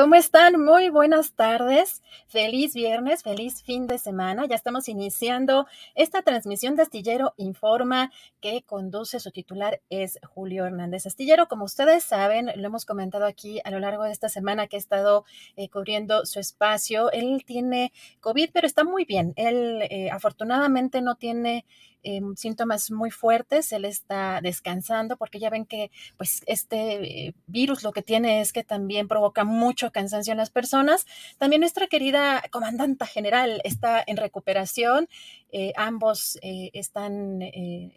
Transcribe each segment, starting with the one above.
¿Cómo están? Muy buenas tardes. Feliz viernes, feliz fin de semana. Ya estamos iniciando esta transmisión de Astillero Informa que conduce su titular es Julio Hernández Astillero. Como ustedes saben, lo hemos comentado aquí a lo largo de esta semana que he estado eh, cubriendo su espacio. Él tiene COVID, pero está muy bien. Él eh, afortunadamente no tiene Em, síntomas muy fuertes, él está descansando porque ya ven que pues este eh, virus lo que tiene es que también provoca mucho cansancio en las personas. También nuestra querida comandanta general está en recuperación, eh, ambos eh, están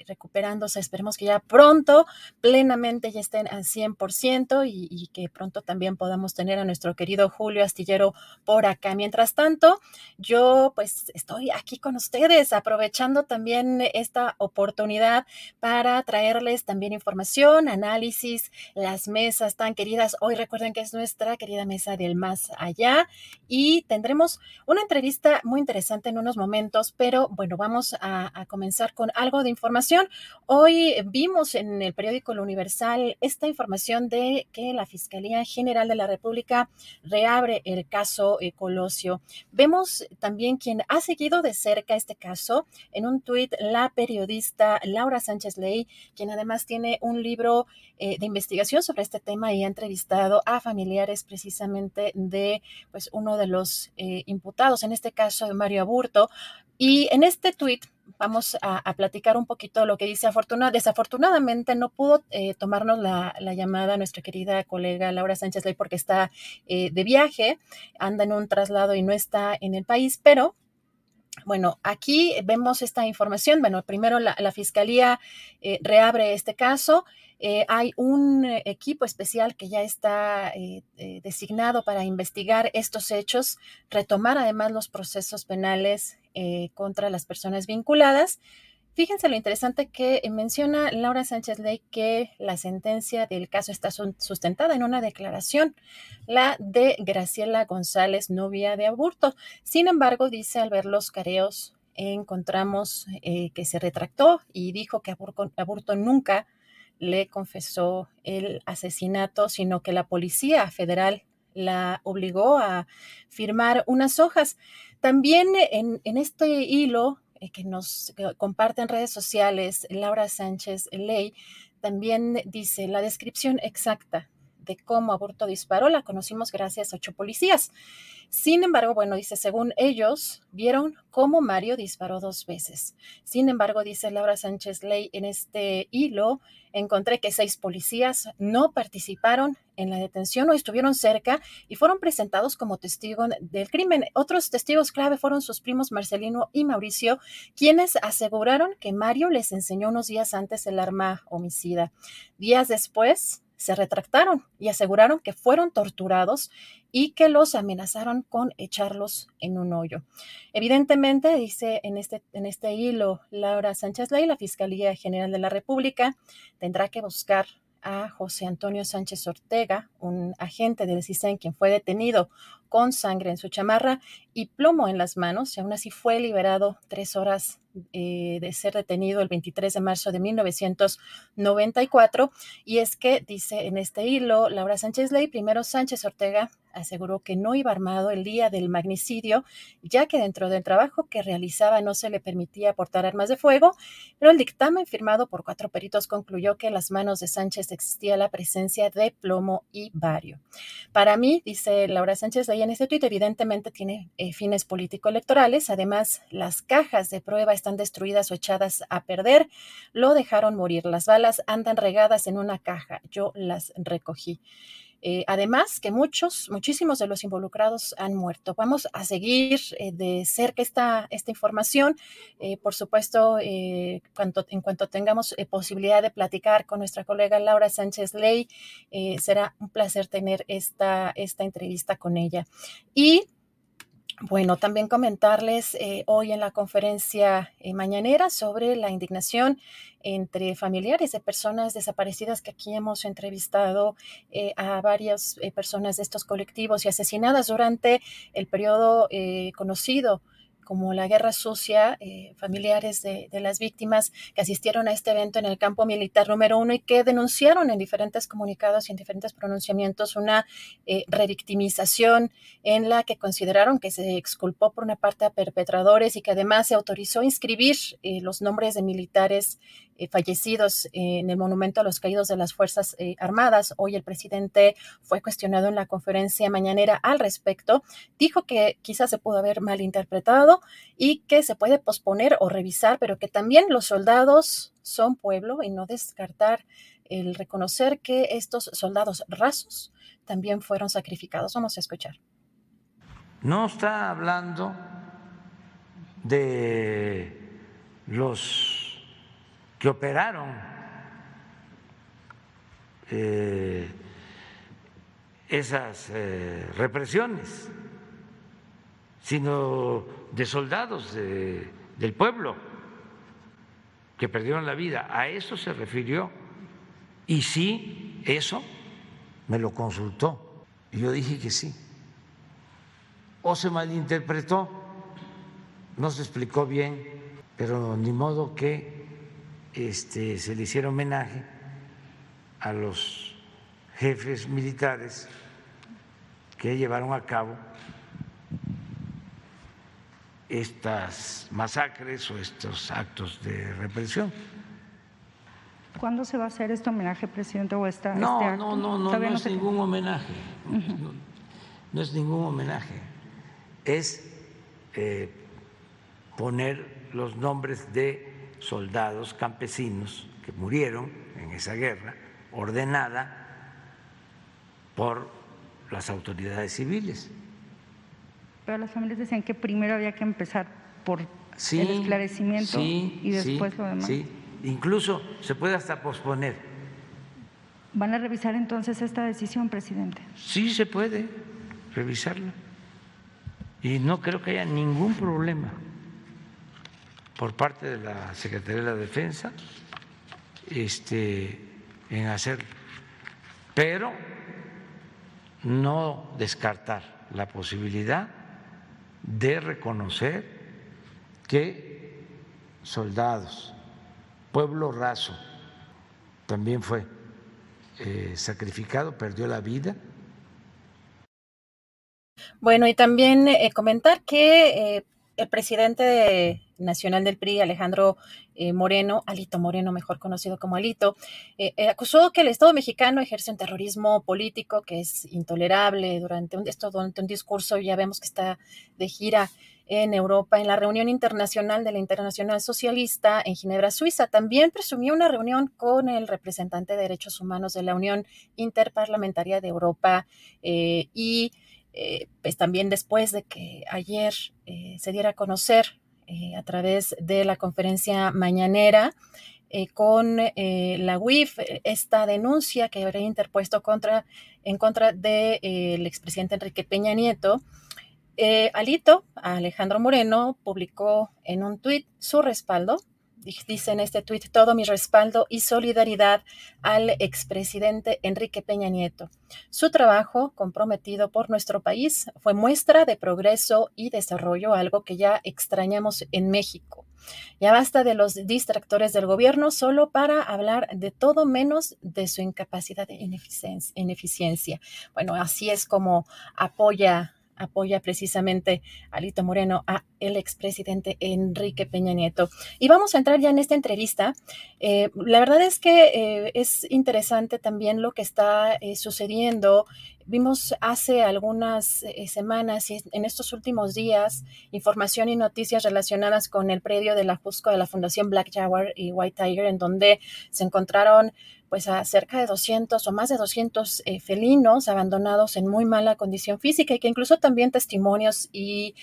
recuperándose, esperemos que ya pronto plenamente ya estén al 100% y, y que pronto también podamos tener a nuestro querido Julio Astillero por acá. Mientras tanto, yo pues estoy aquí con ustedes aprovechando también esta oportunidad para traerles también información, análisis, las mesas tan queridas. Hoy recuerden que es nuestra querida mesa del más allá y tendremos una entrevista muy interesante en unos momentos, pero bueno, vamos a, comenzar con algo de información. Hoy vimos en el periódico Lo Universal esta información de que la Fiscalía General de la República reabre el caso Colosio. Vemos también quien ha seguido de cerca este caso en un tuit la periodista Laura Sánchez Ley, quien además tiene un libro eh, de investigación sobre este tema y ha entrevistado a familiares precisamente de pues, uno de los eh, imputados, en este caso de Mario Aburto. Y en este tuit vamos a, platicar un poquito lo que dice Afortuna. Desafortunadamente no pudo eh, tomarnos la, la, llamada nuestra querida colega Laura Sánchez Ley porque está de viaje, anda en un traslado y no está en el país, pero bueno, aquí vemos esta información. Bueno, primero la, Fiscalía eh, reabre este caso. Eh, hay un eh, equipo especial que ya está designado para investigar estos hechos, retomar además los procesos penales contra las personas vinculadas. Fíjense lo interesante que menciona Laura Sánchez Ley que la sentencia del caso está sustentada en una declaración, la de Graciela González, novia de Aburto. Sin embargo, dice al ver los careos, encontramos eh, que se retractó y dijo que Aburto nunca le confesó el asesinato, sino que la Policía Federal la obligó a firmar unas hojas. También en, en este hilo eh, que nos comparten redes sociales, Laura Sánchez Ley, también dice la descripción exacta de cómo Aburto disparó la conocimos gracias a ocho policías. Sin embargo, bueno, dice, según ellos, vieron cómo Mario disparó dos veces. Sin embargo, dice Laura Sánchez Ley, en este hilo encontré que seis policías no participaron en la detención o estuvieron cerca y fueron presentados como testigos del crimen. Otros testigos clave fueron sus primos Marcelino y Mauricio, quienes aseguraron que Mario les enseñó unos días antes el arma homicida. Días después, se retractaron y aseguraron que fueron torturados y que los amenazaron con echarlos en un hoyo. Evidentemente, dice en este, en este hilo Laura Sánchez Ley, la Fiscalía General de la República tendrá que buscar a José Antonio Sánchez Ortega, un agente del CISEN quien fue detenido con sangre en su chamarra y plomo en las manos y aún así fue liberado tres horas eh, de ser detenido el 23 de marzo de 1994. Y es que, dice en este hilo, Laura Sánchez Ley, primero Sánchez Ortega aseguró que no iba armado el día del magnicidio, ya que dentro del trabajo que realizaba no se le permitía portar armas de fuego, pero el dictamen firmado por cuatro peritos concluyó que en las manos de Sánchez existía la presencia de plomo y bario. Para mí, dice Laura Sánchez Ley en este tuit, evidentemente tiene eh, fines político-electorales, además las cajas de prueba están destruidas o echadas a perder, lo dejaron morir. Las balas andan regadas en una caja, yo las recogí. Eh, además, que muchos, muchísimos de los involucrados han muerto. Vamos a seguir eh, de cerca esta, esta información. Eh, por supuesto, en cuanto tengamos posibilidad de platicar con nuestra colega Laura Sánchez Ley, será un placer tener esta, esta entrevista con ella. Y bueno, también comentarles eh, hoy en la conferencia eh, mañanera sobre la indignación entre familiares de personas desaparecidas que aquí hemos entrevistado eh, a varias personas de estos colectivos y asesinadas durante el periodo conocido como la Guerra Sucia, eh, familiares de, las víctimas que asistieron a este evento en el campo militar número uno y que denunciaron en diferentes comunicados y en diferentes pronunciamientos una eh, revictimización en la que consideraron que se exculpó por una parte a perpetradores y que además se autorizó inscribir eh, los nombres de militares fallecidos en el monumento a los caídos de las Fuerzas Armadas. Hoy el presidente fue cuestionado en la conferencia mañanera al respecto. Dijo que quizás se pudo haber malinterpretado y que se puede posponer o revisar, pero que también los soldados son pueblo y no descartar el reconocer que estos soldados rasos también fueron sacrificados. Vamos a escuchar. No está hablando de los que operaron eh, esas eh, represiones sino de soldados del pueblo que perdieron la vida. A eso se refirió. Y sí, eso me lo consultó. Y yo dije que sí. O se malinterpretó, no se explicó bien, pero ni modo que este, se le hiciera homenaje a los jefes militares que llevaron a cabo estas masacres o estos actos de represión. ¿Cuándo se va a hacer este homenaje, presidente, o esta, no, este No, no, no, no, es ningún homenaje. no, es ningún homenaje. Es eh, poner los nombres de soldados campesinos que murieron en esa guerra ordenada por las autoridades civiles. Pero las familias decían que primero había que empezar por el esclarecimiento y después lo demás. Sí, incluso se puede hasta posponer. ¿Van a revisar entonces esta decisión, presidente? Sí, se puede revisarla. Y no creo que haya ningún problema por parte de la Secretaría de la Defensa este, en hacerlo. Pero no descartar la posibilidad de reconocer que soldados, pueblo raso, también fue eh, sacrificado, perdió la vida. Bueno, y también eh, comentar que eh, el presidente nacional del PRI, Alejandro Moreno, Alito Moreno, mejor conocido como Alito, acusó que el Estado mexicano ejerce un terrorismo político que es intolerable durante un, esto durante un discurso, ya vemos que está de gira en Europa en la reunión internacional de la Internacional Socialista en Ginebra, Suiza. También presumió una reunión con el representante de derechos humanos de la Unión Interparlamentaria de Europa eh, y eh, pues también después de que ayer eh, se diera a conocer a través de la conferencia mañanera eh, con eh, la UIF esta denuncia que habría interpuesto contra, en contra del de, expresidente Enrique Peña Nieto. Alito, Alejandro Moreno, publicó en un tuit su respaldo dice en este tuit todo mi respaldo y solidaridad al expresidente Enrique Peña Nieto. Su trabajo, comprometido por nuestro país, fue muestra de progreso y desarrollo, algo que ya extrañamos en México. Ya basta de los distractores del gobierno solo para hablar de todo menos de su incapacidad e ineficiencia. Bueno, así es como apoya apoya precisamente Alito Moreno a el expresidente Enrique Peña Nieto. Y vamos a entrar ya en esta entrevista. Eh, la verdad es que eh, es interesante también lo que está eh, sucediendo. Vimos hace algunas semanas y en estos últimos días información y noticias relacionadas con el predio de la Jusco de la Fundación Black Jaguar y White Tiger, en donde se encontraron pues a cerca de 200 o más de 200 felinos abandonados en muy mala condición física y que incluso también testimonios y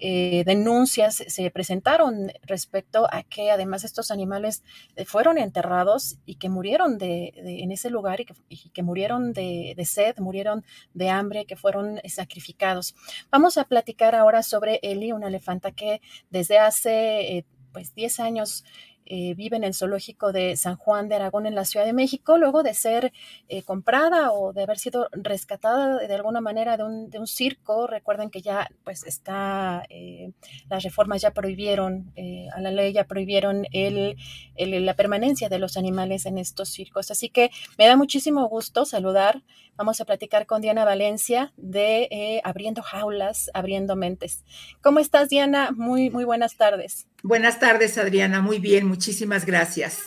eh, denuncias se presentaron respecto a que además estos animales eh, fueron enterrados y que murieron de, en ese lugar y que, murieron de, sed, murieron de hambre, que fueron sacrificados. Vamos a platicar ahora sobre Eli, una elefanta que desde hace eh, pues 10 años eh, vive en el zoológico de San Juan de Aragón en la Ciudad de México, luego de ser eh, comprada o de haber sido rescatada de alguna manera de un, de un circo. Recuerden que ya pues está, eh, las reformas ya prohibieron, a la ley ya prohibieron el, la permanencia de los animales en estos circos. Así que me da muchísimo gusto saludar. Vamos a platicar con Diana Valencia de Abriendo Jaulas, Abriendo Mentes. ¿Cómo estás, Diana? Muy, muy buenas tardes. Buenas tardes, Adriana. Muy bien, muchísimas gracias.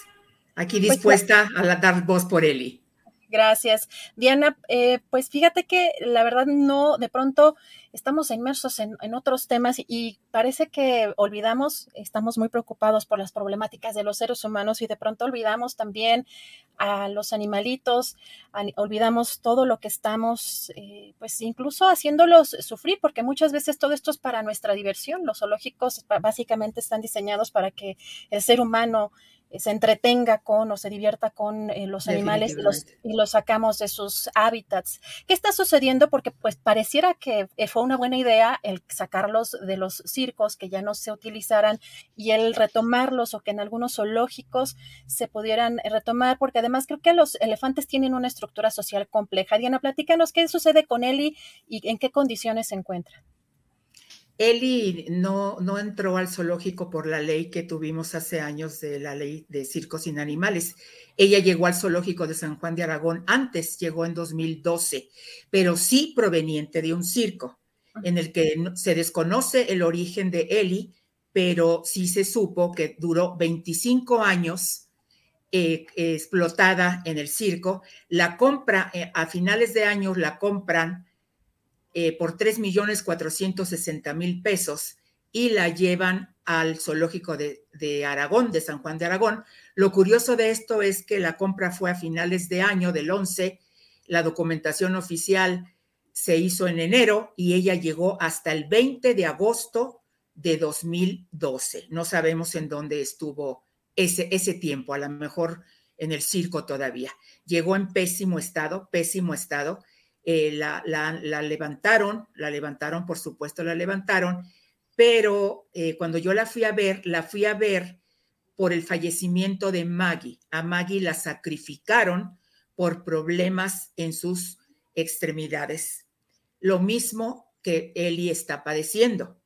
Aquí pues dispuesta a dar voz por Eli. Gracias. Diana, eh, pues fíjate que la verdad no, de pronto estamos inmersos en, otros temas y parece que olvidamos, estamos muy preocupados por las problemáticas de los seres humanos y de pronto olvidamos también a los animalitos, olvidamos todo lo que estamos, eh, pues incluso haciéndolos sufrir, porque muchas veces todo esto es para nuestra diversión. Los zoológicos básicamente están diseñados para que el ser humano se entretenga con o se divierta con eh, los animales y los, y los, sacamos de sus hábitats. ¿Qué está sucediendo? Porque pues pareciera que eh, fue una buena idea el sacarlos de los circos que ya no se utilizaran y el retomarlos o que en algunos zoológicos se pudieran retomar, porque además creo que los elefantes tienen una estructura social compleja. Diana, platícanos qué sucede con Eli y en qué condiciones se encuentra. Eli no, no entró al zoológico por la ley que tuvimos hace años de la ley de circos sin animales. Ella llegó al zoológico de San Juan de Aragón antes, llegó en 2012, pero sí proveniente de un circo en el que se desconoce el origen de Eli, pero sí se supo que duró 25 años eh, explotada en el circo. La compra, eh, a finales de año la compran eh, por 3 millones 460 mil pesos y la llevan al zoológico de, de, Aragón, de San Juan de Aragón. Lo curioso de esto es que la compra fue a finales de año, del 11, la documentación oficial se hizo en enero y ella llegó hasta el 20 de agosto de 2012. No sabemos en dónde estuvo ese, ese tiempo, a lo mejor en el circo todavía. Llegó en pésimo estado, pésimo estado eh, la, levantaron, la levantaron, por supuesto la levantaron, pero eh, cuando yo la fui a ver, la fui a ver por el fallecimiento de Maggie. A Maggie la sacrificaron por problemas en sus extremidades. Lo mismo que Eli está padeciendo.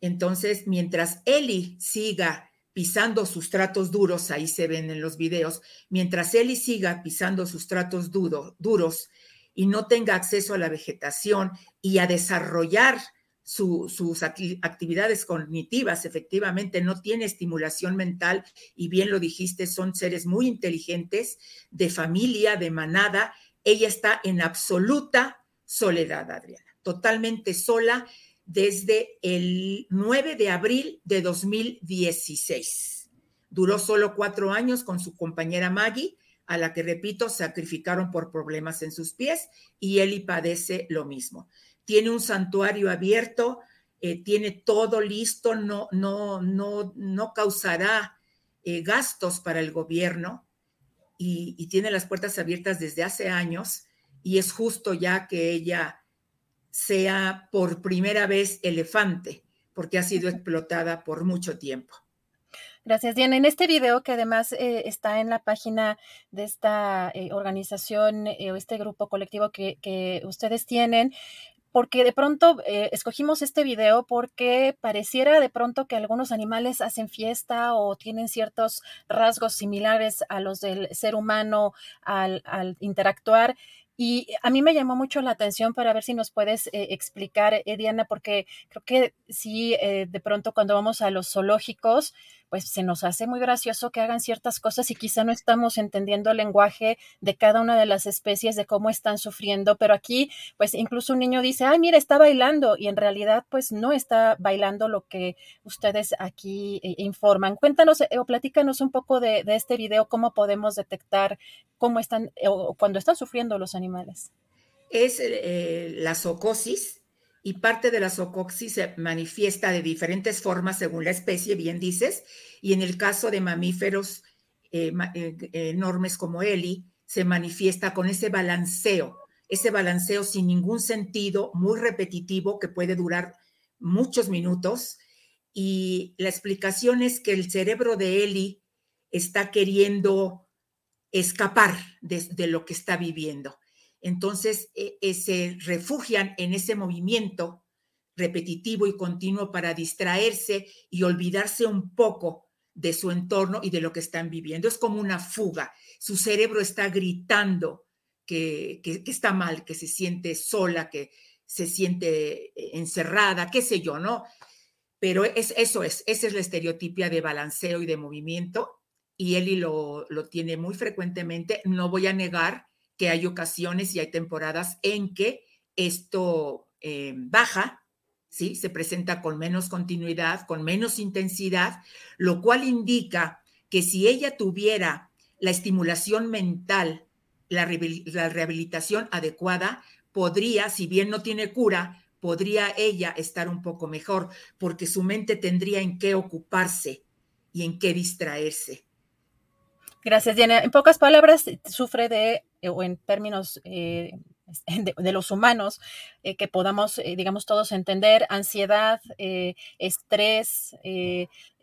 Entonces, mientras Eli siga pisando sus tratos duros, ahí se ven en los videos, mientras Eli siga pisando sus tratos duros y no tenga acceso a la vegetación y a desarrollar sus actividades cognitivas, efectivamente no tiene estimulación mental y bien lo dijiste, son seres muy inteligentes, de familia, de manada. Ella está en absoluta soledad, Adriana, totalmente sola desde el 9 de abril de 2016. Duró solo cuatro años con su compañera Maggie a la que, repito, sacrificaron por problemas en sus pies y Eli padece lo mismo. Tiene un santuario abierto, eh, tiene todo listo, no, no, no, no causará eh, gastos para el gobierno y, tiene las puertas abiertas desde hace años y es justo ya que ella sea por primera vez elefante, porque ha sido explotada por mucho tiempo. Gracias, Diana. En este video, que además eh, está en la página de esta eh, organización o este grupo colectivo que, que, ustedes tienen, porque de pronto eh, escogimos este video porque pareciera de pronto que algunos animales hacen fiesta o tienen ciertos rasgos similares a los del ser humano al, al interactuar. Y a mí me llamó mucho la atención para ver si nos puedes eh, explicar, eh, Diana, porque creo que sí, eh, de pronto cuando vamos a los zoológicos, pues se nos hace muy gracioso que hagan ciertas cosas y quizá no estamos entendiendo el lenguaje de cada una de las especies, de cómo están sufriendo, pero aquí, pues incluso un niño dice, ay, mira, está bailando y en realidad, pues no está bailando lo que ustedes aquí informan. Cuéntanos o platícanos un poco de, este video, cómo podemos detectar cómo están o cuando están sufriendo los animales es eh, la socosis y parte de la socosis se manifiesta de diferentes formas según la especie, bien dices, y en el caso de mamíferos eh, eh, enormes como Eli, se manifiesta con ese balanceo, ese balanceo sin ningún sentido, muy repetitivo, que puede durar muchos minutos. Y la explicación es que el cerebro de Eli está queriendo escapar de lo que está viviendo entonces eh, eh, se refugian en ese movimiento repetitivo y continuo para distraerse y olvidarse un poco de su entorno y de lo que están viviendo. Es como una fuga. Su cerebro está gritando que, está mal, que se siente sola, que se siente eh, encerrada, qué sé yo, ¿no? Pero es, eso es, esa es la estereotipia de balanceo y de movimiento y Eli lo, lo tiene muy frecuentemente. No voy a negar que hay ocasiones y hay temporadas en que esto eh, baja, ¿sí? Se presenta con menos continuidad, con menos intensidad, lo cual indica que si ella tuviera la estimulación mental, la, la rehabilitación adecuada, podría, si bien no tiene cura, podría ella estar un poco mejor, porque su mente tendría en qué ocuparse y en qué distraerse. Gracias, Diana. En pocas palabras, sufre de, o en términos eh, de, los humanos, eh, que podamos, digamos, todos entender, ansiedad, estrés,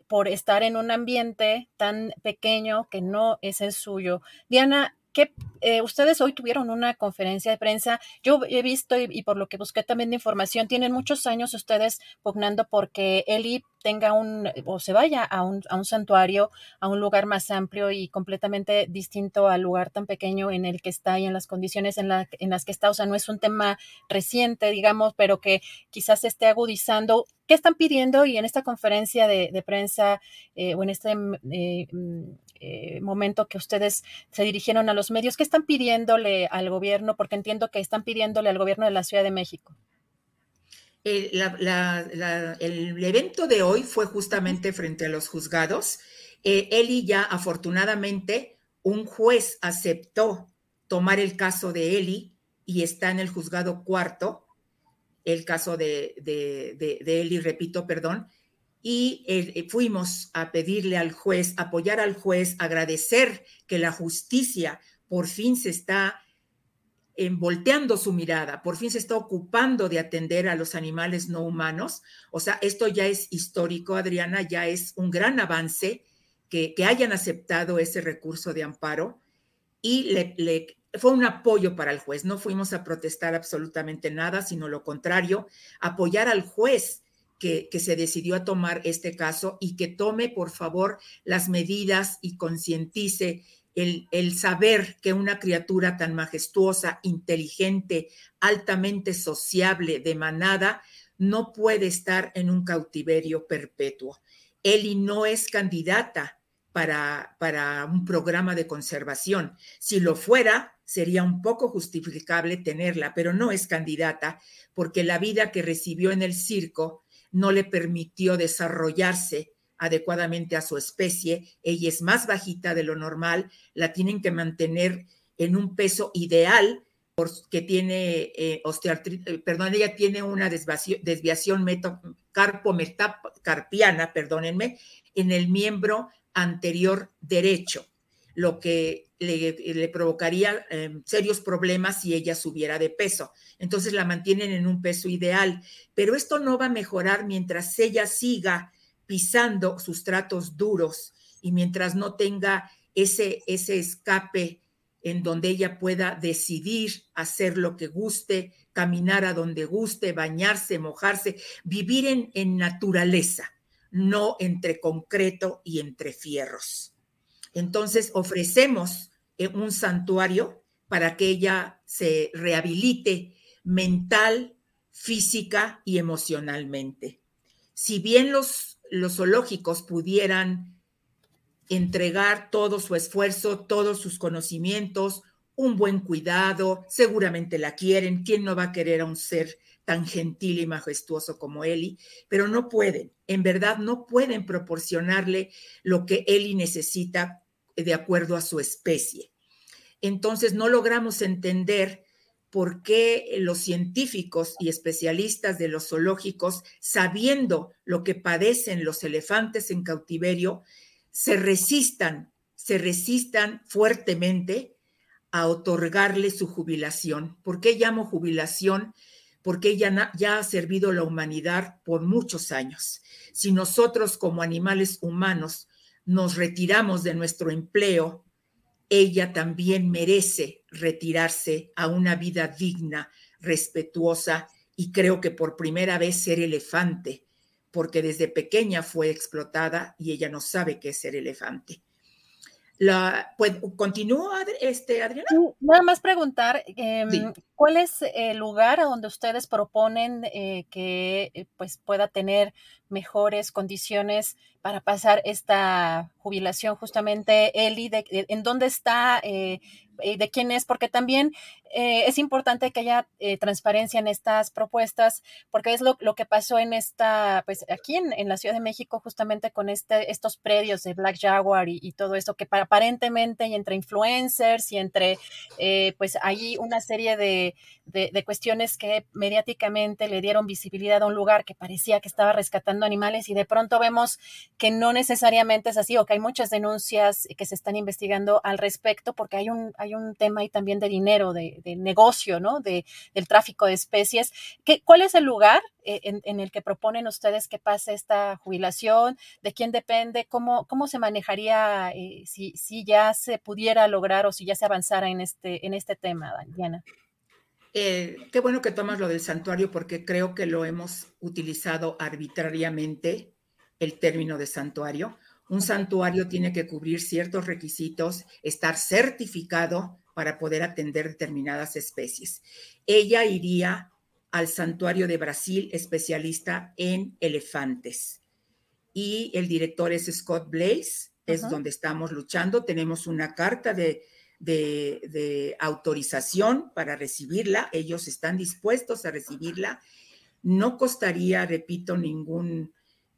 por estar en un ambiente tan pequeño que no es el suyo. Diana, que eh, ustedes hoy tuvieron una conferencia de prensa. Yo he visto y, por lo que busqué también de información, tienen muchos años ustedes pugnando porque Eli tenga un o se vaya a un, a un santuario, a un lugar más amplio y completamente distinto al lugar tan pequeño en el que está y en las condiciones en, la, en las que está. O sea, no es un tema reciente, digamos, pero que quizás se esté agudizando. ¿Qué están pidiendo? Y en esta conferencia de, prensa eh, o en este eh, eh, momento que ustedes se dirigieron a los medios, ¿qué están pidiéndole al gobierno? Porque entiendo que están pidiéndole al gobierno de la Ciudad de México. El, el evento de hoy fue justamente frente a los juzgados. Eh, Eli ya afortunadamente un juez aceptó tomar el caso de Eli y está en el juzgado cuarto, el caso de, de, de Eli, repito, perdón, y eh, fuimos a pedirle al juez, apoyar al juez, agradecer que la justicia por fin se está volteando su mirada, por fin se está ocupando de atender a los animales no humanos. O sea, esto ya es histórico, Adriana, ya es un gran avance que, hayan aceptado ese recurso de amparo y le, fue un apoyo para el juez. No fuimos a protestar absolutamente nada, sino lo contrario, apoyar al juez que, se decidió a tomar este caso y que tome, por favor, las medidas y concientice el, el, saber que una criatura tan majestuosa, inteligente, altamente sociable, de manada, no puede estar en un cautiverio perpetuo. Eli no es candidata para, para un programa de conservación. Si lo fuera, sería un poco justificable tenerla, pero no es candidata porque la vida que recibió en el circo no le permitió desarrollarse adecuadamente a su especie. Ella es más bajita de lo normal, la tienen que mantener en un peso ideal porque tiene eh, eh, perdón, ella tiene una desviación, desviación perdónenme, en el miembro anterior derecho, lo que le, provocaría em, serios problemas si ella subiera de peso. Entonces la mantienen en un peso ideal, pero esto no va a mejorar mientras ella siga pisando sustratos duros y mientras no tenga ese, ese escape en donde ella pueda decidir hacer lo que guste, caminar a donde guste, bañarse, mojarse, vivir en, en naturaleza, no entre concreto y entre fierros. Entonces ofrecemos eh, un santuario para que ella se rehabilite mental, física y emocionalmente. Si bien los, los zoológicos pudieran entregar todo su esfuerzo, todos sus conocimientos, un buen cuidado, seguramente la quieren, ¿quién no va a querer a un ser tan gentil y majestuoso como Eli? Pero no pueden, en verdad no pueden proporcionarle lo que Eli necesita de acuerdo a su especie. Entonces no logramos entender por qué los científicos y especialistas de los zoológicos, sabiendo lo que padecen los elefantes en cautiverio, se resistan, se resistan fuertemente a otorgarle su jubilación. ¿Por qué llamo jubilación? Porque ella ya ha servido a la humanidad por muchos años. Si nosotros como animales humanos nos retiramos de nuestro empleo, ella también merece retirarse a una vida digna, respetuosa y creo que por primera vez ser elefante, porque desde pequeña fue explotada y ella no sabe qué es ser elefante. La, pues, ¿Continúa, este, Adriana? Nada más preguntar, em, ¿cuál es el lugar a donde ustedes proponen eh, que eh, pues, pueda tener mejores condiciones para pasar esta jubilación justamente Eli, de, en dónde está, eh, de quién es, porque también eh, es importante que haya eh, transparencia en estas propuestas, porque es lo, que pasó en esta, pues aquí en, la Ciudad de México, justamente con este, estos predios de Black Jaguar y, todo esto, que aparentemente y entre influencers y entre, pues ahí una serie de, de cuestiones que mediáticamente le dieron visibilidad a un lugar que parecía que estaba rescatando animales y de pronto vemos que no necesariamente es así o que hay muchas denuncias que se están investigando al respecto porque hay un, hay un tema ahí también de dinero, de, negocio, ¿no? De, del tráfico de especies. ¿Qué, ¿Cuál es el lugar eh, en, el que proponen ustedes que pase esta jubilación? ¿De quién depende? ¿Cómo, cómo se manejaría eh, si, si ya se pudiera lograr o si ya se avanzara en este, en este tema, Diana? Eh, qué bueno que tomas lo del santuario porque creo que lo hemos utilizado arbitrariamente el término de santuario. Un santuario tiene que cubrir ciertos requisitos, estar certificado para poder atender determinadas especies. Ella iría al santuario de Brasil especialista en elefantes. Y el director es Scott Blaze, es donde estamos luchando. Tenemos una carta de de, autorización para recibirla, ellos están dispuestos a recibirla. No costaría, repito, ningún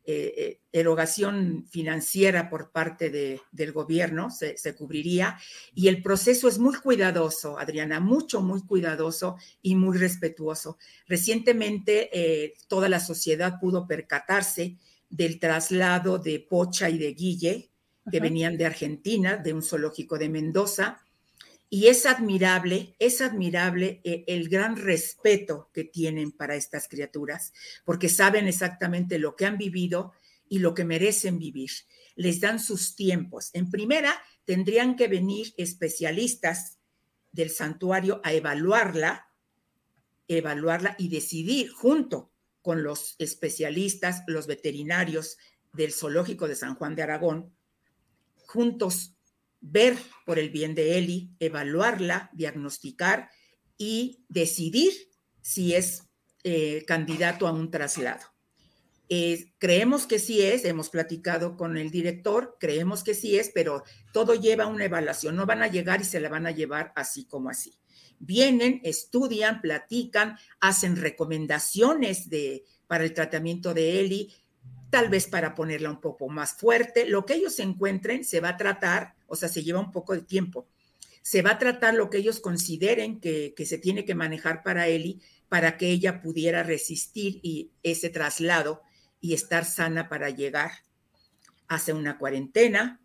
eh, eh, erogación financiera por parte del gobierno, se, cubriría. Y el proceso es muy cuidadoso, Adriana, mucho, muy cuidadoso y muy respetuoso. Recientemente eh, toda la sociedad pudo percatarse del traslado de Pocha y de Guille, que venían de Argentina, de un zoológico de Mendoza, y es admirable, es admirable eh, el gran respeto que tienen para estas criaturas, porque saben exactamente lo que han vivido y lo que merecen vivir. Les dan sus tiempos. En primera, tendrían que venir especialistas del santuario a evaluarla, evaluarla y decidir junto con los especialistas, los veterinarios del zoológico de San Juan de Aragón, juntos ver por el bien de Eli, evaluarla, diagnosticar y decidir si es eh, candidato a un traslado. Creemos que sí es, hemos platicado con el director, creemos que sí es, pero todo lleva una evaluación, no van a llegar y se la van a llevar así como así. Vienen, estudian, platican, hacen recomendaciones de, para el tratamiento de Eli, tal vez para ponerla un poco más fuerte. Lo que ellos encuentren se va a tratar, o sea, se lleva un poco de tiempo. Se va a tratar lo que ellos consideren que, se tiene que manejar para Eli para que ella pudiera resistir y ese traslado y estar sana para llegar. Hace una cuarentena,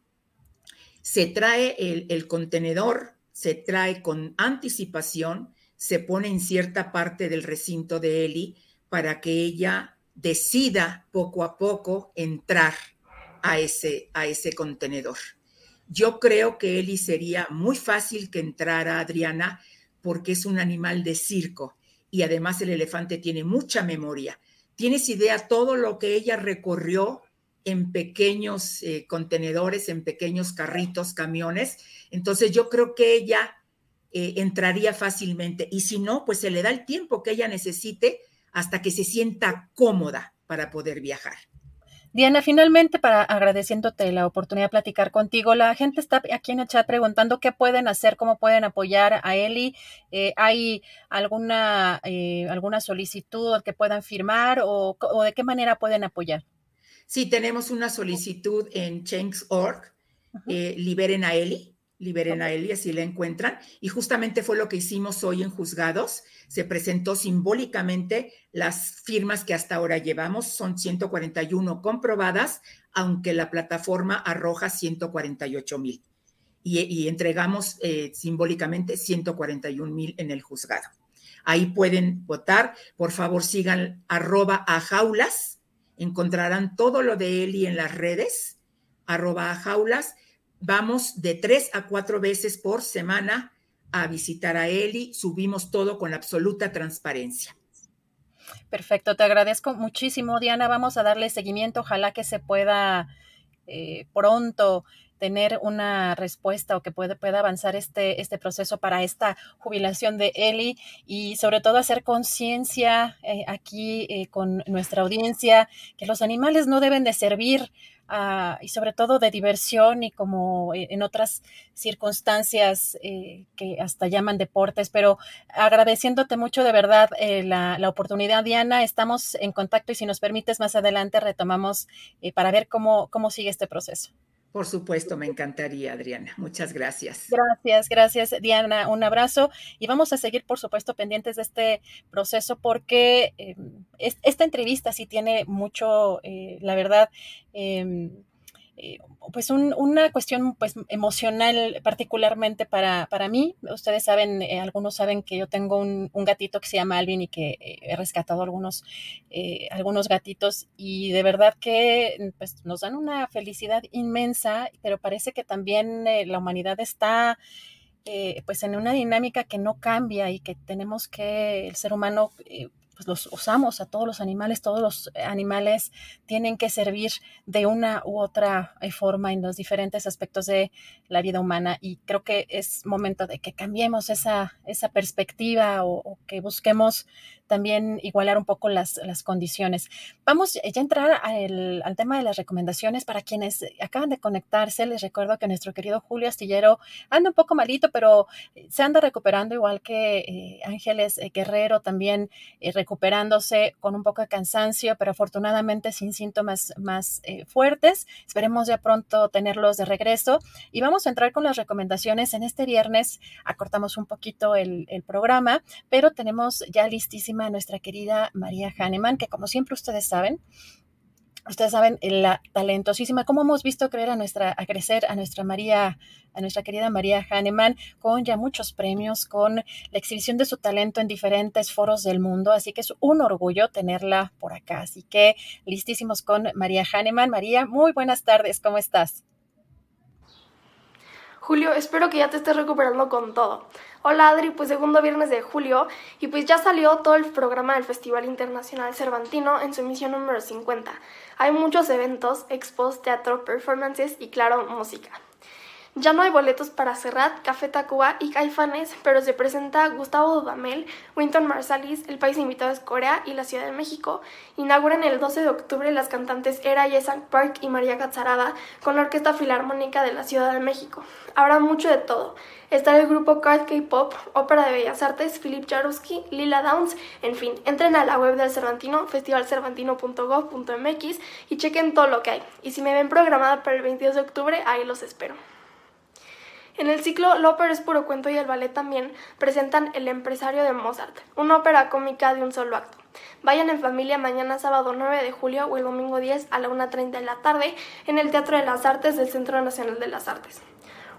Se trae el, el contenedor, se trae con anticipación, se pone en cierta parte del recinto de Eli para que ella decida poco a poco entrar a ese, a ese contenedor. Yo creo que Eli sería muy fácil que entrara Adriana porque es un animal de circo y además el elefante tiene mucha memoria. ¿Tienes idea todo lo que ella recorrió en pequeños eh, contenedores, en pequeños carritos, camiones? Entonces yo creo que ella eh, entraría fácilmente y si no, pues se le da el tiempo que ella necesite hasta que se sienta cómoda para poder viajar. Diana, finalmente, para agradeciéndote la oportunidad de platicar contigo, la gente está aquí en el chat preguntando qué pueden hacer, cómo pueden apoyar a Eli. Eh, ¿Hay alguna, eh, alguna solicitud que puedan firmar o, de qué manera pueden apoyar? Sí, tenemos una solicitud en Change.org, eh, liberen a Eli liberen a él y así la encuentran. Y justamente fue lo que hicimos hoy en juzgados. Se presentó simbólicamente las firmas que hasta ahora llevamos, son 141 comprobadas, aunque la plataforma arroja 148 mil. Y, entregamos eh, simbólicamente 141 mil en el juzgado. Ahí pueden votar. Por favor, sigan arroba a jaulas. Encontrarán todo lo de Eli en las redes, arroba a jaulas Vamos de tres a cuatro veces por semana a visitar a Eli. Subimos todo con absoluta transparencia. Perfecto, te agradezco muchísimo, Diana. Vamos a darle seguimiento. Ojalá que se pueda eh, pronto tener una respuesta o que pueda, pueda avanzar este, este proceso para esta jubilación de Eli y sobre todo hacer conciencia eh, aquí eh, con nuestra audiencia que los animales no deben de servir Ah, y sobre todo de diversión y como e, en otras circunstancias eh, que hasta llaman deportes, pero agradeciéndote mucho de verdad eh, la, oportunidad, Diana, estamos en contacto y si nos permites más adelante retomamos eh, para ver cómo, cómo sigue este proceso. Por supuesto, me encantaría, Adriana. Muchas gracias. Gracias, gracias, Diana. Un abrazo y vamos a seguir, por supuesto, pendientes de este proceso porque esta entrevista sí tiene mucho, la verdad, em, eh, pues una cuestión pues emocional particularmente para, para mí. Ustedes saben, eh, algunos saben que yo tengo un, gatito que se llama Alvin y que eh, he rescatado algunos, algunos gatitos y de verdad que pues, nos dan una felicidad inmensa, pero parece que también la humanidad está... pues en una dinámica que no cambia y que tenemos que el ser humano pues los usamos a todos los animales, todos los animales tienen que servir de una u otra eh, forma en los diferentes aspectos de la vida humana y creo que es momento de que cambiemos esa, esa perspectiva o, que busquemos también igualar un poco las, las condiciones. Vamos ya a entrar al, al, tema de las recomendaciones para quienes acaban de conectarse. Les recuerdo que nuestro querido Julio Astillero anda un poco malito, pero se anda recuperando igual que eh, Ángeles eh, Guerrero también recuperándose con un poco de cansancio, pero afortunadamente sin síntomas más eh, fuertes. Esperemos ya pronto tenerlos de regreso. Y vamos a entrar con las recomendaciones. En este viernes acortamos un poquito el, el programa, pero tenemos ya listísima a nuestra querida María Hahnemann, que como siempre ustedes saben, Ustedes saben la talentosísima, cómo hemos visto creer a nuestra, a crecer a nuestra María, a nuestra querida María Hahnemann, con ya muchos premios, con la exhibición de su talento en diferentes foros del mundo. Así que es un orgullo tenerla por acá. Así que listísimos con María Hahnemann. María, muy buenas tardes, ¿cómo estás? Julio, espero que ya te estés recuperando con todo. Hola Adri, pues segundo viernes de julio y pues ya salió todo el programa del Festival Internacional Cervantino en su emisión número 50. Hay muchos eventos, expos, teatro, performances y claro, música. Ya no hay boletos para Serrat, Café Tacuba y Caifanes, pero se presenta Gustavo Dudamel, Winton Marsalis, el país invitado es Corea y la Ciudad de México. Inauguran el 12 de octubre las cantantes Era Yesak Park y María Catzarada con la Orquesta Filarmónica de la Ciudad de México. Habrá mucho de todo. Está el grupo Card K-Pop, Ópera de Bellas Artes, Philip Jaruski, Lila Downs, en fin, entren a la web del Cervantino, festivalcervantino.gov.mx y chequen todo lo que hay. Y si me ven programada para el 22 de octubre, ahí los espero. En el ciclo La ópera es puro cuento y el ballet también presentan El empresario de Mozart, una ópera cómica de un solo acto. Vayan en familia mañana sábado 9 de julio o el domingo 10 a la 1.30 de la tarde en el Teatro de las Artes del Centro Nacional de las Artes.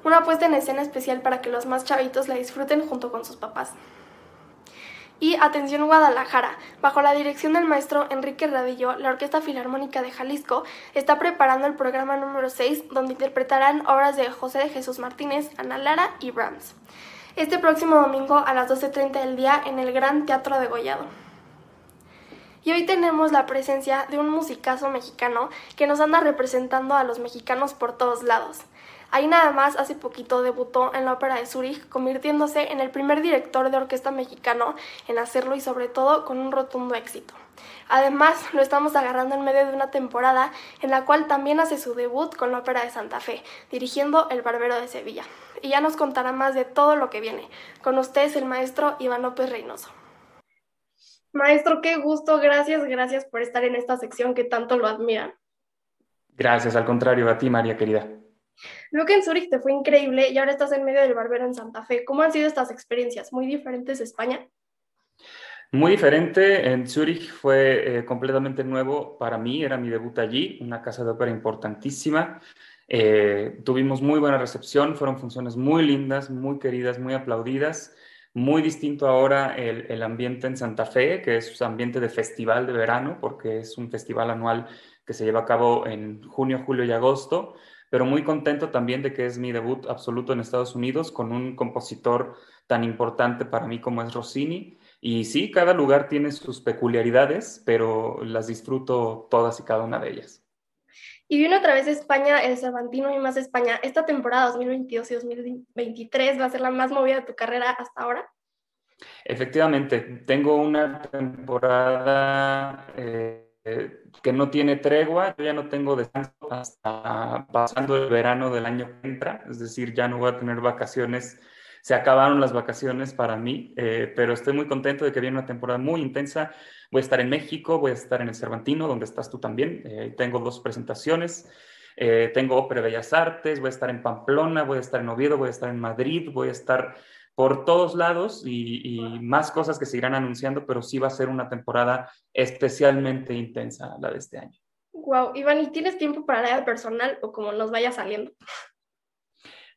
Una puesta en escena especial para que los más chavitos la disfruten junto con sus papás. Y Atención Guadalajara, bajo la dirección del maestro Enrique Radillo, la Orquesta Filarmónica de Jalisco está preparando el programa número 6, donde interpretarán obras de José de Jesús Martínez, Ana Lara y Brahms. Este próximo domingo a las 12.30 del día en el Gran Teatro de Gollado. Y hoy tenemos la presencia de un musicazo mexicano que nos anda representando a los mexicanos por todos lados. Ahí nada más hace poquito debutó en la Ópera de Zúrich, convirtiéndose en el primer director de orquesta mexicano en hacerlo y sobre todo con un rotundo éxito. Además, lo estamos agarrando en medio de una temporada en la cual también hace su debut con la Ópera de Santa Fe, dirigiendo El Barbero de Sevilla. Y ya nos contará más de todo lo que viene. Con ustedes el maestro Iván López Reynoso. Maestro, qué gusto, gracias, gracias por estar en esta sección que tanto lo admiran. Gracias, al contrario, a ti, María querida. Veo que en Zurich te fue increíble y ahora estás en medio del barbero en Santa Fe. ¿Cómo han sido estas experiencias? ¿Muy diferentes España? Muy diferente. En Zurich fue eh, completamente nuevo para mí. Era mi debut allí, una casa de ópera importantísima. Eh, tuvimos muy buena recepción, fueron funciones muy lindas, muy queridas, muy aplaudidas. Muy distinto ahora el, el ambiente en Santa Fe, que es ambiente de festival de verano, porque es un festival anual que se lleva a cabo en junio, julio y agosto pero muy contento también de que es mi debut absoluto en Estados Unidos con un compositor tan importante para mí como es Rossini. Y sí, cada lugar tiene sus peculiaridades, pero las disfruto todas y cada una de ellas. Y viene otra vez España, el Cervantino y más España. ¿Esta temporada 2022 y 2023 va a ser la más movida de tu carrera hasta ahora? Efectivamente, tengo una temporada eh, eh, que no tiene tregua, yo ya no tengo descanso hasta pasando el verano del año que entra, es decir, ya no voy a tener vacaciones, se acabaron las vacaciones para mí, eh, pero estoy muy contento de que viene una temporada muy intensa, voy a estar en México, voy a estar en el Cervantino, donde estás tú también, eh, tengo dos presentaciones, tengo Ópera Bellas Artes, voy a estar en Pamplona, voy a estar en Oviedo, voy a estar en Madrid, voy a estar por todos lados y, más cosas que se irán anunciando, pero sí va a ser una temporada especialmente intensa la de este año. Wow, Iván, ¿y tienes tiempo para la vida personal o como nos vaya saliendo?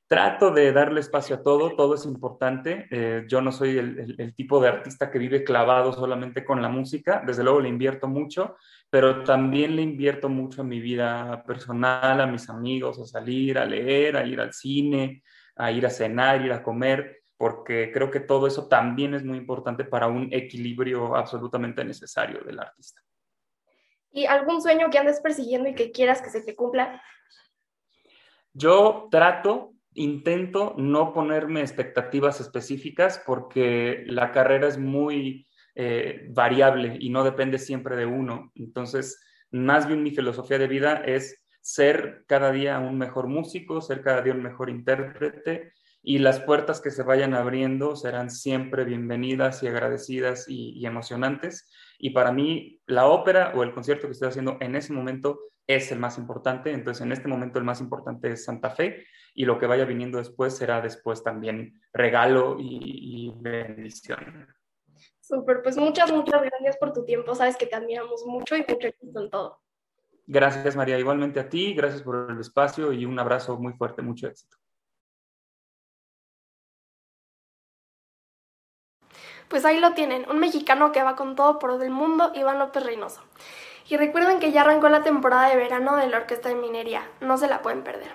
Trato de darle espacio a todo, todo es importante. Eh, yo no soy el, tipo de artista que vive clavado solamente con la música, desde luego le invierto mucho, pero también le invierto mucho a mi vida personal, a mis amigos, a salir, a leer, a ir al cine, a ir a cenar, ir a comer porque creo que todo eso también es muy importante para un equilibrio absolutamente necesario del artista. ¿Y algún sueño que andes persiguiendo y que quieras que se te cumpla? Yo trato, intento no ponerme expectativas específicas porque la carrera es muy eh, variable y no depende siempre de uno. Entonces, más bien mi filosofía de vida es ser cada día un mejor músico, ser cada día un mejor intérprete y las puertas que se vayan abriendo serán siempre bienvenidas y agradecidas y, emocionantes. Y para mí, la ópera o el concierto que estoy haciendo en ese momento es el más importante. Entonces, en este momento el más importante es Santa Fe y lo que vaya viniendo después será después también regalo y, bendición. Súper, pues muchas, muchas gracias por tu tiempo. Sabes que te admiramos mucho y mucho éxito en todo. Gracias, María. Igualmente a ti, gracias por el espacio y un abrazo muy fuerte, mucho éxito. Pues ahí lo tienen, un mexicano que va con todo por el mundo, Iván López Reynoso. Y recuerden que ya arrancó la temporada de verano de la Orquesta de Minería, no se la pueden perder.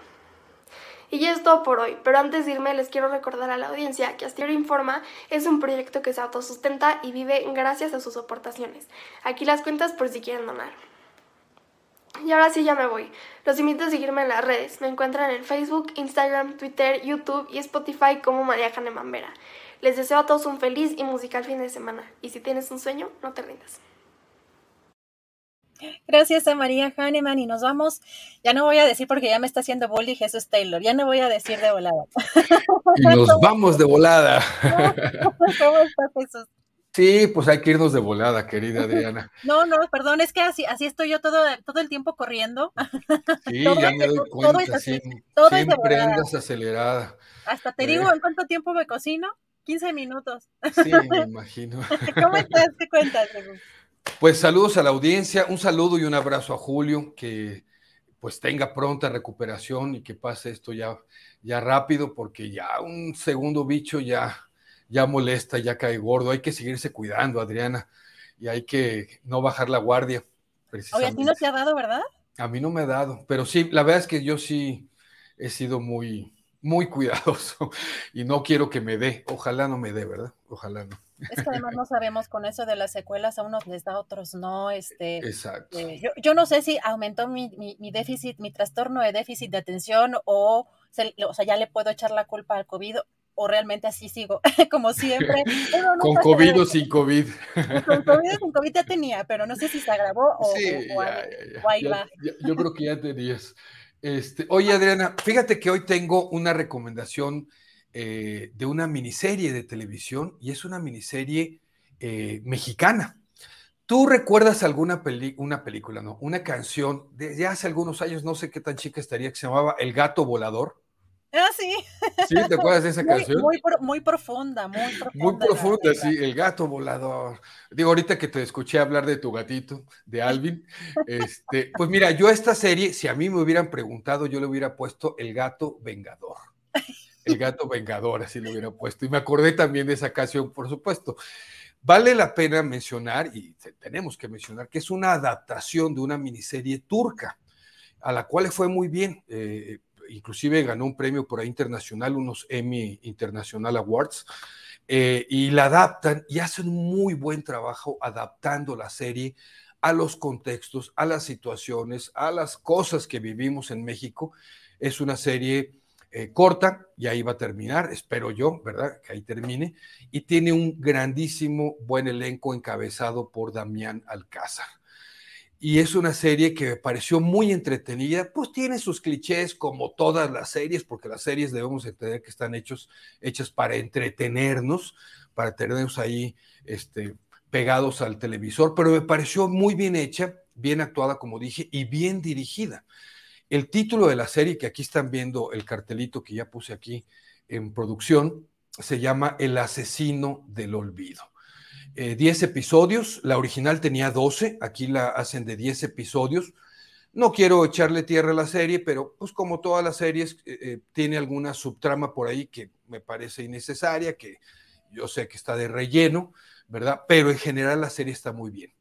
Y ya es todo por hoy, pero antes de irme les quiero recordar a la audiencia que Astillero Informa es un proyecto que se autosustenta y vive gracias a sus aportaciones. Aquí las cuentas por si quieren donar. Y ahora sí ya me voy. Los invito a seguirme en las redes. Me encuentran en Facebook, Instagram, Twitter, YouTube y Spotify como María Janemambera. Les deseo a todos un feliz y musical fin de semana. Y si tienes un sueño, no te rindas. Gracias a María Hahnemann y nos vamos. Ya no voy a decir porque ya me está haciendo bully Jesús Taylor. Ya no voy a decir de volada. Y nos vamos de volada. ¿Cómo estás, Jesús? Sí, pues hay que irnos de volada, querida Adriana. No, no, perdón, es que así, así estoy yo todo, todo el tiempo corriendo. Sí, ya me doy cuenta, siempre andas acelerada. Hasta te digo, eh. ¿en cuánto tiempo me cocino? 15 minutos. Sí, me imagino. ¿Cómo estás? ¿Qué cuentas? Pues saludos a la audiencia, un saludo y un abrazo a Julio, que pues tenga pronta recuperación y que pase esto ya, ya rápido, porque ya un segundo bicho ya, ya molesta, ya cae gordo. Hay que seguirse cuidando, Adriana, y hay que no bajar la guardia. Oye, a ti no te ha dado, ¿verdad? A mí no me ha dado, pero sí, la verdad es que yo sí he sido muy, muy cuidadoso y no quiero que me dé. Ojalá no me dé, ¿verdad? Ojalá no. Es que además no sabemos con eso de las secuelas, a unos les da, a otros no. Este, Exacto. Eh, yo, no sé si aumentó mi, déficit, mi trastorno de déficit de atención o, o sea, ya le puedo echar la culpa al COVID o realmente así sigo, como siempre. con COVID o sin COVID. Con COVID o sin COVID ya tenía, pero no sé si se agravó o, ahí va. yo creo que ya tenías. Este, oye, Adriana, fíjate que hoy tengo una recomendación eh, de una miniserie de televisión y es una miniserie eh, mexicana. ¿Tú recuerdas alguna una película, no? Una canción de hace algunos años, no sé qué tan chica estaría, que se llamaba El gato volador? Ah, sí. ¿Sí? ¿Te acuerdas de esa canción? Muy, muy, profunda, muy profunda. Muy profunda, sí, el gato volador. Digo, ahorita que te escuché hablar de tu gatito, de Alvin, este, pues mira, yo esta serie, si a mí me hubieran preguntado, yo le hubiera puesto el gato vengador. El gato vengador, así lo hubiera puesto. Y me acordé también de esa canción, por supuesto. Vale la pena mencionar, y tenemos que mencionar, que es una adaptación de una miniserie turca, a la cual fue muy bien. Eh, inclusive ganó un premio por ahí internacional, unos Emmy International Awards, eh, y la adaptan y hacen muy buen trabajo adaptando la serie a los contextos, a las situaciones, a las cosas que vivimos en México. Es una serie eh, corta y ahí va a terminar, espero yo, ¿verdad? Que ahí termine. Y tiene un grandísimo, buen elenco encabezado por Damián Alcázar. Y es una serie que me pareció muy entretenida, pues tiene sus clichés como todas las series, porque las series debemos entender que están hechos, hechas para entretenernos, para tenernos ahí este, pegados al televisor, pero me pareció muy bien hecha, bien actuada, como dije, y bien dirigida. El título de la serie, que aquí están viendo el cartelito que ya puse aquí en producción, se llama El asesino del olvido. 10 eh, episodios, la original tenía 12, aquí la hacen de 10 episodios. No quiero echarle tierra a la serie, pero pues como todas las series, eh, eh, tiene alguna subtrama por ahí que me parece innecesaria, que yo sé que está de relleno, ¿verdad? Pero en general la serie está muy bien.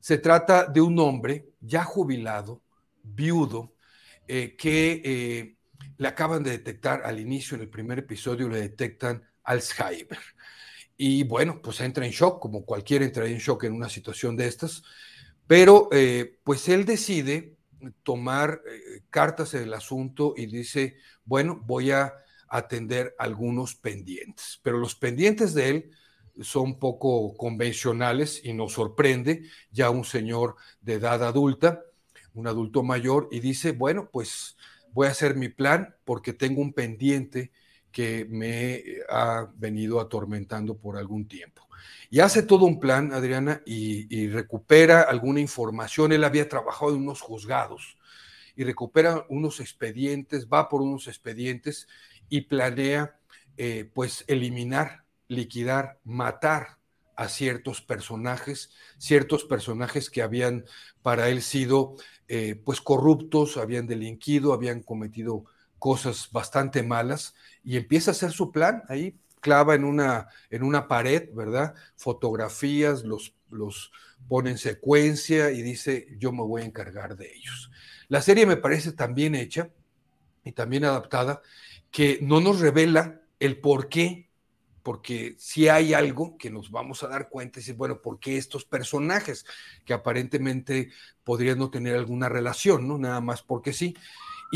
Se trata de un hombre ya jubilado, viudo, eh, que le acaban de detectar al inicio, en el primer episodio, le detectan Alzheimer. Y bueno, pues entra en shock, como cualquiera entraría en shock en una situación de estas, pero eh, pues él decide tomar cartas en el asunto y dice, bueno, voy a atender algunos pendientes, pero los pendientes de él son poco convencionales y nos sorprende ya un señor de edad adulta un adulto mayor, y dice, bueno, pues voy a hacer mi plan porque tengo un pendiente que me ha venido atormentando por algún tiempo. Y hace todo un plan, Adriana, y, recupera alguna información. Él había trabajado en unos juzgados y recupera unos expedientes, va por unos expedientes y planea, eh, pues, eliminar, liquidar, matar a ciertos personajes, ciertos personajes que habían para él sido eh, pues corruptos, habían delinquido, habían cometido cosas bastante malas y empieza a hacer su plan ahí, clava en una, en una pared, ¿verdad? Fotografías, los, los pone en secuencia y dice, yo me voy a encargar de ellos. La serie me parece tan bien hecha y también adaptada que no nos revela el por qué porque si hay algo que nos vamos a dar cuenta y bueno, ¿por qué estos personajes que aparentemente podrían no tener alguna relación, ¿no? Nada más porque sí.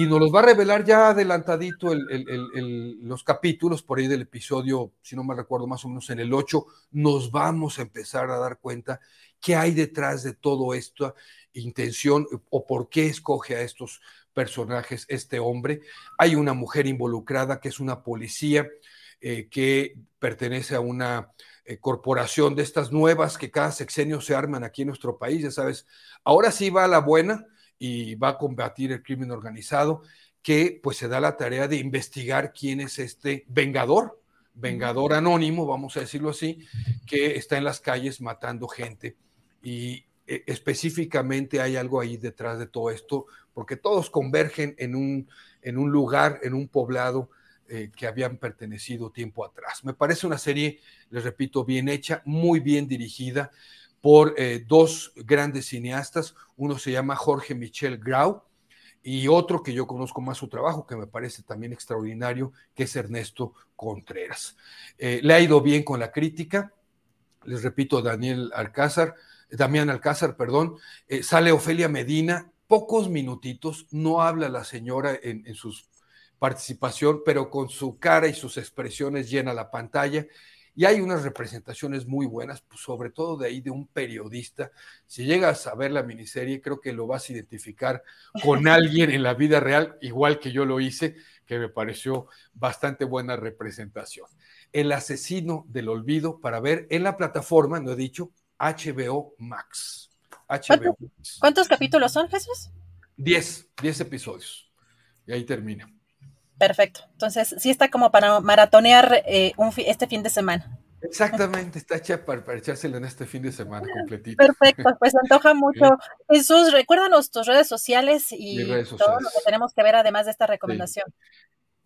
Y nos los va a revelar ya adelantadito los capítulos, por ahí del episodio, si no me recuerdo, más o menos en el 8, nos vamos a empezar a dar cuenta qué hay detrás de todo esto, intención o por qué escoge a estos personajes este hombre. Hay una mujer involucrada que es una policía eh, que pertenece a una eh, corporación de estas nuevas que cada sexenio se arman aquí en nuestro país, ya sabes, ahora sí va la buena y va a combatir el crimen organizado, que pues se da la tarea de investigar quién es este vengador, vengador anónimo, vamos a decirlo así, que está en las calles matando gente y eh, específicamente hay algo ahí detrás de todo esto, porque todos convergen en un, en un lugar, en un poblado eh, que habían pertenecido tiempo atrás. Me parece una serie, les repito, bien hecha, muy bien dirigida por eh, dos grandes cineastas. Uno se llama Jorge Michel Grau y otro que yo conozco más su trabajo, que me parece también extraordinario, que es Ernesto Contreras. Eh, le ha ido bien con la crítica. Les repito, Daniel Alcázar, Damián Alcázar, perdón, sale Ofelia Medina, pocos minutitos, no habla la señora en, sus participación, pero con su cara y sus expresiones llena la pantalla. Y hay unas representaciones muy buenas, pues, sobre todo de ahí de un periodista. Si llegas a ver la miniserie, creo que lo vas a identificar con alguien en la vida real, igual que yo lo hice, que me pareció bastante buena representación. El asesino del olvido para ver en la plataforma, no he dicho, HBO Max. HBO ¿Cuántos capítulos son, Jesús? Diez, diez episodios. Y ahí termina. Perfecto. Entonces, sí está como para maratonear eh, este fin de semana. Exactamente, está hecha para, echársela en este fin de semana completito. Perfecto, pues antoja mucho. Jesús, recuérdanos tus redes sociales y todo lo que tenemos que ver además de esta recomendación.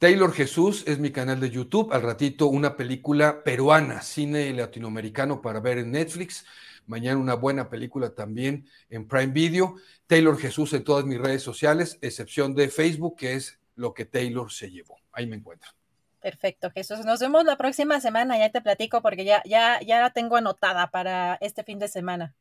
Taylor Jesús es mi canal de YouTube. Al ratito una película peruana, cine latinoamericano para ver en Netflix. Mañana una buena película también en Prime Video. Taylor Jesús en todas mis redes sociales, excepción de Facebook, que es lo que Taylor se llevó. Ahí me encuentro. Perfecto, Jesús. Nos vemos la próxima semana, ya te platico porque ya, ya, ya la tengo anotada para este fin de semana.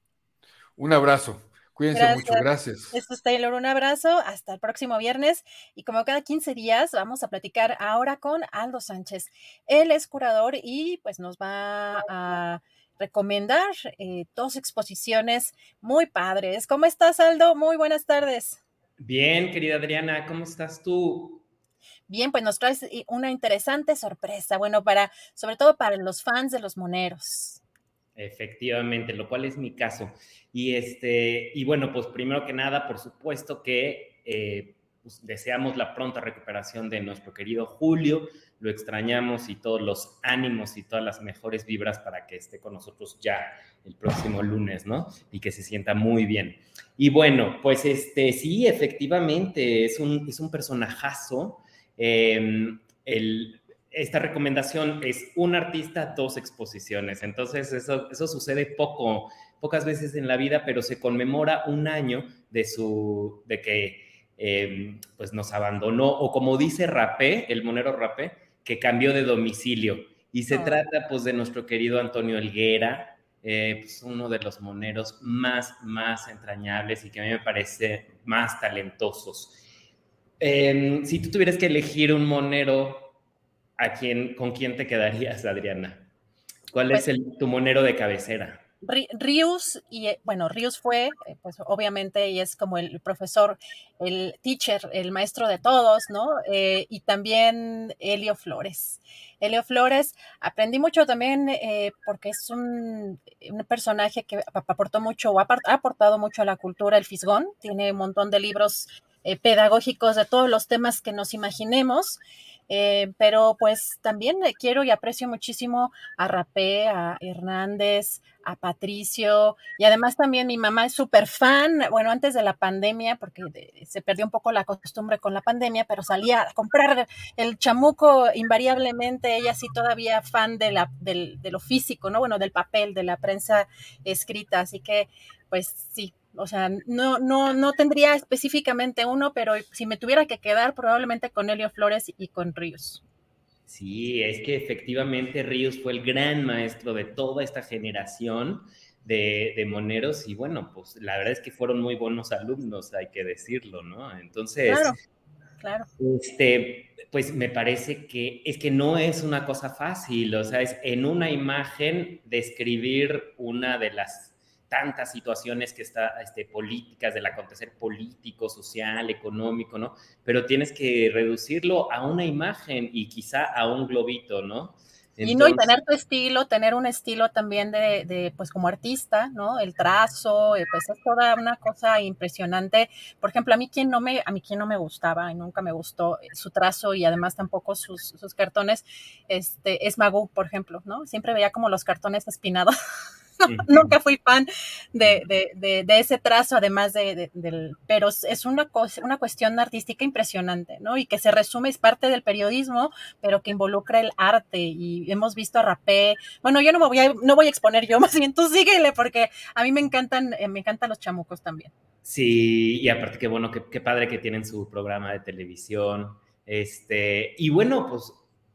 Un abrazo. Cuídense mucho, gracias. Esto es Taylor, un abrazo, hasta el próximo viernes. Y como cada 15 días, vamos a platicar ahora con Aldo Sánchez. Él es curador y pues nos va a recomendar eh, dos exposiciones muy padres. ¿Cómo estás, Aldo? Muy buenas tardes. Bien, querida Adriana, ¿cómo estás tú? Bien, pues nos traes una interesante sorpresa, bueno, para, sobre todo para los fans de los moneros. Efectivamente, lo cual es mi caso. Y este, y bueno, pues primero que nada, por supuesto que eh, pues, deseamos la pronta recuperación de nuestro querido Julio, lo extrañamos y todos los ánimos y todas las mejores vibras para que esté con nosotros ya el próximo lunes, ¿no? Y que se sienta muy bien. Y bueno, pues este, sí, efectivamente, es un, es un personajazo. Em, esta recomendación es un artista, dos exposiciones. Entonces, eso, eso sucede poco, pocas veces en la vida, pero se conmemora un año de su, de que em, pues nos abandonó, o como dice Rapé, el monero Rapé, que cambió de domicilio. Y se ah. trata pues de nuestro querido Antonio Elguera, eh, pues, uno de los moneros más, más entrañables y que a mí me parece más talentosos. Em, si tú tuvieras que elegir un monero, ¿a quién, ¿con quién te quedarías, Adriana? ¿Cuál es pues el, tu monero de cabecera? Rius, y eh, bueno, Rius fue, eh, pues obviamente, y es como el profesor, el teacher, el maestro de todos, ¿no? Eh, y también Helio Flores. Helio Flores, aprendí mucho también porque es un, personaje que aportó mucho, o ha aportado mucho a la cultura, el Fisgón, tiene un montón de libros pedagógicos de todos los temas que nos imaginemos. Pero pues también quiero y aprecio muchísimo a Rapé, a Hernández, a Patricio y además también mi mamá es súper fan, bueno, antes de la pandemia, porque se perdió un poco la costumbre con la pandemia, pero salía a comprar el chamuco invariablemente, ella sí todavía fan de, la, de lo físico, ¿no? Bueno, del papel, de la prensa escrita, así que pues sí, o sea, no, no, no tendría específicamente uno, pero si me tuviera que quedar, probablemente con Helio Flores y con Ríos. Sí, es que efectivamente Ríos fue el gran maestro de toda esta generación de, moneros y bueno, pues la verdad es que fueron muy buenos alumnos, hay que decirlo, ¿no? Entonces, claro, claro. Este, pues me parece que es que no es una cosa fácil, o sea, es en una imagen describir una de las tantas situaciones que está, este, políticas, del acontecer político, social, económico, ¿no? Pero tienes que reducirlo a una imagen y quizá a un globito, ¿no? y no, y tener tu estilo, tener un estilo también de, de, pues como artista, ¿no? El trazo, eh, pues es toda una cosa impresionante. Por ejemplo, a mí quien no me, a mí quien no me gustaba y nunca me gustó su trazo y además tampoco sus, sus cartones, este, es Magoo, por ejemplo, ¿no? Siempre veía como los cartones espinados nunca fui fan de, de, de, ese trazo, además de, del, pero es una, una cuestión artística impresionante, ¿no? Y que se resume, es parte del periodismo, pero que involucra el arte. Y hemos visto a Rapé, bueno, yo no me voy a, no voy a exponer yo, más bien tú síguele, porque a mí me encantan, eh, me encantan los chamucos también. Sí, y aparte qué bueno, qué, qué padre que tienen su programa de televisión. Este, y bueno, pues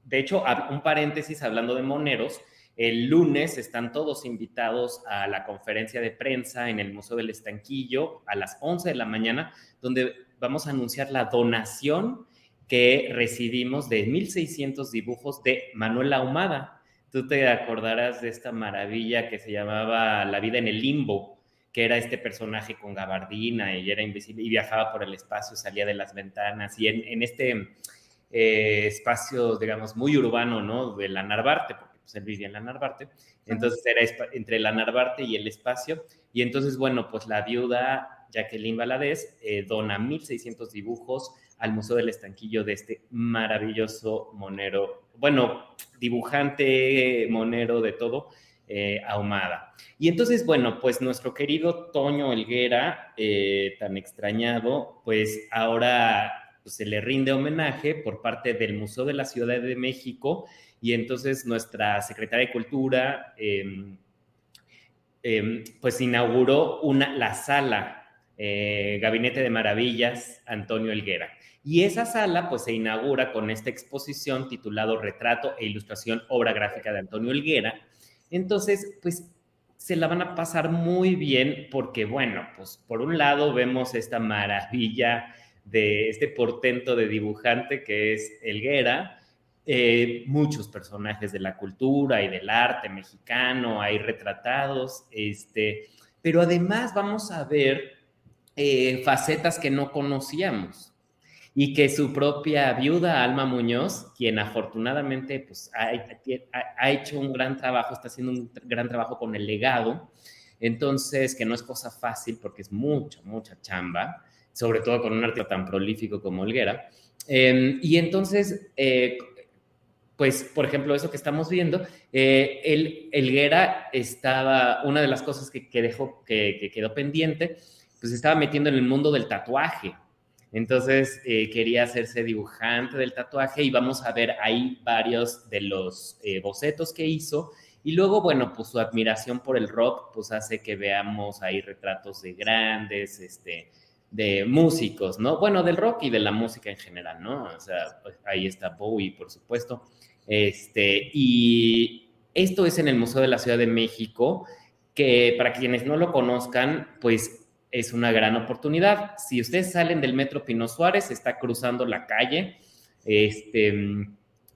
de hecho, un paréntesis hablando de moneros, el lunes están todos invitados a la conferencia de prensa en el Museo del Estanquillo a las 11 de la mañana, donde vamos a anunciar la donación que recibimos de 1.600 dibujos de Manuel Ahumada. Tú te acordarás de esta maravilla que se llamaba La vida en el limbo, que era este personaje con gabardina y era invisible y viajaba por el espacio, salía de las ventanas y en este eh, espacio, digamos, muy urbano, ¿no? De la Narvarte, pues, él vivía en la Narvarte. Entonces era entre la Narvarte y el espacio. Y entonces, bueno, pues la viuda Jacqueline Valadez eh, dona 1.600 dibujos al Museo del Estanquillo de este maravilloso monero, bueno, dibujante, monero de todo, eh, ahumada. Y entonces, bueno, pues nuestro querido Toño Elguera, eh, tan extrañado, pues ahora pues, se le rinde homenaje por parte del Museo de la Ciudad de México y entonces nuestra secretaria de Cultura em, em, pues inauguró una, la sala eh, Gabinete de Maravillas Antonio Elguera. Y esa sala pues se inaugura con esta exposición titulado Retrato e Ilustración Obra Gráfica de Antonio Elguera. Entonces, pues se la van a pasar muy bien porque, bueno, pues por un lado vemos esta maravilla de este portento de dibujante que es Elguera, eh, muchos personajes de la cultura y del arte mexicano hay retratados, este, pero además vamos a ver eh, facetas que no conocíamos y que su propia viuda, Alma Muñoz, quien afortunadamente pues, ha, ha, hecho un gran trabajo, está haciendo un gran trabajo con el legado, entonces que no es cosa fácil porque es mucha, mucha chamba, sobre todo con un artista tan prolífico como Olguera. Em, y entonces, eh, pues, por ejemplo, eso que estamos viendo, eh, el, Elguera estaba, una de las cosas que, dejó, que, quedó pendiente, pues estaba metiendo en el mundo del tatuaje. Entonces eh, quería hacerse dibujante del tatuaje y vamos a ver ahí varios de los bocetos que hizo. Y luego, bueno, pues su admiración por el rock, pues hace que veamos ahí retratos de grandes, este, de músicos, ¿no? Bueno, del rock y de la música en general, ¿no? O sea, pues, ahí está Bowie, por supuesto. Este, y esto es en el Museo de la Ciudad de México, que para quienes no lo conozcan, pues es una gran oportunidad. Si ustedes salen del Metro Pino Suárez, está cruzando la calle, este,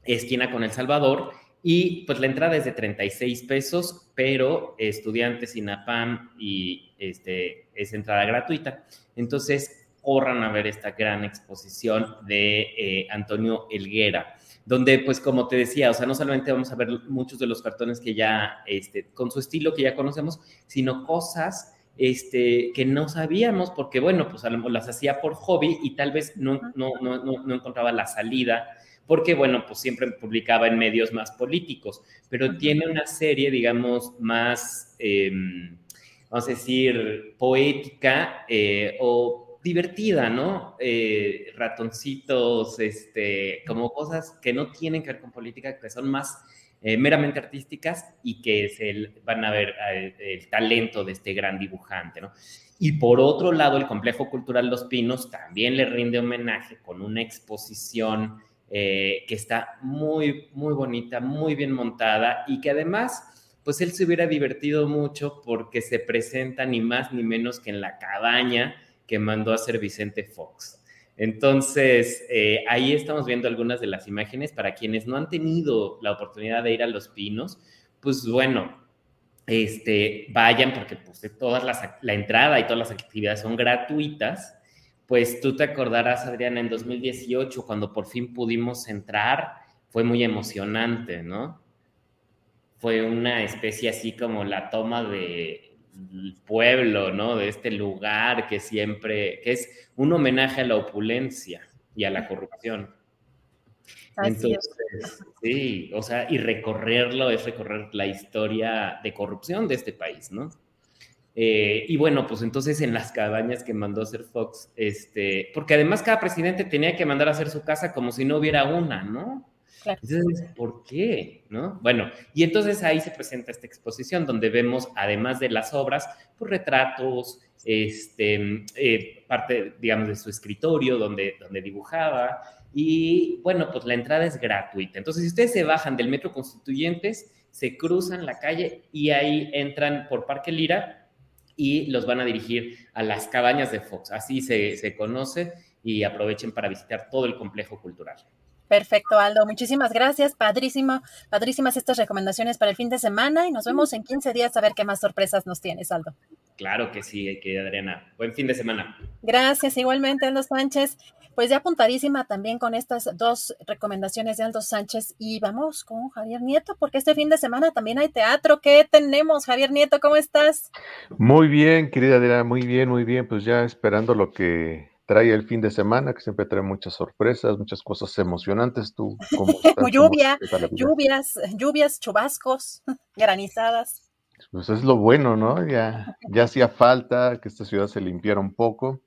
esquina con El Salvador, y pues la entrada es de 36 pesos, pero estudiantes INAPAM y este, es entrada gratuita. Entonces, corran a ver esta gran exposición de eh, Antonio Elguera, donde, pues, como te decía, o sea, no solamente vamos a ver muchos de los cartones que ya, este, con su estilo que ya conocemos, sino cosas este, que no sabíamos, porque, bueno, pues las hacía por hobby y tal vez no, no, no, no encontraba la salida porque bueno, pues siempre publicaba en medios más políticos, pero tiene una serie, digamos, más, em, vamos a decir, poética eh, o divertida, ¿no? Eh, ratoncitos, este, como cosas que no tienen que ver con política, que son más eh, meramente artísticas y que van a ver el talento de este gran dibujante, ¿no? Y por otro lado, el Complejo Cultural Los Pinos también le rinde homenaje con una exposición eh, que está muy, muy bonita, muy bien montada y que además, pues él se hubiera divertido mucho porque se presenta ni más ni menos que en la cabaña que mandó a hacer Vicente Fox. Entonces, eh, ahí estamos viendo algunas de las imágenes. Para quienes no han tenido la oportunidad de ir a Los Pinos, pues bueno, este, vayan porque pues, todas las, la entrada y todas las actividades son gratuitas pues tú te acordarás, Adriana, en 2018, cuando por fin pudimos entrar, fue muy emocionante, ¿no? Fue una especie así como la toma de pueblo, ¿no? De este lugar que siempre, que es un homenaje a la opulencia y a la corrupción. Entonces, sí, o sea, y recorrerlo es recorrer la historia de corrupción de este país, ¿no? Eh, y bueno, pues entonces en las cabañas que mandó hacer Fox, este, porque además cada presidente tenía que mandar a hacer su casa como si no hubiera una, ¿no? Entonces, ¿por qué? ¿No? Bueno, y entonces ahí se presenta esta exposición donde vemos, además de las obras, pues retratos, este, eh, parte, digamos, de su escritorio donde, donde dibujaba. Y bueno, pues la entrada es gratuita. Entonces, si ustedes se bajan del Metro Constituyentes, se cruzan la calle y ahí entran por Parque Lira y los van a dirigir a las cabañas de Fox. Así se, se conoce y aprovechen para visitar todo el complejo cultural. Perfecto, Aldo. Muchísimas gracias. Padrísimo, padrísimas estas recomendaciones para el fin de semana y nos vemos en 15 días a ver qué más sorpresas nos tienes, Aldo. Claro que sí, que Adriana. Buen fin de semana. Gracias, igualmente, Aldo Sánchez. Pues ya apuntadísima también con estas dos recomendaciones de Aldo Sánchez y vamos con Javier Nieto, porque este fin de semana también hay teatro. ¿Qué tenemos, Javier Nieto? ¿Cómo estás? Muy bien, querida Adriana, muy bien, muy bien. Pues ya esperando lo que trae el fin de semana, que siempre trae muchas sorpresas, muchas cosas emocionantes. ¿Tú cómo estás? Lluvia, lluvias, lluvias, chubascos, granizadas. Pues es lo bueno, ¿no? Ya, ya hacía falta que esta ciudad se limpiara un poco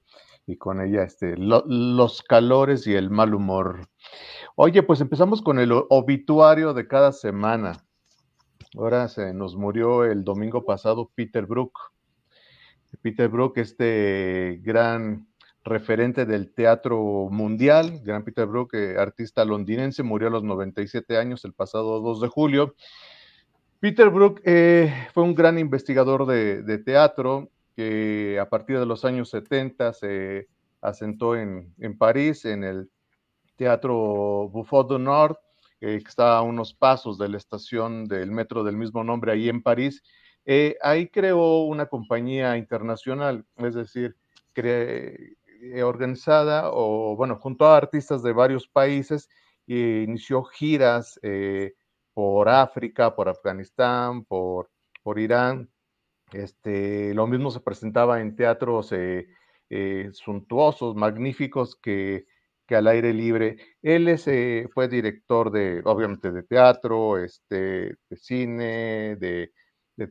y con ella este, los calores y el mal humor. Oye, pues empezamos con el obituario de cada semana. Ahora se nos murió el domingo pasado Peter Brook. Peter Brook, este gran referente del teatro mundial, gran Peter Brook, eh, artista londinense, murió a los 97 años el pasado 2 de julio. Peter Brook eh, fue un gran investigador de, de teatro, que a partir de los años 70 se asentó en, París, en el Teatro Buffon du Nord, que está a unos pasos de la estación del metro del mismo nombre ahí en París. Eh, ahí creó una compañía internacional, es decir, eh, organizada o, bueno, junto a artistas de varios países e inició giras eh, por África, por Afganistán, por, por Irán, este, lo mismo se presentaba en teatros eh, suntuosos, magníficos, que, al aire libre. Él eh, fue director de, obviamente, de teatro, este, de cine, de,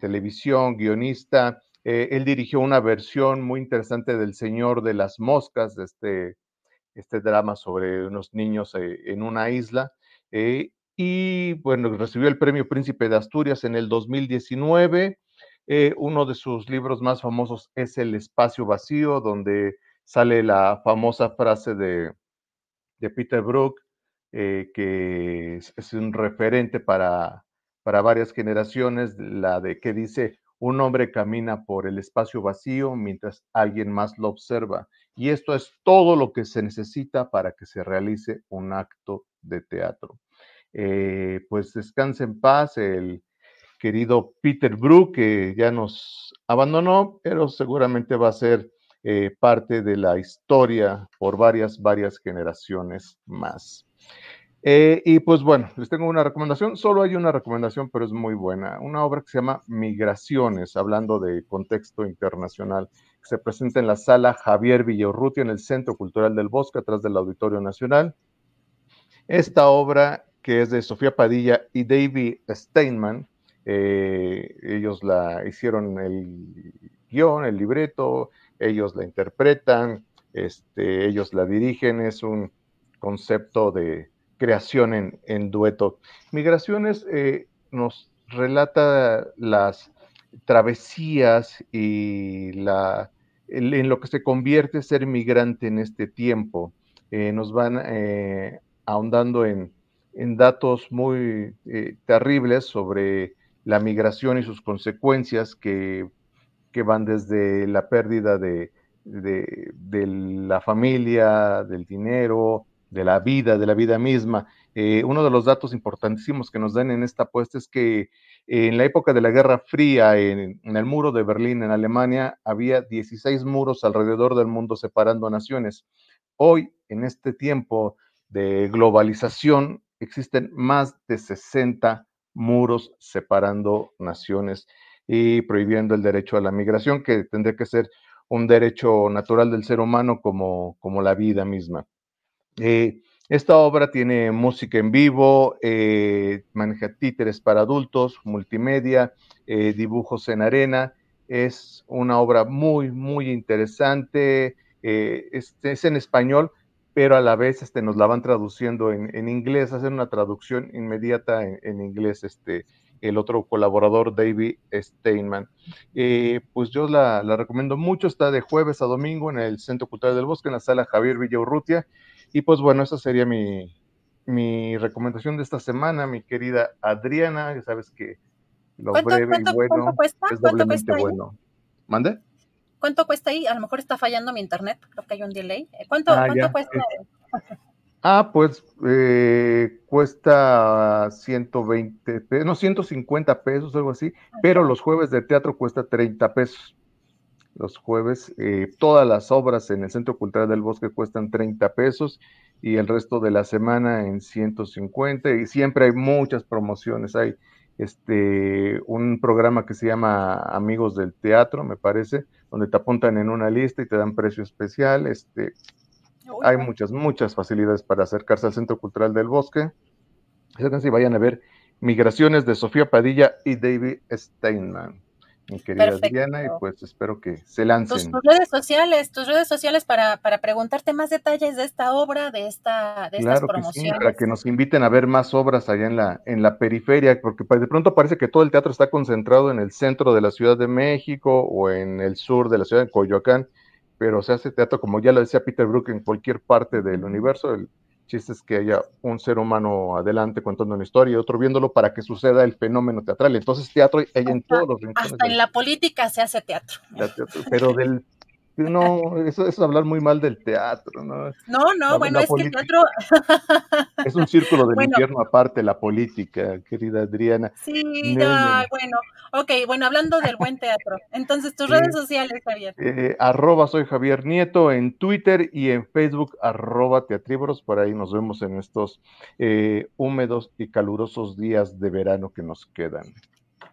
televisión, guionista. Él dirigió una versión muy interesante del Señor de las Moscas, de este, este drama sobre unos niños en una isla. y bueno, recibió el premio Príncipe de Asturias en el 2019. Eh, uno de sus libros más famosos es El espacio vacío, donde sale la famosa frase de, Peter Brook, eh, que es, un referente para, para varias generaciones, la de que dice, un hombre camina por el espacio vacío mientras alguien más lo observa. Y esto es todo lo que se necesita para que se realice un acto de teatro. Eh, pues descanse en paz el querido Peter Brook, que ya nos abandonó, pero seguramente va a ser eh, parte de la historia por varias, varias generaciones más. Eh, y pues bueno, les tengo una recomendación, solo hay una recomendación, pero es muy buena, una obra que se llama Migraciones, hablando de contexto internacional, se presenta en la sala Javier Villarruti en el Centro Cultural del Bosque, atrás del Auditorio Nacional. Esta obra, que es de Sofía Padilla y David Steinman, eh, ellos la hicieron el guion, el libreto, ellos la interpretan, este, ellos la dirigen, es un concepto de creación en, dueto. Migraciones eh, nos relata las travesías y la, en lo que se convierte ser migrante en este tiempo. Eh, nos van ahondando en, en, datos muy terribles sobre la migración y sus consecuencias que, van desde la pérdida de, la familia, del dinero, de la vida, de la vida misma. Eh, uno de los datos importantísimos que nos dan en esta apuesta es que en la época de la Guerra Fría, en, en, el muro de Berlín, en Alemania, había 16 muros alrededor del mundo separando naciones. Hoy, en este tiempo de globalización, existen más de 60 muros separando naciones y prohibiendo el derecho a la migración, que tendría que ser un derecho natural del ser humano como, como la vida misma. Eh, Esta obra tiene música en vivo, eh, maneja títeres para adultos, multimedia, eh, dibujos en arena. Es una obra muy, muy interesante. Es, en español, pero a la vez este, nos la van traduciendo en, inglés, hacen una traducción inmediata en, inglés, este, el otro colaborador, David Steinman. pues yo la, la, recomiendo mucho, está de jueves a domingo en el Centro Cultural del Bosque, en la sala Javier Villaurrutia, y pues bueno, esa sería mi, recomendación de esta semana, mi querida Adriana, ya sabes que lo breve y bueno es doblemente bueno. ¿Mande? ¿Cuánto cuesta ahí? A lo mejor está fallando mi internet, creo que hay un delay. Eh, ¿Cuánto, ah, cuesta? Ah, pues eh, cuesta 120 no, 150 pesos, algo así, pero los jueves de teatro cuesta 30 pesos los jueves. Eh, todas las obras en el Centro Cultural del Bosque cuestan 30 pesos y el resto de la semana en 150 y siempre hay muchas promociones. Hay este un programa que se llama Amigos del Teatro, me parece, donde te apuntan en una lista y te dan precio especial. Este, hay muchas, muchas facilidades para acercarse al Centro Cultural del Bosque. Acérquense y vayan a ver Migraciones de Sofía Padilla y David Steinman mi querida Diana, y pues espero que se lancen. Tus, redes sociales, tus redes sociales para, para, preguntarte más detalles de esta obra, de esta de claro estas promociones. Que sí, para que nos inviten a ver más obras allá en la, en la periferia, porque de pronto parece que todo el teatro está concentrado en el centro de la Ciudad de México o en el sur de la ciudad de Coyoacán, pero se hace teatro, como ya lo decía Peter Brook, en cualquier parte del universo. El, chiste es que haya un ser humano adelante contando una historia y otro viéndolo para que suceda el fenómeno teatral. Entonces, teatro hay en todos los rincones. Hasta en la política se hace teatro. Pero del no, eso, es hablar muy mal del teatro, ¿no? No, no, bueno, es que el teatro... es un círculo del infierno aparte, la política, querida Adriana. Sí, bueno, ok, bueno, hablando del buen teatro, entonces tus redes sociales, Javier. Eh, arroba soy Javier Nieto en Twitter y en Facebook, arroba teatríboros, por ahí nos vemos en estos eh, húmedos y calurosos días de verano que nos quedan.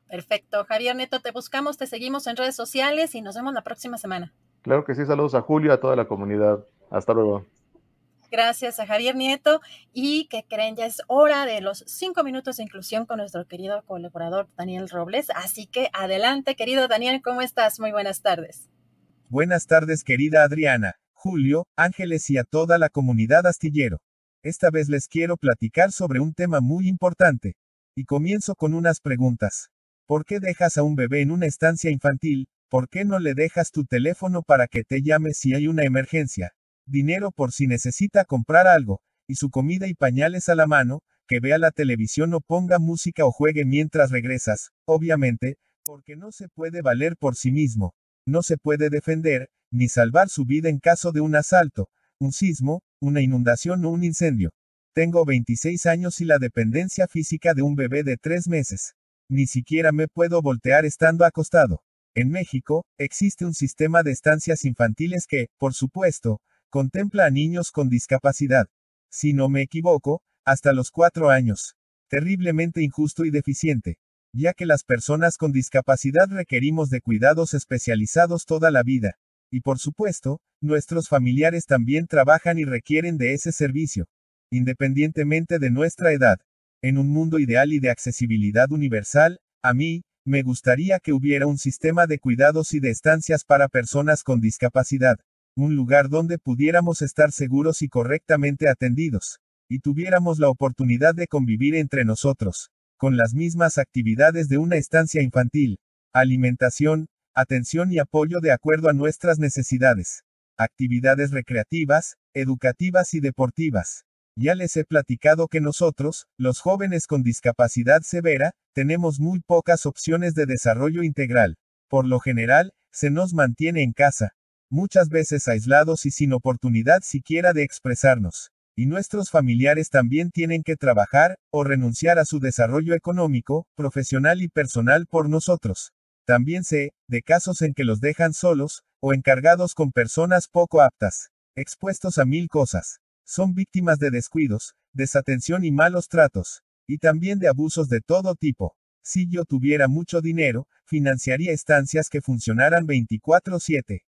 Perfecto, Javier Nieto, te buscamos, te seguimos en redes sociales y nos vemos la próxima semana. Claro que sí, saludos a Julio, a toda la comunidad. Hasta luego. Gracias a Javier Nieto. Y que creen, ya es hora de los cinco minutos de inclusión con nuestro querido colaborador Daniel Robles. Así que adelante, querido Daniel, ¿cómo estás? Muy buenas tardes. Buenas tardes, querida Adriana, Julio, Ángeles y a toda la comunidad astillero. Esta vez les quiero platicar sobre un tema muy importante. Y comienzo con unas preguntas. ¿Por qué dejas a un bebé en una estancia infantil, ¿Por qué no le dejas tu teléfono para que te llame si hay una emergencia? Dinero por si necesita comprar algo, y su comida y pañales a la mano, que vea la televisión o ponga música o juegue mientras regresas, obviamente, porque no se puede valer por sí mismo, no se puede defender, ni salvar su vida en caso de un asalto, un sismo, una inundación o un incendio. Tengo 26 años y la dependencia física de un bebé de 3 meses. Ni siquiera me puedo voltear estando acostado. En México, existe un sistema de estancias infantiles que, por supuesto, contempla a niños con discapacidad. Si no me equivoco, hasta los cuatro años. Terriblemente injusto y deficiente. Ya que las personas con discapacidad requerimos de cuidados especializados toda la vida. Y por supuesto, nuestros familiares también trabajan y requieren de ese servicio. Independientemente de nuestra edad. En un mundo ideal y de accesibilidad universal, a mí, me gustaría que hubiera un sistema de cuidados y de estancias para personas con discapacidad. Un lugar donde pudiéramos estar seguros y correctamente atendidos. Y tuviéramos la oportunidad de convivir entre nosotros. Con las mismas actividades de una estancia infantil. Alimentación, atención y apoyo de acuerdo a nuestras necesidades. Actividades recreativas, educativas y deportivas. Ya les he platicado que nosotros, los jóvenes con discapacidad severa, tenemos muy pocas opciones de desarrollo integral. Por lo general, se nos mantiene en casa. Muchas veces aislados y sin oportunidad siquiera de expresarnos. Y nuestros familiares también tienen que trabajar, o renunciar a su desarrollo económico, profesional y personal por nosotros. También sé, de casos en que los dejan solos, o encargados con personas poco aptas, expuestos a mil cosas son víctimas de descuidos, desatención y malos tratos, y también de abusos de todo tipo. Si yo tuviera mucho dinero, financiaría estancias que funcionaran 24/7.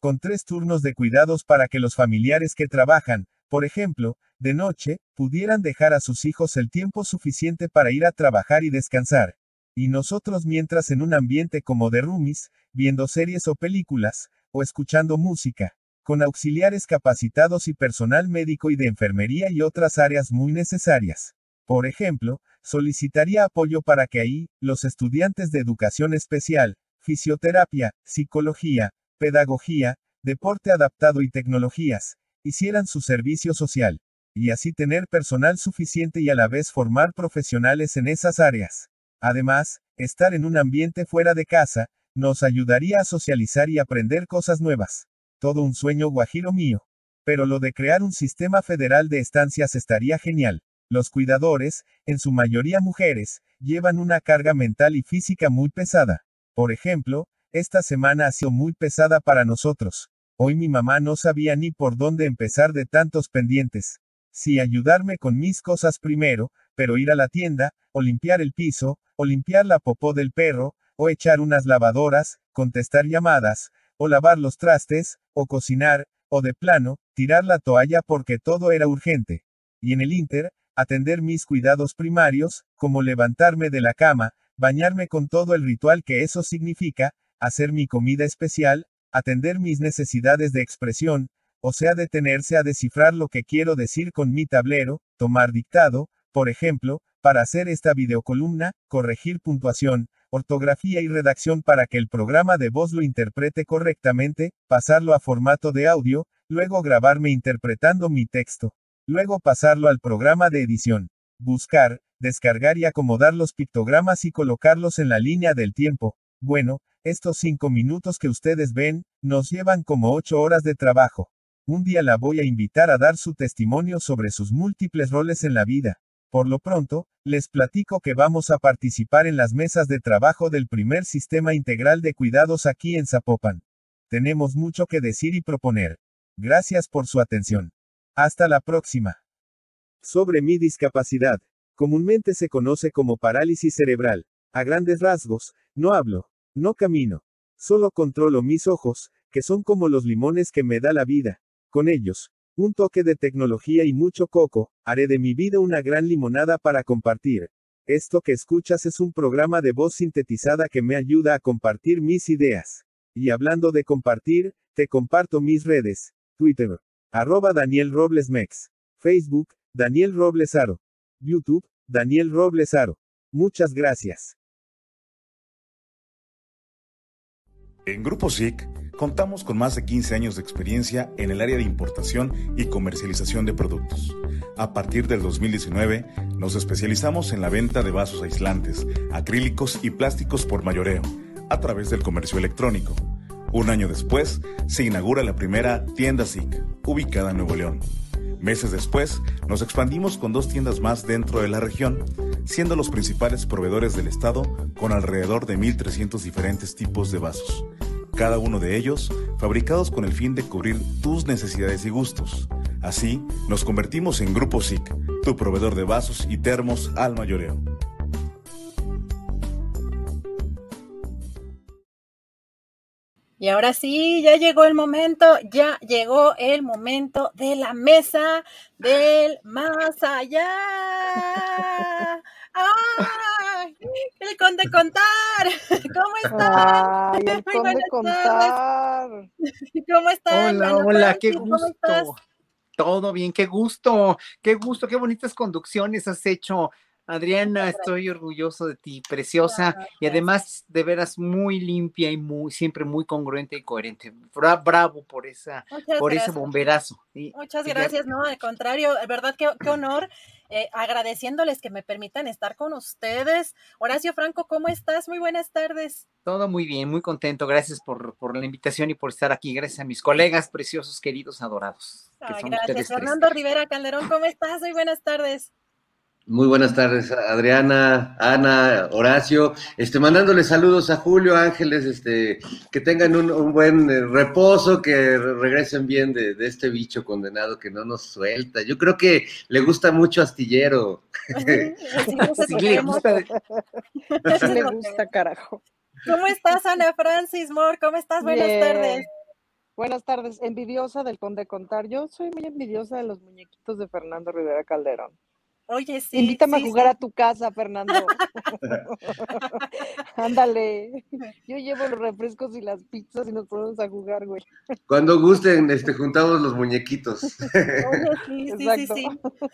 con tres turnos de cuidados para que los familiares que trabajan, por ejemplo, de noche, pudieran dejar a sus hijos el tiempo suficiente para ir a trabajar y descansar. Y nosotros mientras en un ambiente como de roomies, viendo series o películas, o escuchando música, con auxiliares capacitados y personal médico y de enfermería y otras áreas muy necesarias. Por ejemplo, solicitaría apoyo para que ahí, los estudiantes de educación especial, fisioterapia, psicología, pedagogía, deporte adaptado y tecnologías, hicieran su servicio social, y así tener personal suficiente y a la vez formar profesionales en esas áreas. Además, estar en un ambiente fuera de casa, nos ayudaría a socializar y aprender cosas nuevas. Todo un sueño guajiro mío. Pero lo de crear un sistema federal de estancias estaría genial. Los cuidadores, en su mayoría mujeres, llevan una carga mental y física muy pesada. Por ejemplo, esta semana ha sido muy pesada para nosotros. Hoy mi mamá no sabía ni por dónde empezar de tantos pendientes. Si ayudarme con mis cosas primero, pero ir a la tienda, o limpiar el piso, o limpiar la popó del perro, o echar unas lavadoras, contestar llamadas, o lavar los trastes, o cocinar, o de plano, tirar la toalla porque todo era urgente. Y en el Inter, atender mis cuidados primarios, como levantarme de la cama, bañarme con todo el ritual que eso significa, hacer mi comida especial, atender mis necesidades de expresión, o sea, detenerse a descifrar lo que quiero decir con mi tablero, tomar dictado, por ejemplo, para hacer esta videocolumna, corregir puntuación, ortografía y redacción para que el programa de voz lo interprete correctamente, pasarlo a formato de audio, luego grabarme interpretando mi texto, luego pasarlo al programa de edición, buscar, descargar y acomodar los pictogramas y colocarlos en la línea del tiempo. Bueno, estos cinco minutos que ustedes ven, nos llevan como ocho horas de trabajo. Un día la voy a invitar a dar su testimonio sobre sus múltiples roles en la vida. Por lo pronto, les platico que vamos a participar en las mesas de trabajo del primer sistema integral de cuidados aquí en Zapopan. Tenemos mucho que decir y proponer. Gracias por su atención. Hasta la próxima. Sobre mi discapacidad. Comúnmente se conoce como parálisis cerebral. A grandes rasgos, no hablo, no camino. Solo controlo mis ojos, que son como los limones que me da la vida. Con ellos, un toque de tecnología y mucho coco, haré de mi vida una gran limonada para compartir. Esto que escuchas es un programa de voz sintetizada que me ayuda a compartir mis ideas. Y hablando de compartir, te comparto mis redes. Twitter. Arroba Daniel Robles Mex. Facebook, Daniel Robles Aro. YouTube, Daniel Robles Aro. Muchas gracias. En Grupo SIC contamos con más de 15 años de experiencia en el área de importación y comercialización de productos. A partir del 2019, nos especializamos en la venta de vasos aislantes, acrílicos y plásticos por mayoreo, a través del comercio electrónico. Un año después, se inaugura la primera tienda SIC, ubicada en Nuevo León. Meses después, nos expandimos con dos tiendas más dentro de la región, siendo los principales proveedores del Estado con alrededor de 1.300 diferentes tipos de vasos, cada uno de ellos fabricados con el fin de cubrir tus necesidades y gustos. Así, nos convertimos en Grupo SIC, tu proveedor de vasos y termos al mayoreo. Y ahora sí, ya llegó el momento, ya llegó el momento de la mesa del más allá. ¡Ay! El conde contar. ¿Cómo estás? Ay, el conde contar. ¿Cómo estás? Hola, hola, qué gusto. Todo bien, qué gusto, qué gusto, qué bonitas conducciones has hecho. Adriana, estoy orgulloso de ti, preciosa y además de veras muy limpia y muy siempre muy congruente y coherente. bravo por esa, por ese bomberazo. Muchas gracias, no, al contrario, verdad qué, qué honor. Eh, agradeciéndoles que me permitan estar con ustedes. Horacio Franco, ¿cómo estás? Muy buenas tardes. Todo muy bien, muy contento. Gracias por, por la invitación y por estar aquí. Gracias a mis colegas preciosos, queridos, adorados. gracias. Fernando Rivera Calderón, ¿cómo estás? Muy buenas tardes. Muy buenas tardes, Adriana, Ana, Horacio, este, mandándole saludos a Julio Ángeles, este, que tengan un, buen eh, reposo, que regresen bien de, este bicho condenado que no nos suelta. Yo creo que le gusta mucho Astillero. Sí, le gusta. Sí le gusta, carajo. ¿Cómo estás, Ana Francis Moore? ¿Cómo estás? Buenas tardes. Buenas tardes, envidiosa del Conde Contar. Yo soy muy envidiosa de los muñequitos de Fernando Rivera Calderón. Oye, sí. Invítame a jugar a tu casa, Fernando. Ándale. Yo llevo los refrescos y las pizzas y nos ponemos a jugar, güey. Cuando gusten, este, juntamos los muñequitos. Oye, sí, sí, sí,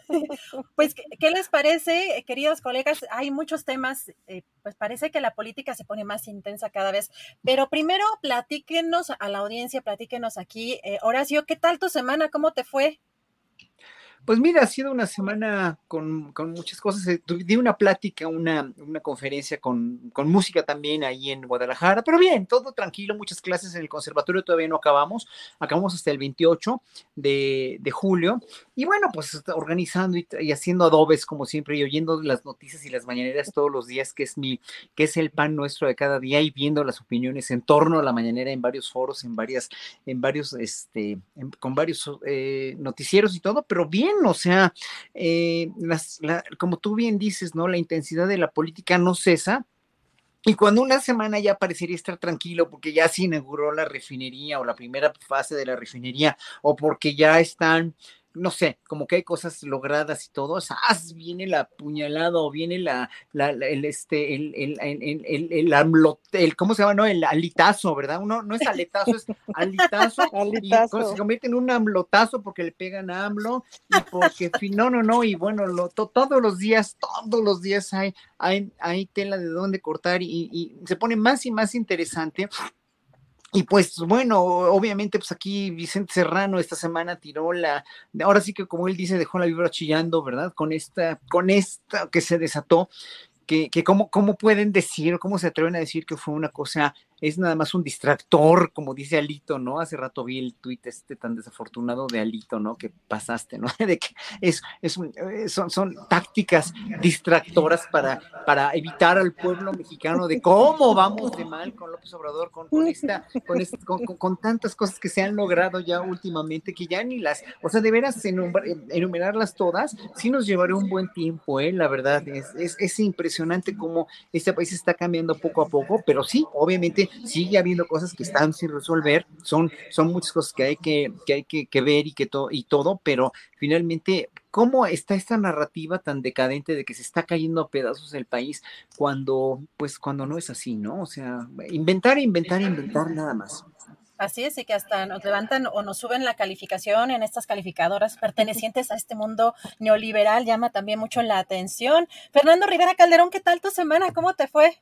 Pues, ¿qué les parece, queridos colegas? Hay muchos temas, eh, pues parece que la política se pone más intensa cada vez. Pero primero, platíquenos a la audiencia, platíquenos aquí. Eh, Horacio, ¿qué tal tu semana? ¿Cómo te fue? Pues mira, ha sido una semana con, muchas cosas. Eh, di una plática, una, una conferencia con, música también ahí en Guadalajara, pero bien, todo tranquilo, muchas clases en el conservatorio todavía no acabamos, acabamos hasta el 28 de, julio. Y bueno, pues organizando y, haciendo adobes como siempre y oyendo las noticias y las mañaneras todos los días, que es mi, que es el pan nuestro de cada día y viendo las opiniones en torno a la mañanera en varios foros, en varias, en varios, este, con varios eh, noticieros y todo, pero bien o sea, eh, como tú bien dices, ¿no? La intensidad de la política no cesa. Y cuando una semana ya parecería estar tranquilo porque ya se inauguró la refinería o la primera fase de la refinería o porque ya están no sé, como que hay cosas logradas y todo, ¡ah! viene la puñalada o viene la, la, el, este, el, el, el, el, el, ¿cómo se llama? No, el alitazo, ¿verdad? Uno, no es aletazo, es alitazo, y se convierte en un amlotazo porque le pegan a AMLO, y porque, no, no, no, y bueno, lo, todos los días, todos los días hay, hay, hay tela de dónde cortar y, y se pone más y más interesante y pues bueno, obviamente pues aquí Vicente Serrano esta semana tiró la, ahora sí que como él dice, dejó la vibra chillando, ¿verdad? Con esta, con esta que se desató, que, que cómo, cómo pueden decir, cómo se atreven a decir que fue una cosa es nada más un distractor, como dice Alito, ¿no? Hace rato vi el tuit este tan desafortunado de Alito, ¿no? Que pasaste, ¿no? De que es, es eh, son, son tácticas distractoras para, para evitar al pueblo mexicano de cómo vamos de mal con López Obrador, con, con esta, con, con, tantas cosas que se han logrado ya últimamente, que ya ni las, o sea, de veras enumerarlas todas, sí nos llevará un buen tiempo, ¿eh? La verdad, es, es, es impresionante cómo este país está cambiando poco a poco, pero sí, obviamente sigue habiendo cosas que están sin resolver, son, son muchas cosas que hay que, que, hay que, ver y, que y todo, pero finalmente cómo está esta narrativa tan decadente de que se está cayendo a pedazos el país cuando, pues, cuando no es así, ¿no? O sea, inventar, inventar, inventar nada más. Así es, y que hasta nos levantan o nos suben la calificación en estas calificadoras pertenecientes a este mundo neoliberal, llama también mucho la atención. Fernando Rivera Calderón, ¿qué tal tu semana? ¿Cómo te fue?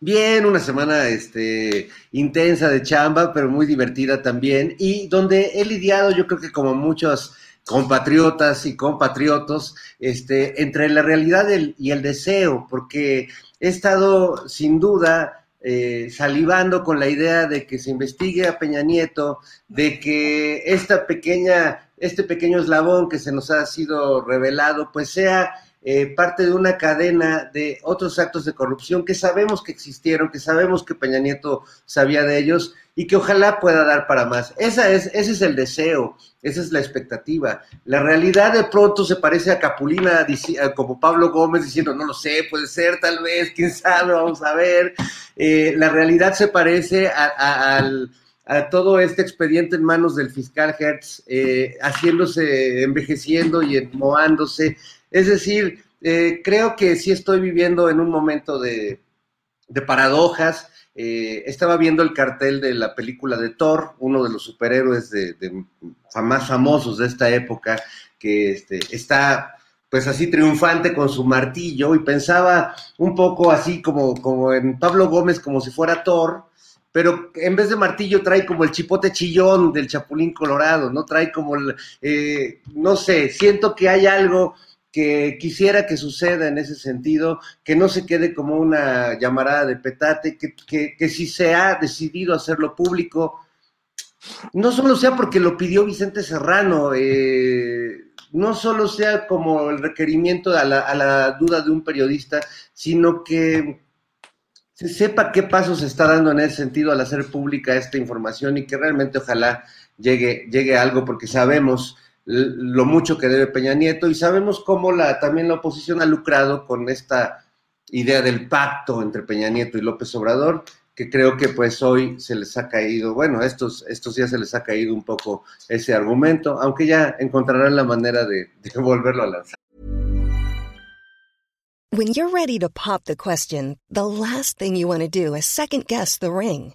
Bien, una semana este, intensa de chamba, pero muy divertida también, y donde he lidiado, yo creo que como muchos compatriotas y compatriotos, este, entre la realidad y el deseo, porque he estado sin duda eh, salivando con la idea de que se investigue a Peña Nieto, de que esta pequeña, este pequeño eslabón que se nos ha sido revelado, pues sea eh, parte de una cadena de otros actos de corrupción que sabemos que existieron, que sabemos que Peña Nieto sabía de ellos y que ojalá pueda dar para más. Esa es, ese es el deseo, esa es la expectativa. La realidad de pronto se parece a Capulina, como Pablo Gómez diciendo, no lo sé, puede ser, tal vez, quién sabe, vamos a ver. Eh, la realidad se parece a, todo este expediente en manos del fiscal Hertz, eh, haciéndose, envejeciendo y enmoándose es decir, eh, creo que sí estoy viviendo en un momento de, paradojas. Eh, estaba viendo el cartel de la película de Thor, uno de los superhéroes de, más famosos de esta época, que este, está pues así triunfante con su martillo y pensaba un poco así como, como en Pablo Gómez como si fuera Thor, pero en vez de martillo trae como el chipote chillón del Chapulín Colorado, ¿no? Trae como, el, eh, no sé, siento que hay algo que quisiera que suceda en ese sentido, que no se quede como una llamarada de petate, que, si se ha decidido hacerlo público, no solo sea porque lo pidió Vicente Serrano, eh, no solo sea como el requerimiento a la, a la, duda de un periodista, sino que se sepa qué pasos se está dando en ese sentido al hacer pública esta información y que realmente ojalá llegue, llegue algo, porque sabemos lo mucho que debe Peña Nieto y sabemos cómo la, también la oposición ha lucrado con esta idea del pacto entre Peña Nieto y López Obrador, que creo que pues hoy se les ha caído, bueno, estos, estos días se les ha caído un poco ese argumento, aunque ya encontrarán la manera de, volverlo a lanzar. When you're ready pop the question, the last thing you want to do is second guess the ring.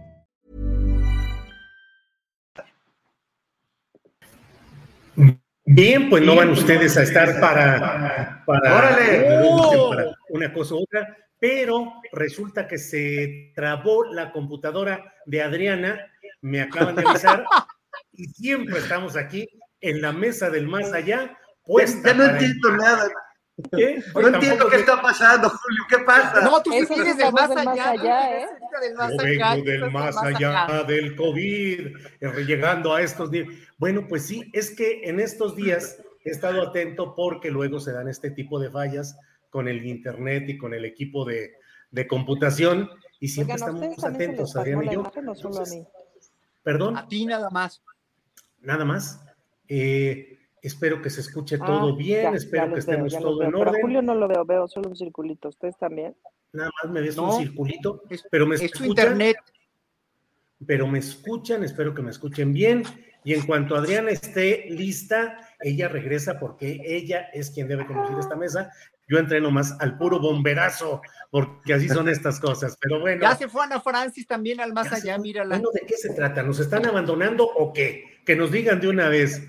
Bien, pues no van ustedes a estar para, para, para una cosa u otra, pero resulta que se trabó la computadora de Adriana, me acaban de avisar, y siempre estamos aquí en la mesa del más allá. Pues ya no entiendo nada. ¿Qué? No entiendo qué está pasando, Julio. ¿Qué pasa? No, tú vienes del más allá. ¿eh? Yo vengo del más allá del COVID, eh, llegando a estos días. Bueno, pues sí, es que en estos días he estado atento porque luego se dan este tipo de fallas con el internet y con el equipo de, de computación y siempre estamos atentos, Adrián y yo. Perdón. A ti nada más. Nada más. Eh, espero que se escuche todo bien, espero que estemos todo en orden. Julio no lo veo, veo solo un circulito. ¿Ustedes también? Nada más me ves un circulito, pero me escuchan. internet. Pero me escuchan, espero que me escuchen bien. Y en cuanto Adriana esté lista, ella regresa porque ella es quien debe conducir esta mesa. Yo entreno más al puro bomberazo, porque así son estas cosas. Pero bueno. Ya se fue Ana Francis también al más allá, mírala. Bueno, ¿de qué se trata? ¿Nos están abandonando o qué? Que nos digan de una vez.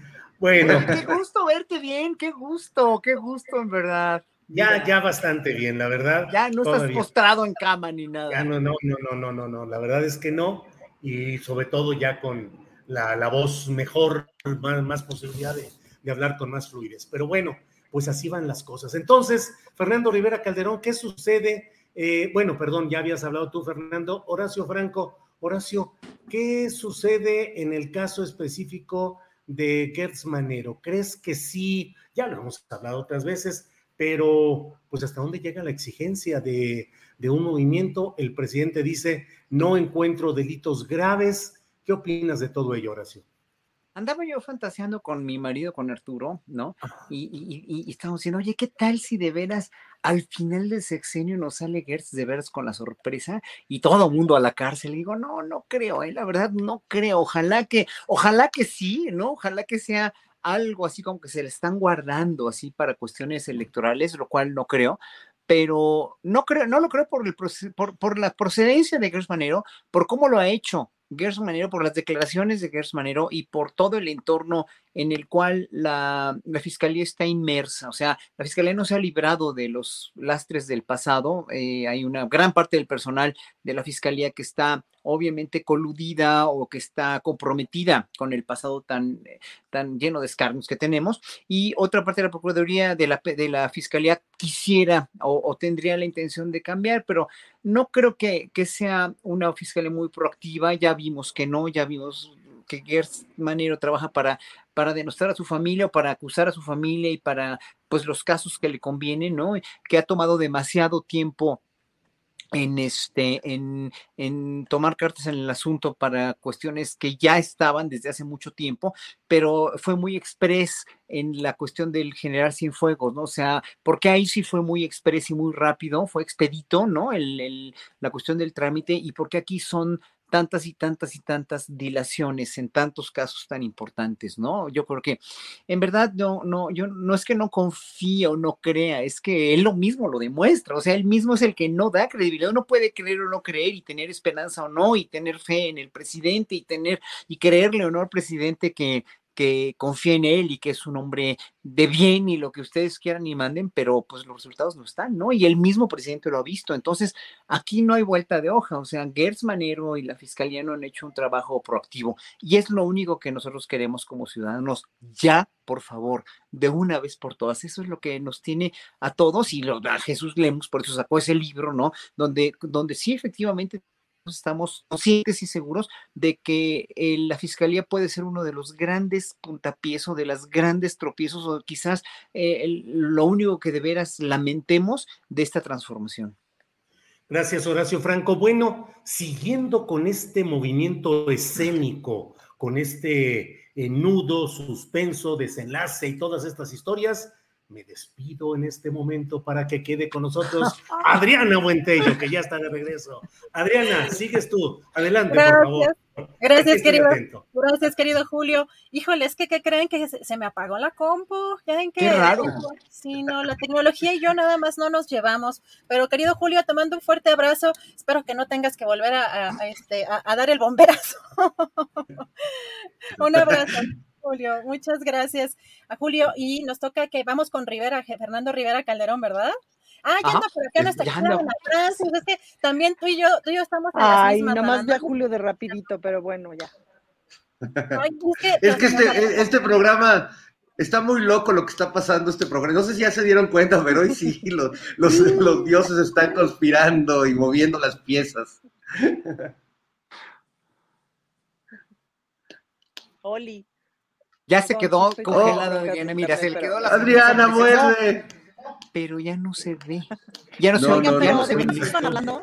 Bueno. qué gusto verte bien, qué gusto, qué gusto en verdad. Ya, ya bastante bien, la verdad. Ya no estás postrado en cama ni nada. Ya no, no, no, no, no, no, no, la verdad es que no. Y sobre todo ya con la, la voz mejor, más, más posibilidad de, de hablar con más fluidez. Pero bueno, pues así van las cosas. Entonces, Fernando Rivera Calderón, ¿qué sucede? Eh, bueno, perdón, ya habías hablado tú, Fernando. Horacio Franco, Horacio, ¿qué sucede en el caso específico de Gertz Manero? ¿Crees que sí? Ya lo hemos hablado otras veces, pero pues hasta dónde llega la exigencia de, de un movimiento? El presidente dice, no encuentro delitos graves. ¿Qué opinas de todo ello, Horacio? Andaba yo fantaseando con mi marido, con Arturo, ¿no? Y, y, y, estábamos diciendo, oye, ¿qué tal si de veras al final del sexenio nos sale Gertz de veras con la sorpresa y todo mundo a la cárcel? Y digo, no, no creo, ¿eh? la verdad no creo. Ojalá que, ojalá que sí, ¿no? Ojalá que sea algo así como que se le están guardando así para cuestiones electorales, lo cual no creo, pero no creo, no lo creo por, el, por, por la procedencia de Gertz Manero, por cómo lo ha hecho, Gers Manero, por las declaraciones de Gers Manero y por todo el entorno en el cual la, fiscalía está inmersa. O sea, la fiscalía no se ha librado de los lastres del pasado. Eh, hay una gran parte del personal de la fiscalía que está obviamente coludida o que está comprometida con el pasado tan, eh, tan lleno de escarnios que tenemos. Y otra parte de la Procuraduría de la, de la Fiscalía quisiera o, tendría la intención de cambiar, pero no creo que, que sea una fiscalía muy proactiva. Ya vimos que no, ya vimos que Gers Manero trabaja para, para denostar a su familia o para acusar a su familia y para pues los casos que le convienen, ¿no? Que ha tomado demasiado tiempo en este en, en, tomar cartas en el asunto para cuestiones que ya estaban desde hace mucho tiempo, pero fue muy express en la cuestión del general fuegos, ¿no? O sea, porque ahí sí fue muy express y muy rápido, fue expedito, ¿no? El, el, la cuestión del trámite y porque aquí son tantas y tantas y tantas dilaciones en tantos casos tan importantes, ¿no? Yo creo que en verdad no, no, yo no es que no confíe o no crea, es que él lo mismo lo demuestra, o sea, él mismo es el que no da credibilidad, uno puede creer o no creer y tener esperanza o no y tener fe en el presidente y tener y creerle o no al presidente que, que confía en él y que es un hombre de bien y lo que ustedes quieran y manden, pero pues los resultados no están, ¿no? Y el mismo presidente lo ha visto. Entonces, aquí no hay vuelta de hoja. O sea, Gertz Manero y la Fiscalía no han hecho un trabajo proactivo. Y es lo único que nosotros queremos como ciudadanos. Ya, por favor, de una vez por todas. Eso es lo que nos tiene a todos y lo, a Jesús Lemus, por eso sacó ese libro, ¿no? Donde, donde sí, efectivamente, estamos conscientes y seguros de que eh, la fiscalía puede ser uno de los grandes puntapiés o de las grandes tropiezos o quizás eh, lo único que de veras lamentemos de esta transformación. Gracias, Horacio Franco. Bueno, siguiendo con este movimiento escénico, con este eh, nudo, suspenso, desenlace y todas estas historias, me despido en este momento para que quede con nosotros Adriana Buentello, que ya está de regreso. Adriana, sigues tú. Adelante, por favor. Gracias, querido. Gracias, querido Julio. Híjole, es que ¿qué creen que se, me apagó la compu? ¿Ya ven que, Qué raro. Sí, no, la tecnología y yo nada más no nos llevamos. Pero querido Julio, te mando un fuerte abrazo. Espero que no tengas que volver a, este, a dar el bomberazo. un abrazo. Julio, muchas gracias a Julio. Y nos toca que vamos con Rivera, Fernando Rivera Calderón, ¿verdad? Ah, ya anda por acá nuestra Francis. Es que también tú y yo, tú y yo estamos en Ay, las nomás ve a Julio de rapidito, pero bueno, ya. es que, este, este programa está muy loco lo que está pasando este programa. No sé si ya se dieron cuenta, pero hoy sí, los, los, los dioses están conspirando y moviendo las piezas. Oli. Ya se quedó congelada Adriana, mira, se le quedó la Adriana, muerde. Pero ya no se ve. Ya no, se ve. ya no se ve.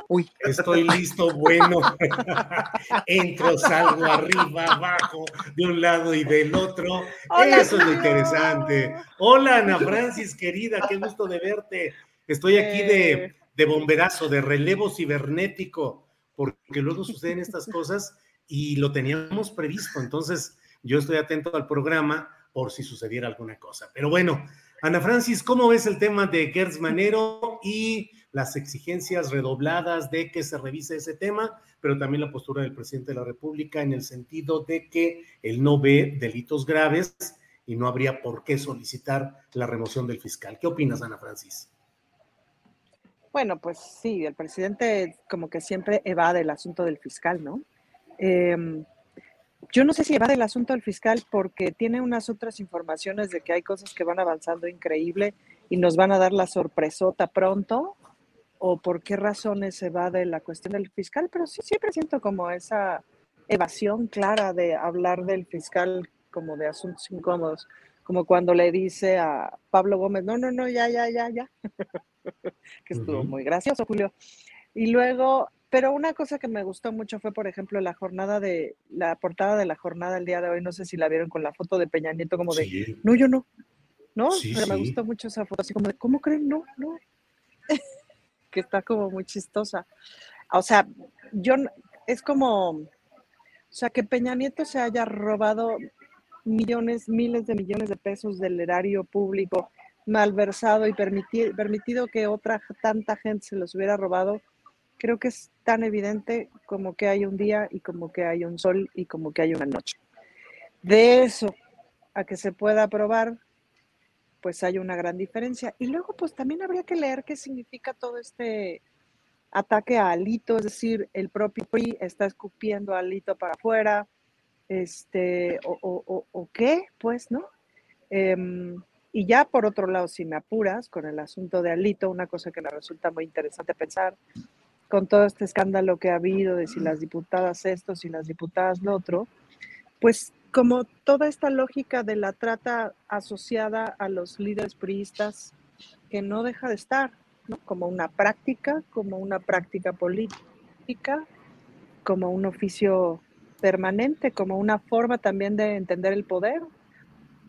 Uy. Estoy listo, bueno. Entro, salgo arriba, abajo, de un lado y del otro. Eso es lo interesante. Hola, Ana Francis, querida, qué gusto de verte. Estoy aquí de, eh. de bomberazo, de relevo cibernético, porque luego suceden estas cosas y lo teníamos previsto. Entonces, yo estoy atento al programa por si sucediera alguna cosa. Pero bueno, Ana Francis, ¿cómo ves el tema de Gertz Manero y las exigencias redobladas de que se revise ese tema, pero también la postura del presidente de la República en el sentido de que él no ve delitos graves y no habría por qué solicitar la remoción del fiscal? ¿Qué opinas, Ana Francis? Bueno, pues sí, el presidente como que siempre evade el asunto del fiscal, ¿no? Eh, yo no sé si va del asunto del fiscal porque tiene unas otras informaciones de que hay cosas que van avanzando increíble y nos van a dar la sorpresota pronto, o por qué razones se va de la cuestión del fiscal, pero sí siempre siento como esa evasión clara de hablar del fiscal como de asuntos incómodos, como cuando le dice a Pablo Gómez, no, no, no, ya, ya, ya, ya, que estuvo muy gracioso, Julio. Y luego pero una cosa que me gustó mucho fue, por ejemplo, la jornada de, la portada de la jornada el día de hoy, no sé si la vieron con la foto de Peña Nieto, como de, no, yo no, ¿no? Pero me gustó mucho esa foto, así como de, ¿cómo creen? No, no. que está como muy chistosa. O sea, yo, es como, o sea, que Peña Nieto se haya robado millones, miles de millones de pesos del erario público, malversado y permitido que otra tanta gente se los hubiera robado, creo que es tan evidente como que hay un día y como que hay un sol y como que hay una noche. De eso a que se pueda probar, pues hay una gran diferencia. Y luego, pues también habría que leer qué significa todo este ataque a Alito, es decir, el propio PRI está escupiendo a Alito para afuera, este, o, qué, pues, ¿no? Em, y ya por otro lado, si me apuras con el asunto de Alito, una cosa que me resulta muy interesante pensar con todo este escándalo que ha habido de si las diputadas esto, si las diputadas lo otro, pues como toda esta lógica de la trata asociada a los líderes priistas que no deja de estar, como una práctica, como una práctica política, como un oficio permanente, como una forma también de entender el poder.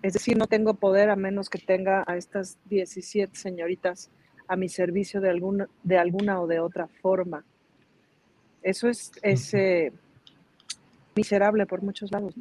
Es decir, no tengo poder a menos que tenga a estas 17 señoritas a mi servicio de alguna, de alguna o de otra forma. Eso es, eh, miserable por muchos lados.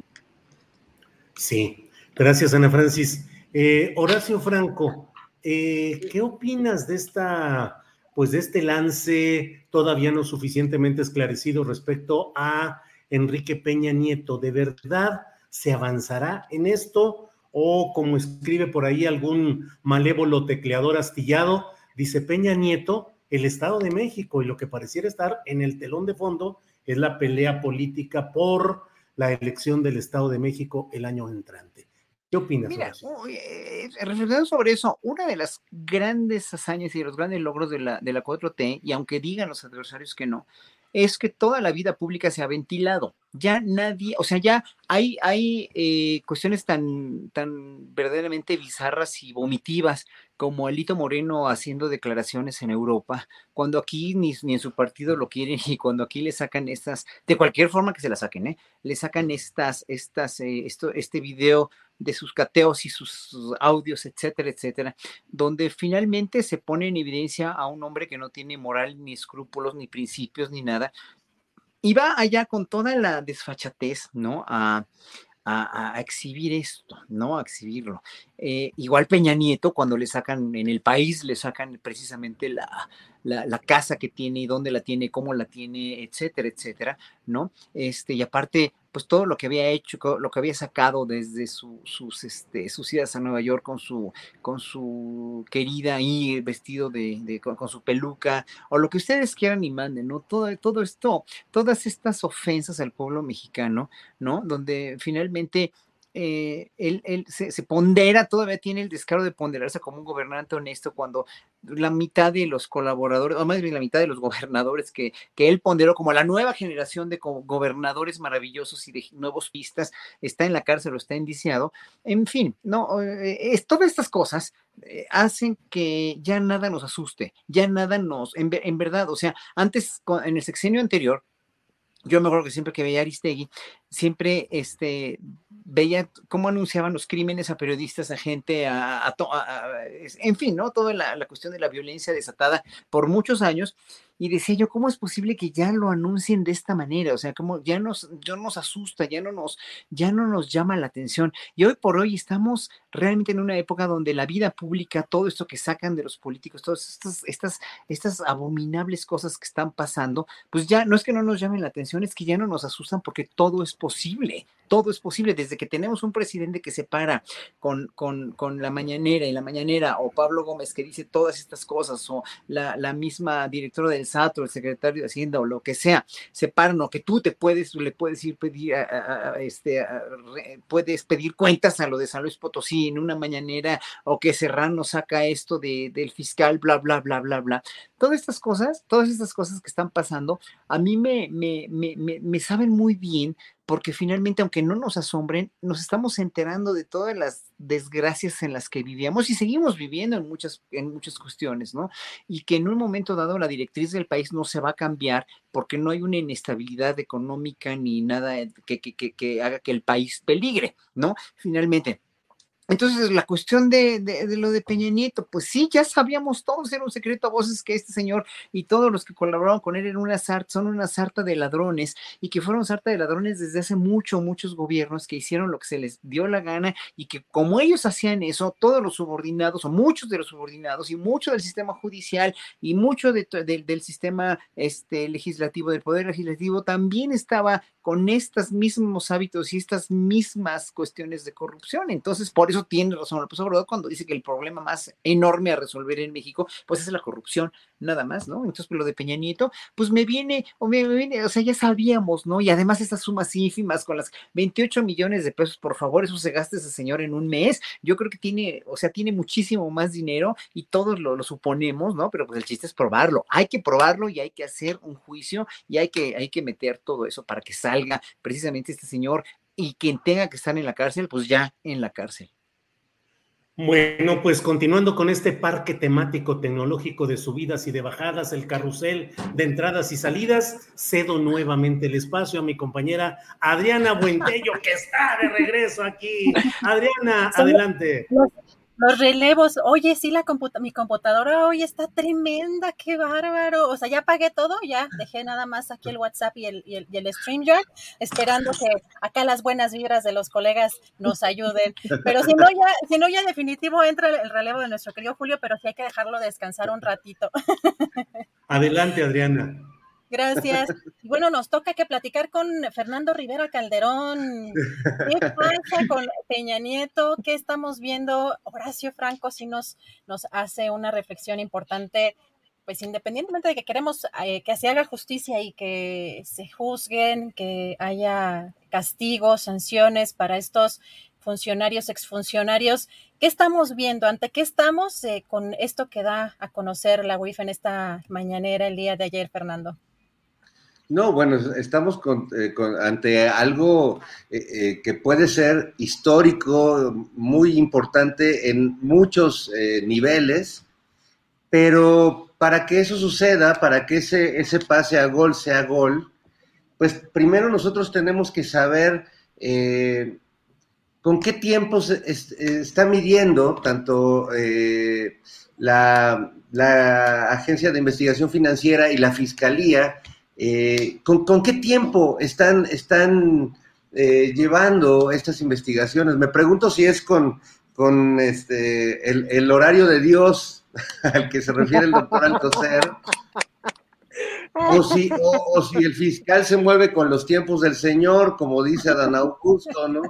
Sí, gracias Ana Francis. Eh, Horacio Franco, eh, ¿qué opinas de esta, pues de este lance todavía no suficientemente esclarecido respecto a Enrique Peña Nieto? ¿De verdad ¿Se avanzará en esto? O como escribe por ahí algún malévolo tecleador astillado, dice Peña Nieto, el Estado de México y lo que pareciera estar en el telón de fondo es la pelea política por la elección del Estado de México el año entrante. ¿Qué opinas? Mira, eh, reflexionando sobre eso, una de las grandes hazañas y los grandes logros de la, de la 4T, y aunque digan los adversarios que no, es que toda la vida pública se ha ventilado. Ya nadie, o sea, ya hay, hay eh, cuestiones tan, tan verdaderamente bizarras y vomitivas como Elito Moreno haciendo declaraciones en Europa, cuando aquí ni, ni, en su partido lo quieren y cuando aquí le sacan estas, de cualquier forma que se la saquen, ¿eh? le sacan estas, estas, eh, esto, este video de sus cateos y sus audios, etcétera, etcétera, donde finalmente se pone en evidencia a un hombre que no tiene moral, ni escrúpulos, ni principios, ni nada, y va allá con toda la desfachatez, ¿no? A, exhibir esto, ¿no? A exhibirlo. Eh, igual Peña Nieto, cuando le sacan en el país, le sacan precisamente la, la, casa que tiene y dónde la tiene, cómo la tiene, etcétera, etcétera, ¿no? Este, y aparte, pues todo lo que había hecho, lo que había sacado desde sus, este, sus idas a Nueva York con su, con su querida ahí vestido de, con, su peluca, o lo que ustedes quieran y manden, ¿no? Todo, todo esto, todas estas ofensas al pueblo mexicano, ¿no? Donde finalmente eh, él, se, pondera, todavía tiene el descaro de ponderarse como un gobernante honesto cuando la mitad de los colaboradores, o más bien la mitad de los gobernadores que, que él ponderó como la nueva generación de gobernadores maravillosos y de nuevos pistas, está en la cárcel o está indiciado. En fin, no, eh, es, todas estas cosas eh, hacen que ya nada nos asuste, ya nada nos, en, en verdad, o sea, antes, en el sexenio anterior, yo me acuerdo que siempre que veía Aristegui, siempre este, veía cómo anunciaban los crímenes a periodistas, a gente, a, en fin, ¿no? Toda la, cuestión de la violencia desatada por muchos años. Y decía yo, ¿cómo es posible que ya lo anuncien de esta manera? O sea, como ya nos, nos asusta, ya no nos, ya no nos llama la atención. Y hoy por hoy estamos realmente en una época donde la vida pública, todo esto que sacan de los políticos, todas estas, estas, estas abominables cosas que están pasando, pues ya no es que no nos llamen la atención, es que ya no nos asustan porque todo es posible todo es posible desde que tenemos un presidente que se para con, con, con, la mañanera y la mañanera, o Pablo Gómez que dice todas estas cosas, o la, la misma directora del SATO, el secretario de Hacienda, o lo que sea, se paran, o que tú te puedes, le puedes ir pedir, este, puedes pedir cuentas a lo de San Luis Potosí en una mañanera, o que Serrano saca esto de, del fiscal, bla, bla, bla, bla, bla. Todas estas cosas, todas estas cosas que están pasando, a mí me, me, me, me saben muy bien porque finalmente, aunque no nos asombren, nos estamos enterando de todas las desgracias en las que vivíamos y seguimos viviendo en muchas, en muchas cuestiones, ¿no? Y que en un momento dado la directriz del país no se va a cambiar porque no hay una inestabilidad económica ni nada que, que, que, que haga que el país peligre, ¿no? Finalmente entonces, la cuestión de, de, lo de Peña Nieto, pues sí, ya sabíamos todos, era un secreto a voces que este señor y todos los que colaboraron con él en una sarta, son una sarta de ladrones y que fueron sarta de ladrones desde hace mucho, muchos gobiernos que hicieron lo que se les dio la gana y que como ellos hacían eso, todos los subordinados o muchos de los subordinados y mucho del sistema judicial y mucho de, del sistema este, legislativo, del poder legislativo, también estaba con estos mismos hábitos y estas mismas cuestiones de corrupción. Entonces, por eso tiene razón López Obrador cuando dice que el problema más enorme a resolver en México, pues es la corrupción, nada más, ¿no? Entonces, pues lo de Peña Nieto, pues me viene, o me, viene, o sea, ya sabíamos, ¿no? Y además estas sumas ínfimas con las 28 millones de pesos, por favor, eso se gasta ese señor en un mes. Yo creo que tiene, o sea, tiene muchísimo más dinero y todos lo, lo suponemos, ¿no? Pero pues el chiste es probarlo. Hay que probarlo y hay que hacer un juicio y hay que, hay que meter todo eso para que salga precisamente este señor y quien tenga que estar en la cárcel, pues ya en la cárcel. Bueno, pues continuando con este parque temático tecnológico de subidas y de bajadas, el carrusel de entradas y salidas, cedo nuevamente el espacio a mi compañera Adriana Buentello, que está de regreso aquí. Adriana, adelante. Los relevos, oye, sí, la mi computadora hoy está tremenda, qué bárbaro. O sea, ya pagué todo, ya dejé nada más aquí el WhatsApp y el, y el, y el StreamYard, esperando que acá las buenas vibras de los colegas nos ayuden. Pero si no, ya, si no, ya definitivo entra el relevo de nuestro querido Julio, pero sí hay que dejarlo descansar un ratito. Adelante, Adriana. Gracias. Bueno, nos toca que platicar con Fernando Rivera Calderón. ¿Qué pasa con Peña Nieto? ¿Qué estamos viendo? Horacio Franco sí nos, nos hace una reflexión importante, pues independientemente de que queremos eh, que se haga justicia y que se juzguen, que haya castigos, sanciones para estos funcionarios, exfuncionarios. ¿Qué estamos viendo? ¿Ante qué estamos eh, con esto que da a conocer la UIF en esta mañanera el día de ayer, Fernando? No, bueno, estamos eh, ante algo eh, que puede ser histórico, muy importante en muchos niveles, pero para que eso suceda, para que ese, pase a gol sea gol, pues primero nosotros tenemos que saber con qué tiempo se está midiendo tanto eh, la, Agencia de Investigación Financiera y la Fiscalía, eh, con, qué tiempo están, están eh, llevando estas investigaciones. Me pregunto si es con, con este, el, horario de Dios al que se refiere el doctor Alcocer. O si, o si el fiscal se mueve con los tiempos del Señor, como dice Adán Augusto, ¿no?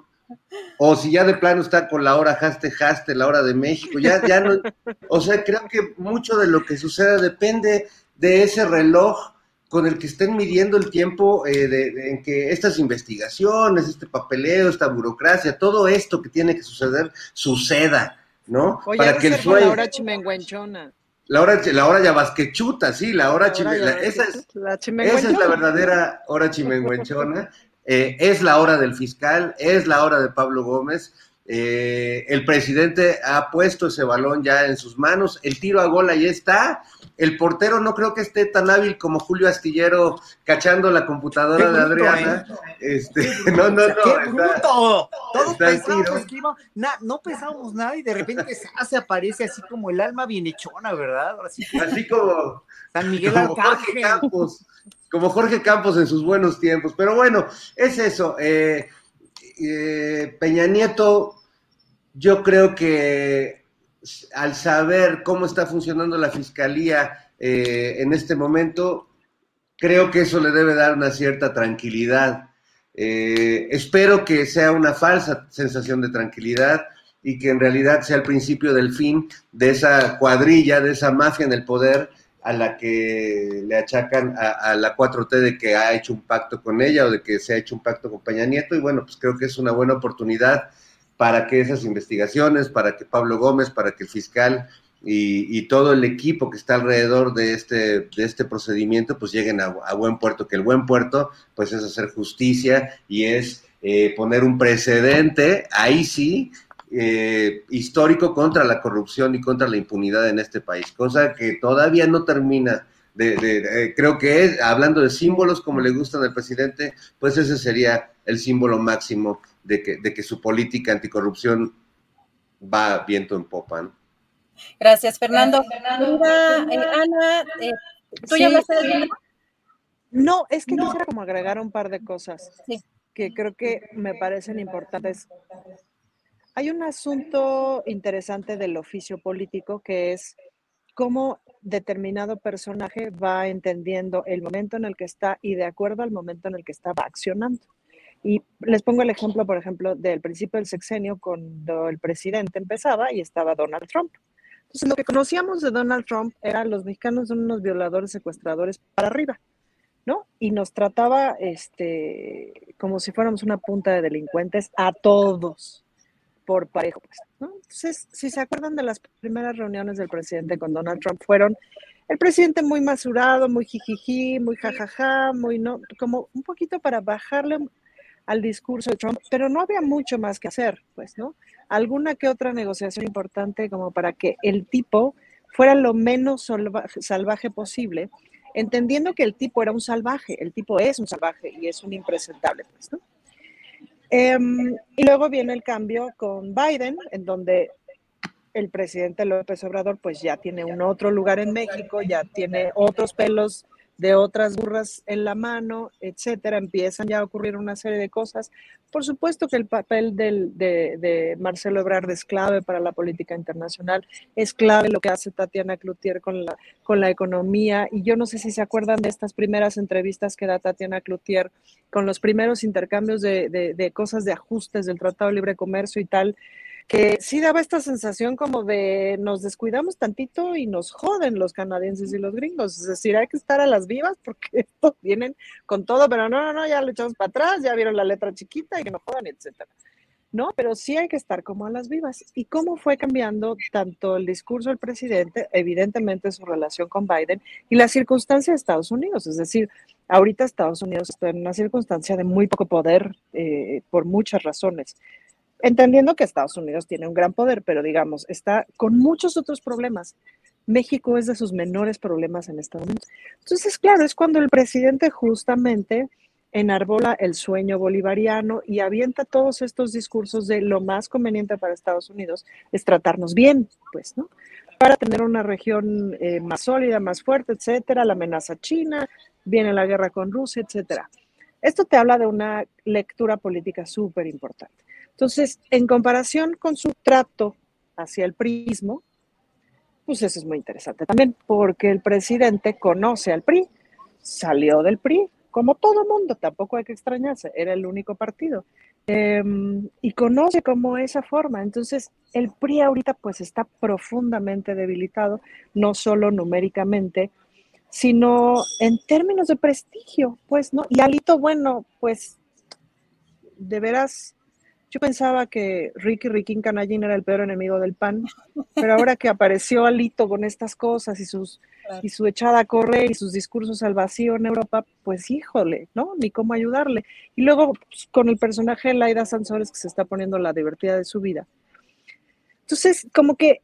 O si ya de plano está con la hora haste haste, la hora de México, ya, ya no. O sea, creo que mucho de lo que suceda depende de ese reloj con el que estén midiendo el tiempo eh, de, en que estas investigaciones, este papeleo, esta burocracia, todo esto que tiene que suceder, suceda, ¿no? Para que el sueño. La hora chimenguenchona. La hora, la hora yabasquechuta, sí, la hora, chimenguenchona. Esa, es, esa es la verdadera hora chimenguenchona. Eh, es la hora del fiscal, es la hora de Pablo Gómez. Eh, el presidente ha puesto ese balón ya en sus manos, el tiro a gol ahí está. El portero no creo que esté tan hábil como Julio Astillero cachando la computadora de Adriana. ¿eh? Este, no, no, no. ¡Qué bruto! Todos pensamos que no pensamos nada y de repente se aparece así como el alma bienhechona, ¿verdad? Así, como San Miguel Arcángel. como Jorge Campos en sus buenos tiempos. Pero bueno, es eso. Eh, Peña Nieto, yo creo que al saber cómo está funcionando la fiscalía eh, en este momento, creo que eso le debe dar una cierta tranquilidad. espero que sea una falsa sensación de tranquilidad y que en realidad sea el principio del fin de esa cuadrilla, de esa mafia en el poder a la que le achacan a, la 4T de que ha hecho un pacto con ella o de que se ha hecho un pacto con Peña Nieto. Y bueno, pues creo que es una buena oportunidad para que esas investigaciones, para que Pablo Gómez, para que el fiscal y, todo el equipo que está alrededor de este, de este procedimiento, pues lleguen a, buen puerto, que el buen puerto, pues es hacer justicia y es eh, poner un precedente, ahí sí, eh, histórico contra la corrupción y contra la impunidad en este país, cosa que todavía no termina de, creo que es, hablando de símbolos como le gustan al presidente, pues ese sería el símbolo máximo de que, de que su política anticorrupción va viento en popa. Gracias, Fernando. Eh, Ana, eh, ¿tú ya No, es que quisiera como agregar un par de cosas que creo que me parecen importantes. Hay un asunto interesante del oficio político que es cómo determinado personaje va entendiendo el momento en el que está y de acuerdo al momento en el que estaba accionando. Y les pongo el ejemplo, por ejemplo, del principio del sexenio, cuando el presidente empezaba y estaba Donald Trump. Entonces, lo que conocíamos de Donald Trump era los mexicanos son unos violadores, secuestradores para arriba, ¿no? Y nos trataba este, como si fuéramos una punta de delincuentes a todos, por parejo. Pues, Entonces, si se acuerdan de las primeras reuniones del presidente con Donald Trump, fueron el presidente muy masurado, muy jijiji, muy jajaja, muy no, como un poquito para bajarle al discurso de Trump, pero no había mucho más que hacer, pues, ¿no? Alguna que otra negociación importante como para que el tipo fuera lo menos salvaje posible, entendiendo que el tipo era un salvaje, el tipo es un salvaje y es un impresentable, pues, ¿no? Em, y luego viene el cambio con Biden, en donde el presidente López Obrador pues ya tiene un otro lugar en México, ya tiene otros pelos de otras burras en la mano, etcétera, empiezan ya a ocurrir una serie de cosas. Por supuesto que el papel de, Marcelo Ebrard es clave para la política internacional, es clave lo que hace Tatiana Cloutier con la, con la economía, y yo no sé si se acuerdan de estas primeras entrevistas que da Tatiana Cloutier con los primeros intercambios de, de, de cosas de ajustes del Tratado de Libre Comercio y tal, que sí daba esta sensación como de nos descuidamos tantito y nos joden los canadienses y los gringos. Es decir, hay que estar a las vivas porque vienen con todo, pero no, no, no, ya lo echamos para atrás, ya vieron la letra chiquita y que no jodan, etcétera. No, pero sí hay que estar como a las vivas. ¿Y cómo fue cambiando tanto el discurso del presidente, evidentemente su relación con Biden y la circunstancia de Estados Unidos? Es decir, ahorita Estados Unidos está en una circunstancia de muy poco poder eh, por muchas razones entendiendo que Estados Unidos tiene un gran poder, pero digamos, está con muchos otros problemas. México es de sus menores problemas en Estados Unidos. Entonces, claro, es cuando el presidente justamente enarbola el sueño bolivariano y avienta todos estos discursos de lo más conveniente para Estados Unidos es tratarnos bien, pues, ¿no? Para tener una región eh, más sólida, más fuerte, etcétera, la amenaza china, viene la guerra con Rusia, etcétera. Esto te habla de una lectura política súper importante. Entonces, en comparación con su trato hacia el prismo, pues eso es muy interesante también, porque el presidente conoce al PRI, salió del PRI, como todo mundo, tampoco hay que extrañarse, era el único partido, em, y conoce como esa forma. Entonces, el PRI ahorita pues está profundamente debilitado, no solo numéricamente, sino en términos de prestigio, pues, ¿no? Y Alito, bueno, pues, de veras, yo pensaba que Ricky Riquín Canallín era el peor enemigo del PAN, pero ahora que apareció Alito con estas cosas y sus y su echada a correr y sus discursos al vacío en Europa, pues híjole, ¿no? Ni cómo ayudarle. Y luego pues, con el personaje de Laida Sansores que se está poniendo la divertida de su vida. Entonces, como que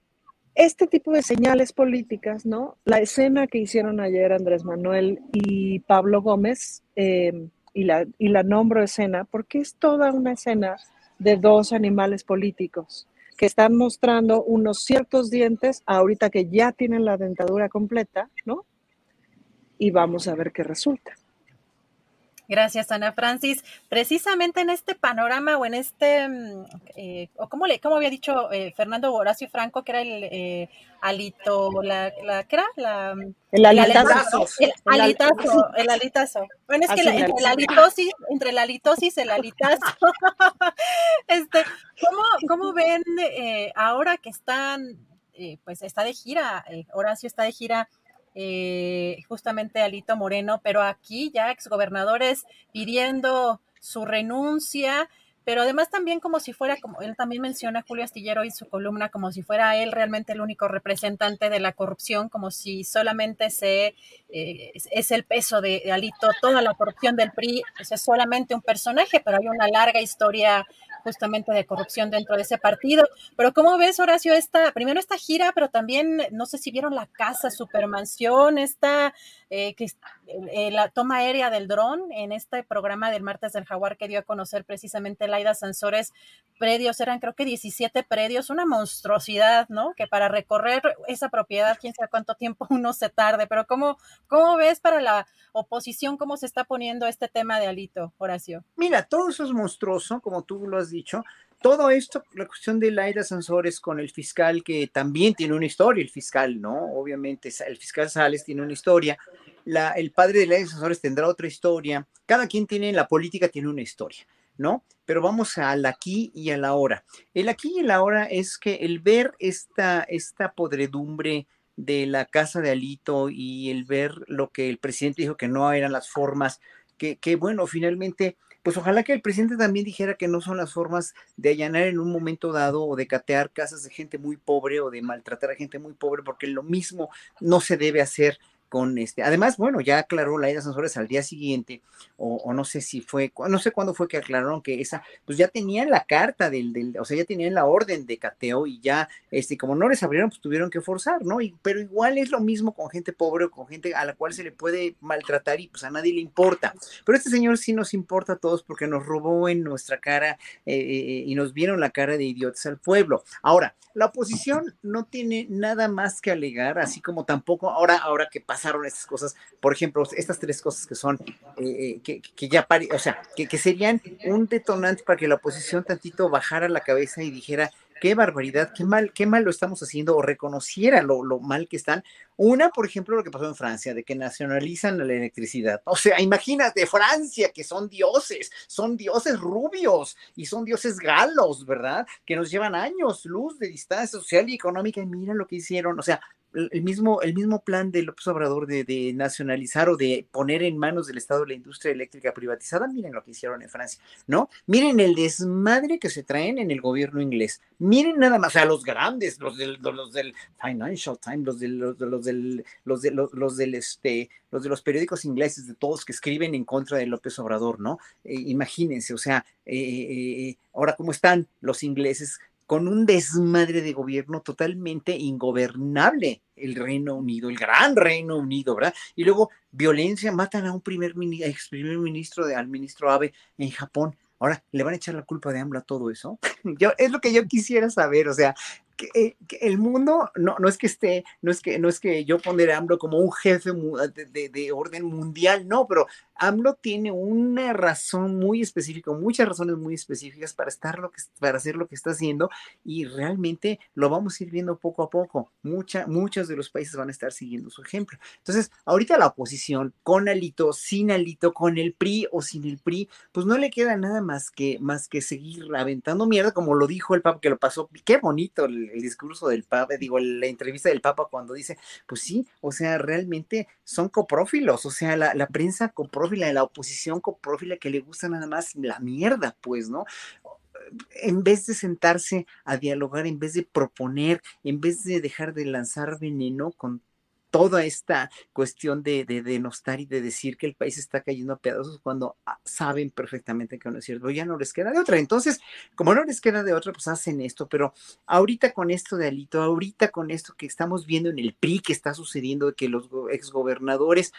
este tipo de señales políticas, ¿no? La escena que hicieron ayer Andrés Manuel y Pablo Gómez, eh, y, la, y la nombro escena, porque es toda una escena de dos animales políticos que están mostrando unos ciertos dientes ahorita que ya tienen la dentadura completa, ¿no? Y vamos a ver qué resulta. Gracias, Ana Francis. Precisamente en este panorama o en este, mm, eh, o como, le, como había dicho eh, Fernando Horacio Franco, que era el eh, alito, la, la, ¿qué era? La, el alitazo. El, alitazo, el alitazo. Bueno, es que entre la alitosis, entre la alitosis, el alitazo. este, ¿cómo, ¿Cómo ven ahora que están, pues está de gira, Horacio está de gira eh, justamente Alito Moreno, pero aquí ya exgobernadores pidiendo su renuncia, pero además también como si fuera, como él también menciona Julio Astillero en su columna, como si fuera él realmente el único representante de la corrupción, como si solamente se eh, es el peso de, Alito, toda la corrupción del PRI, es solamente un personaje, pero hay una larga historia justamente de corrupción dentro de ese partido. Pero ¿cómo ves, Horacio, esta, primero esta gira, pero también, no sé si vieron la casa Supermansión, esta, eh, que, eh, la toma aérea del dron en este programa del martes del jaguar que dio a conocer precisamente Laida Sansores, predios, eran creo que 17 predios, una monstruosidad, ¿no? Que para recorrer esa propiedad, quién sabe cuánto tiempo uno se tarde, pero ¿cómo, cómo ves para la oposición cómo se está poniendo este tema de Alito, Horacio? Mira, todo eso es monstruoso, como tú lo has dicho. Todo esto, la cuestión de Laida Sansores con el fiscal, que también tiene una historia, el fiscal, ¿no? Obviamente, el fiscal Sales tiene una historia. La, el padre de Laida Sansores tendrá otra historia. Cada quien tiene, la política tiene una historia. ¿no? Pero vamos al aquí y a la hora. El aquí y el ahora es que el ver esta, esta podredumbre de la casa de Alito y el ver lo que el presidente dijo que no eran las formas, que, que bueno, finalmente pues ojalá que el presidente también dijera que no son las formas de allanar en un momento dado o de catear casas de gente muy pobre o de maltratar a gente muy pobre, porque lo mismo no se debe hacer con este. Además, bueno, ya aclaró la Ida Sansores al día siguiente, o, no sé si fue, no sé cuándo fue que aclararon que esa, pues ya tenían la carta del, del, o sea, ya tenían la orden de cateo y ya, este, como no les abrieron, pues tuvieron que forzar, ¿no? Pero igual es lo mismo con gente pobre o con gente a la cual se le puede maltratar y pues a nadie le importa. Pero este señor sí nos importa a todos porque nos robó en nuestra cara eh, eh, y nos vieron la cara de idiotas al pueblo. Ahora, la oposición no tiene nada más que alegar, así como tampoco, ahora, ahora que pasa pasaron estas cosas, por ejemplo, estas tres cosas que son, eh, que, que, ya, o sea, que, que serían un detonante para que la oposición tantito bajara la cabeza y dijera, qué barbaridad, qué mal, qué mal lo estamos haciendo o reconociera lo, lo, mal que están. Una, por ejemplo, lo que pasó en Francia, de que nacionalizan la electricidad. O sea, imagínate, Francia, que son dioses, son dioses rubios y son dioses galos, ¿verdad? Que nos llevan años luz de distancia social y económica y mira lo que hicieron. O sea, el mismo, el mismo plan de López Obrador de, nacionalizar o de poner en manos del Estado la industria eléctrica privatizada, miren lo que hicieron en Francia, ¿no? Miren el desmadre que se traen en el gobierno inglés. Miren nada más, o sea, los grandes, los del, los del Financial Times, los, del, los, los del, los de los, los del este, los de los periódicos ingleses, de todos que escriben en contra de López Obrador, ¿no? Eh, imagínense, o sea, eh, eh, ahora cómo están los ingleses con un desmadre de gobierno totalmente ingobernable el Reino Unido, el gran Reino Unido, ¿verdad? Y luego violencia, matan a un primer ex primer ministro, de, al ministro Abe en Japón. Ahora, ¿le van a echar la culpa de AMLO a todo eso? Yo, es lo que yo quisiera saber, o sea, eh, que, el mundo no, no es que esté, no es que, no es que yo poner a AMLO como un jefe de, de, orden mundial, no, pero AMLO tiene una razón muy específica, muchas razones muy específicas para estar lo que, para hacer lo que está haciendo y realmente lo vamos a ir viendo poco a poco. Mucha, muchos de los países van a estar siguiendo su ejemplo. Entonces, ahorita la oposición, con Alito, sin Alito, con el PRI o sin el PRI, pues no le queda nada más que, más que seguir aventando mierda, como lo dijo el Papa, que lo pasó, qué bonito el, el, discurso del Papa, digo, la entrevista del Papa cuando dice, pues sí, o sea, realmente son coprófilos, o sea, la, la prensa coprófila, la oposición coprófila que le gusta nada más la mierda, pues, ¿no? en vez de sentarse a dialogar, en vez de proponer, en vez de dejar de lanzar veneno con toda esta cuestión de, de denostar y de decir que el país está cayendo a pedazos cuando ah, saben perfectamente que no es cierto, ya no les queda de otra. Entonces, como no les queda de otra, pues hacen esto, pero ahorita con esto de Alito, ahorita con esto que estamos viendo en el PRI que está sucediendo, de que los exgobernadores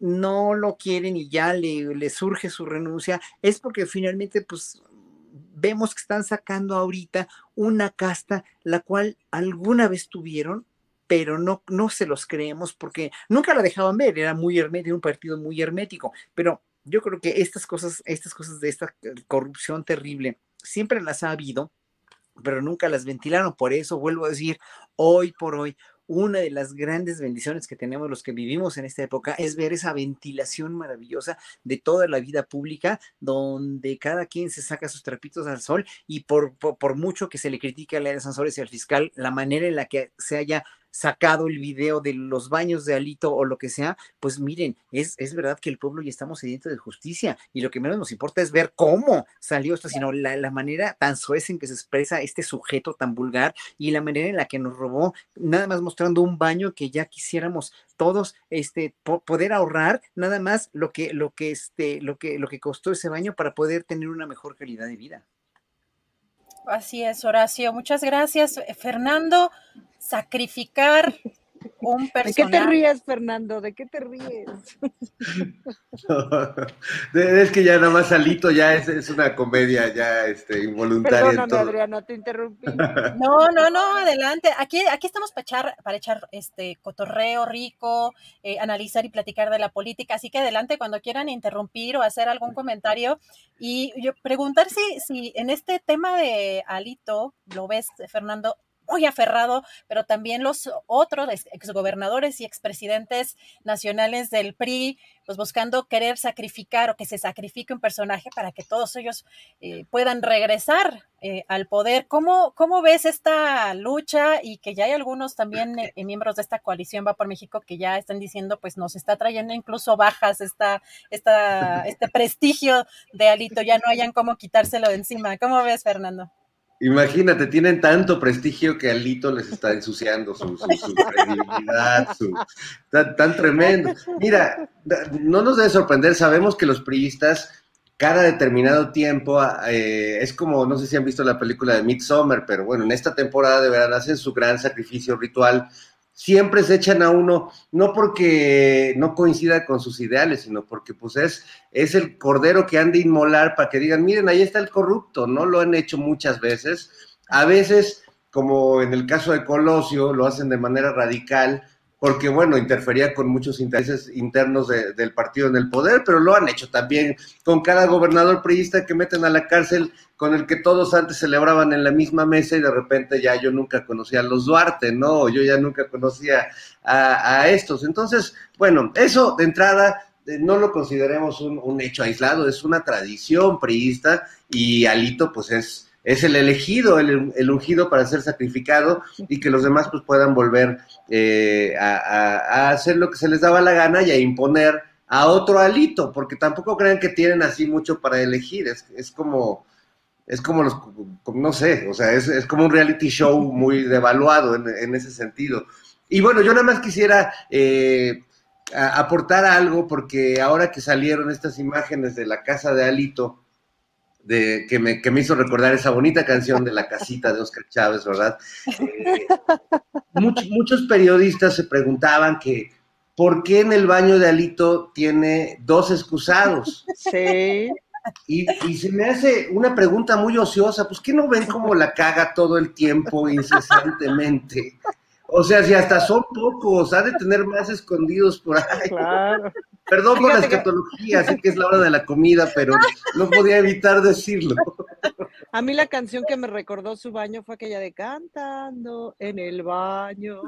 no lo quieren y ya le, le surge su renuncia, es porque finalmente, pues vemos que están sacando ahorita una casta la cual alguna vez tuvieron pero no, no se los creemos porque nunca la dejaban ver, era muy hermético, un partido muy hermético, pero yo creo que estas cosas, estas cosas de esta corrupción terrible, siempre las ha habido, pero nunca las ventilaron. Por eso vuelvo a decir, hoy por hoy, una de las grandes bendiciones que tenemos los que vivimos en esta época es ver esa ventilación maravillosa de toda la vida pública, donde cada quien se saca sus trapitos al sol y por, por, por mucho que se le critique a la de Sansores y al fiscal, la manera en la que se haya sacado el video de los baños de Alito o lo que sea, pues miren, es, es verdad que el pueblo ya estamos sediento de justicia y lo que menos nos importa es ver cómo salió esto, sino la, la manera tan suez en que se expresa este sujeto tan vulgar y la manera en la que nos robó, nada más mostrando un baño que ya quisiéramos todos este po poder ahorrar nada más lo que lo que este lo que lo que costó ese baño para poder tener una mejor calidad de vida. Así es, Horacio. Muchas gracias, Fernando sacrificar un personaje. ¿De qué te ríes, Fernando? ¿De qué te ríes? es que ya nada más Salito ya es, es una comedia ya este, involuntaria. Perdóname, Adriana, te interrumpí. No, no, no, adelante. Aquí, aquí estamos para echar, para echar este cotorreo rico, eh, analizar y platicar de la política. Así que adelante cuando quieran interrumpir o hacer algún comentario. Y yo preguntar si, si en este tema de Alito, lo ves, Fernando, muy aferrado, pero también los otros exgobernadores y expresidentes nacionales del PRI, pues buscando querer sacrificar o que se sacrifique un personaje para que todos ellos eh, puedan regresar eh, al poder. ¿Cómo, ¿Cómo ves esta lucha y que ya hay algunos también eh, miembros de esta coalición Va por México que ya están diciendo, pues nos está trayendo incluso bajas esta, esta, este prestigio de Alito, ya no hayan cómo quitárselo de encima? ¿Cómo ves, Fernando? Imagínate, tienen tanto prestigio que Alito les está ensuciando su, credibilidad, tan, tremendo. Mira, no nos debe sorprender, sabemos que los priistas cada determinado tiempo, eh, es como, no sé si han visto la película de Midsommar, pero bueno, en esta temporada de verano hacen su gran sacrificio ritual siempre se echan a uno, no porque no coincida con sus ideales, sino porque pues es, es el cordero que han de inmolar para que digan, miren, ahí está el corrupto, ¿no? Lo han hecho muchas veces. A veces, como en el caso de Colosio, lo hacen de manera radical, porque bueno, interfería con muchos intereses internos del partido en el poder, pero lo han hecho también con cada gobernador priista que meten a la cárcel, con el que todos antes celebraban en la misma mesa y de repente ya yo nunca conocía a los Duarte, ¿no? Yo ya nunca conocía a, estos. Entonces, bueno, eso de entrada eh, no lo consideremos un, un hecho aislado, es una tradición priista y Alito pues es es el elegido, el, ungido para ser sacrificado y que los demás pues puedan volver eh, a, hacer lo que se les daba la gana y a imponer a otro alito, porque tampoco crean que tienen así mucho para elegir, es, es como, es como los, no sé, o sea, es, como un reality show muy devaluado en, ese sentido. Y bueno, yo nada más quisiera eh, aportar algo, porque ahora que salieron estas imágenes de la casa de Alito, de, que, me, que me hizo recordar esa bonita canción de La casita de Oscar Chávez, ¿verdad? Eh, muchos periodistas se preguntaban que ¿por qué en el baño de Alito tiene dos excusados? Sí. Y, y, se me hace una pregunta muy ociosa, pues ¿qué no ven cómo la caga todo el tiempo, incesantemente? O sea, si hasta son pocos, ha de tener más escondidos por ahí. Claro. Perdón por la escatología, sé que es la hora de la comida, pero no podía evitar decirlo. A mí la canción que me recordó su baño fue aquella de cantando en el baño,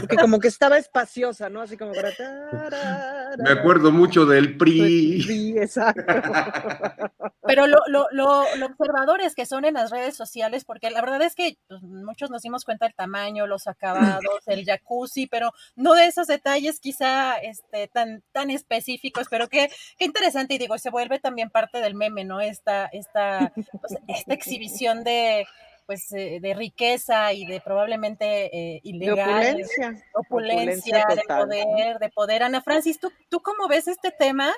porque como que estaba espaciosa, ¿no? Así como para... Me acuerdo mucho del PRI. Sí, exacto. Pero lo, lo, lo, observadores que son en las redes sociales, porque la verdad es que pues, muchos nos dimos cuenta del tamaño, los acabados, el jacuzzi, pero no de esos detalles quizá este, tan, tan específicos, pero qué, qué interesante y digo, se vuelve también parte del meme, ¿no? Esta, esta, pues, esta exhibición de pues eh, de riqueza y de probablemente eh, ilegal, opulencia, opulencia, de poder, de poder. Ana Francis, ¿tú, ¿tú cómo ves este tema?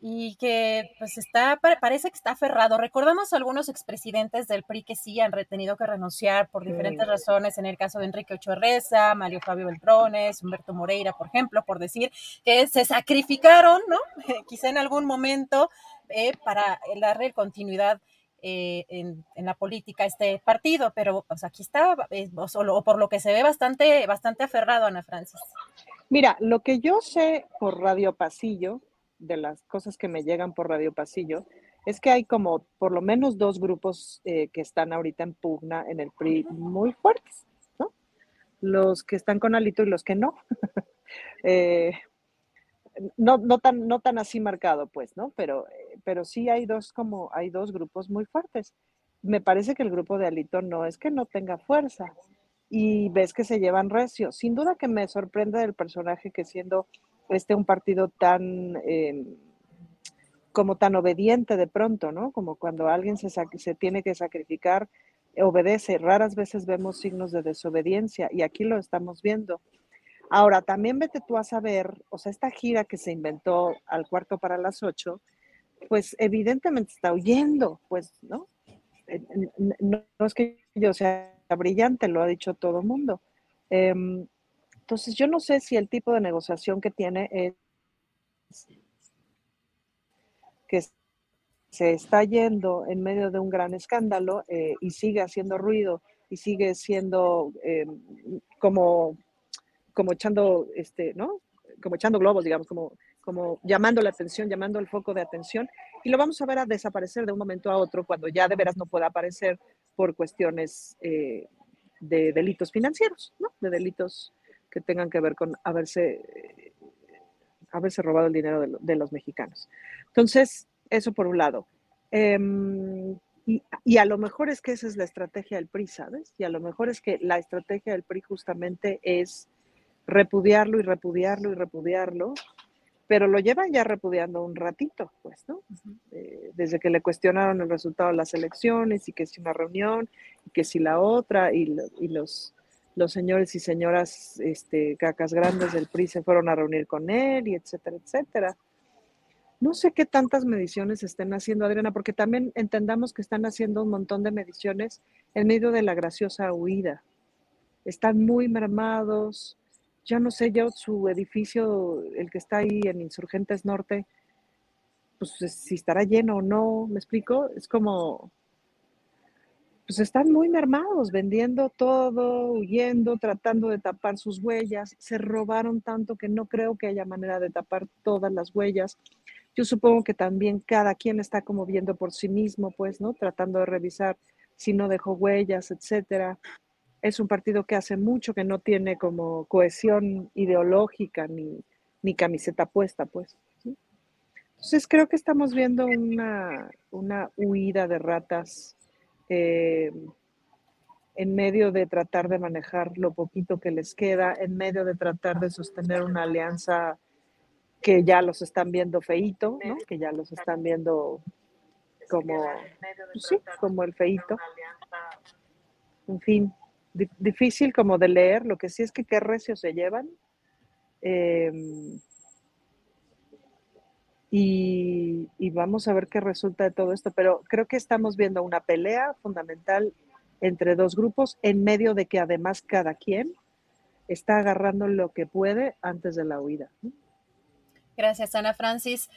Y que pues está, parece que está aferrado. Recordamos a algunos expresidentes del PRI que sí han tenido que renunciar por diferentes razones, en el caso de Enrique Ochoa Reza, Mario Fabio Beltrones, Humberto Moreira, por ejemplo, por decir que se sacrificaron, ¿no? Quizá en algún momento eh, para darle continuidad eh, en, la política a este partido, pero pues, aquí está, eh, o, por lo que se ve, bastante, bastante aferrado, Ana Francis. Mira, lo que yo sé por Radio Pasillo, de las cosas que me llegan por Radio Pasillo, es que hay como por lo menos dos grupos eh, que están ahorita en pugna en el PRI muy fuertes, ¿no? Los que están con Alito y los que no. Eh, no, no, tan, no tan así marcado, pues, ¿no? Pero, pero sí hay dos como, hay dos grupos muy fuertes. Me parece que el grupo de Alito no es que no tenga fuerza y ves que se llevan recio. Sin duda que me sorprende el personaje que siendo este un partido tan em, como tan obediente de pronto, ¿no? Como cuando alguien se, se tiene que sacrificar, obedece. Raras veces vemos signos de desobediencia y aquí lo estamos viendo. Ahora, también vete tú a saber, o sea, esta gira que se inventó al cuarto para las ocho, pues evidentemente está huyendo, pues, ¿no? No, es que yo sea brillante, lo ha dicho todo el mundo. Em, entonces, yo no sé si el tipo de negociación que tiene es que se está yendo en medio de un gran escándalo eh, y sigue haciendo ruido y sigue siendo eh, como, como echando, este, ¿no? Como echando globos, digamos, como, como llamando la atención, llamando el foco de atención, y lo vamos a ver a desaparecer de un momento a otro cuando ya de veras no pueda aparecer por cuestiones eh, de delitos financieros, ¿no? De delitos que tengan que ver con haberse, haberse robado el dinero de, los mexicanos. Entonces, eso por un lado. Em, y, a lo mejor es que esa es la estrategia del PRI, ¿sabes? Y a lo mejor es que la estrategia del PRI justamente es repudiarlo y repudiarlo y repudiarlo, pero lo llevan ya repudiando un ratito, pues, ¿no? Eh, desde que le cuestionaron el resultado de las elecciones y que si una reunión y que si la otra y los los señores y señoras este, cacas grandes del PRI se fueron a reunir con él y etcétera, etcétera. No sé qué tantas mediciones estén haciendo, Adriana, porque también entendamos que están haciendo un montón de mediciones en medio de la graciosa huida. Están muy mermados. Yo no sé, yo su edificio, el que está ahí en Insurgentes Norte, pues si estará lleno o no, ¿me explico? Es como, pues están muy mermados, vendiendo todo, huyendo, tratando de tapar sus huellas. Se robaron tanto que no creo que haya manera de tapar todas las huellas. Yo supongo que también cada quien está como viendo por sí mismo, pues, ¿no? Tratando de revisar si no dejó huellas, etcétera. Es un partido que hace mucho que no tiene como cohesión ideológica ni, ni camiseta puesta, pues. Entonces creo que estamos viendo una, una huida de ratas eh, en medio de tratar de manejar lo poquito que les queda, en medio de tratar de sostener una alianza que ya los están viendo feito, ¿no? que ya los están viendo como, pues sí, como el feito. En fin, difícil como de leer, lo que sí es que qué recio se llevan. Em, y, vamos a ver qué resulta de todo esto, pero creo que estamos viendo una pelea fundamental entre dos grupos en medio de que además cada quien está agarrando lo que puede antes de la huida. Gracias, Ana Francis.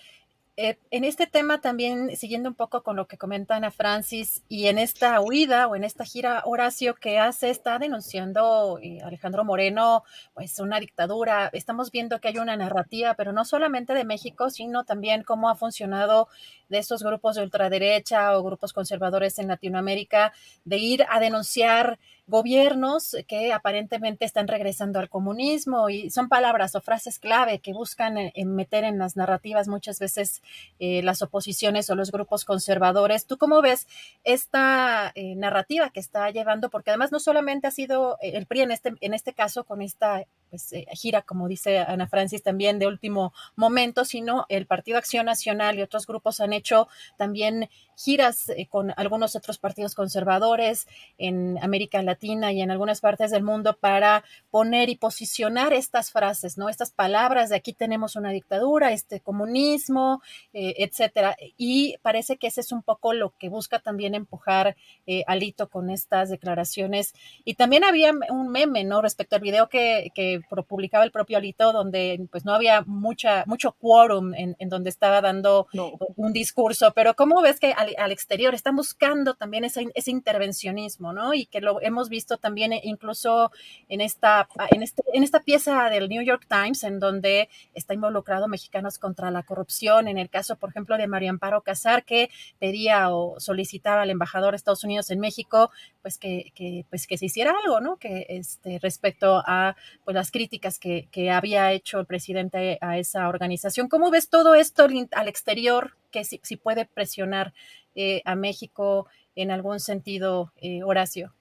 Eh, en este tema también, siguiendo un poco con lo que comenta Ana Francis, y en esta huida o en esta gira, Horacio, que hace, está denunciando eh, Alejandro Moreno, pues una dictadura. Estamos viendo que hay una narrativa, pero no solamente de México, sino también cómo ha funcionado de estos grupos de ultraderecha o grupos conservadores en Latinoamérica, de ir a denunciar gobiernos que aparentemente están regresando al comunismo y son palabras o frases clave que buscan eh, meter en las narrativas muchas veces eh, las oposiciones o los grupos conservadores. ¿Tú cómo ves esta eh, narrativa que está llevando? Porque además no solamente ha sido el PRI en este, en este caso con esta pues, gira, como dice Ana Francis, también de último momento, sino el Partido Acción Nacional y otros grupos han hecho también giras con algunos otros partidos conservadores en América Latina y en algunas partes del mundo para poner y posicionar estas frases, ¿no? Estas palabras de aquí tenemos una dictadura, este comunismo, eh, etcétera. Y parece que ese es un poco lo que busca también empujar eh, Alito con estas declaraciones. Y también había un meme, ¿no? Respecto al video que, que publicaba el propio Alito, donde pues no había mucha, mucho quórum en, donde estaba dando un discurso, pero ¿cómo ves que al, exterior están buscando también ese, ese intervencionismo, ¿no? Y que lo hemos visto también eh, incluso en esta, en, este, en esta pieza del New York Times, en donde está involucrado Mexicanos contra la Corrupción, en el caso, por ejemplo, de María Amparo Casar, que pedía o solicitaba al embajador de Estados Unidos en México, pues que, que pues que se hiciera algo, ¿no? Que este, respecto a pues, las críticas que, que había hecho el presidente a esa organización. ¿Cómo ves todo esto al exterior que si, si puede presionar eh, a México en algún sentido, eh, Horacio?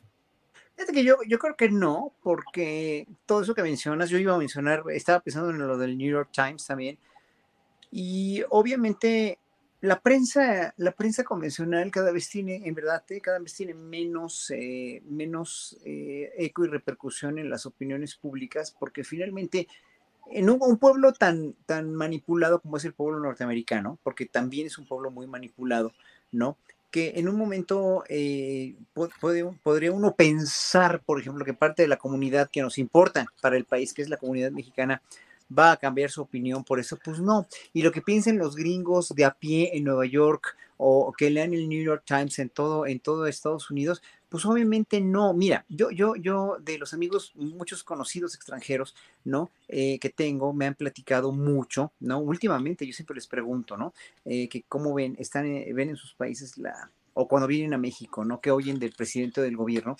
que yo, yo creo que no, porque todo eso que mencionas, yo iba a mencionar, estaba pensando en lo del New York Times también, y obviamente la prensa, la prensa convencional cada vez tiene, en verdad, eh, cada vez tiene menos, eh, menos eh, eco y repercusión en las opiniones públicas, porque finalmente en un, pueblo tan, tan manipulado como es el pueblo norteamericano, porque también es un pueblo muy manipulado, ¿no? que en un momento podría uno pensar, por ejemplo, que parte de la comunidad que nos importa para el país, que es la comunidad mexicana, va a cambiar su opinión por eso, pues no. Y lo que piensen los gringos de a pie en Nueva York o que lean el New York Times en todo, en todo Estados Unidos, pues obviamente no. Mira, yo, yo, yo de los amigos, muchos conocidos extranjeros, ¿no? Eh, que tengo, me han platicado mucho, ¿no? Últimamente yo siempre les pregunto, ¿no? Eh, que cómo ven, están, eh, ven en sus países la, o cuando vienen a México, ¿no? Que oyen del presidente del gobierno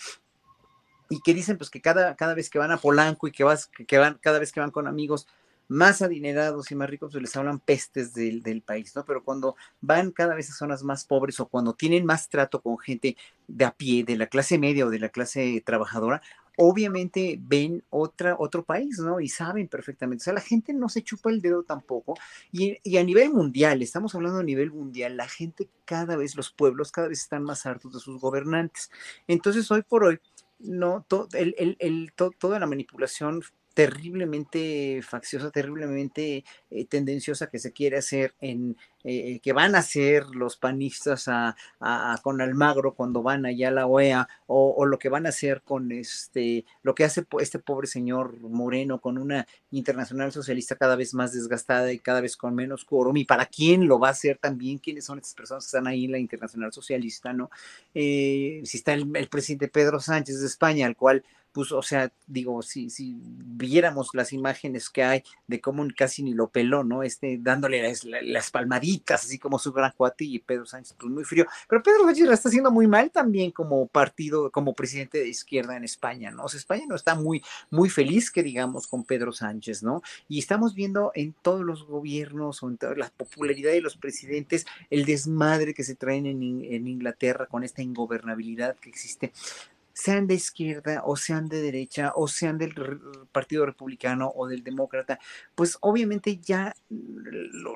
y que dicen pues que cada, cada vez que van a Polanco y que, vas, que van, cada vez que van con amigos, más adinerados y más ricos, pues les hablan pestes del, del, país, ¿no? Pero cuando van cada vez a zonas más pobres o cuando tienen más trato con gente de a pie, de la clase media o de la clase trabajadora, obviamente ven otra, otro país, ¿no? Y saben perfectamente. O sea, la gente no se chupa el dedo tampoco. Y, y, a nivel mundial, estamos hablando a nivel mundial, la gente cada vez, los pueblos cada vez están más hartos de sus gobernantes. Entonces, hoy por hoy, no, el, el, el, toda la manipulación terriblemente facciosa, terriblemente eh, tendenciosa que se quiere hacer en eh, que van a hacer los panistas a, con Almagro cuando van allá a la OEA o, lo que van a hacer con este lo que hace este pobre señor Moreno con una internacional socialista cada vez más desgastada y cada vez con menos quórum y para quién lo va a hacer también quiénes son estas personas que están ahí en la internacional socialista no eh, si está el, el presidente Pedro Sánchez de España al cual pues, o sea, digo, si, si viéramos las imágenes que hay de cómo casi ni lo peló, ¿no? Este, dándole las, palmaditas, así como su gran cuate y Pedro Sánchez, pues muy frío. Pero Pedro Sánchez la está haciendo muy mal también como partido, como presidente de izquierda en España, ¿no? O sea, España no está muy, muy feliz, que digamos, con Pedro Sánchez, ¿no? Y estamos viendo en todos los gobiernos o en toda la popularidad de los presidentes el desmadre que se traen en, en Inglaterra con esta ingobernabilidad que existe sean de izquierda o sean de derecha o sean del Partido Republicano o del Demócrata, pues obviamente ya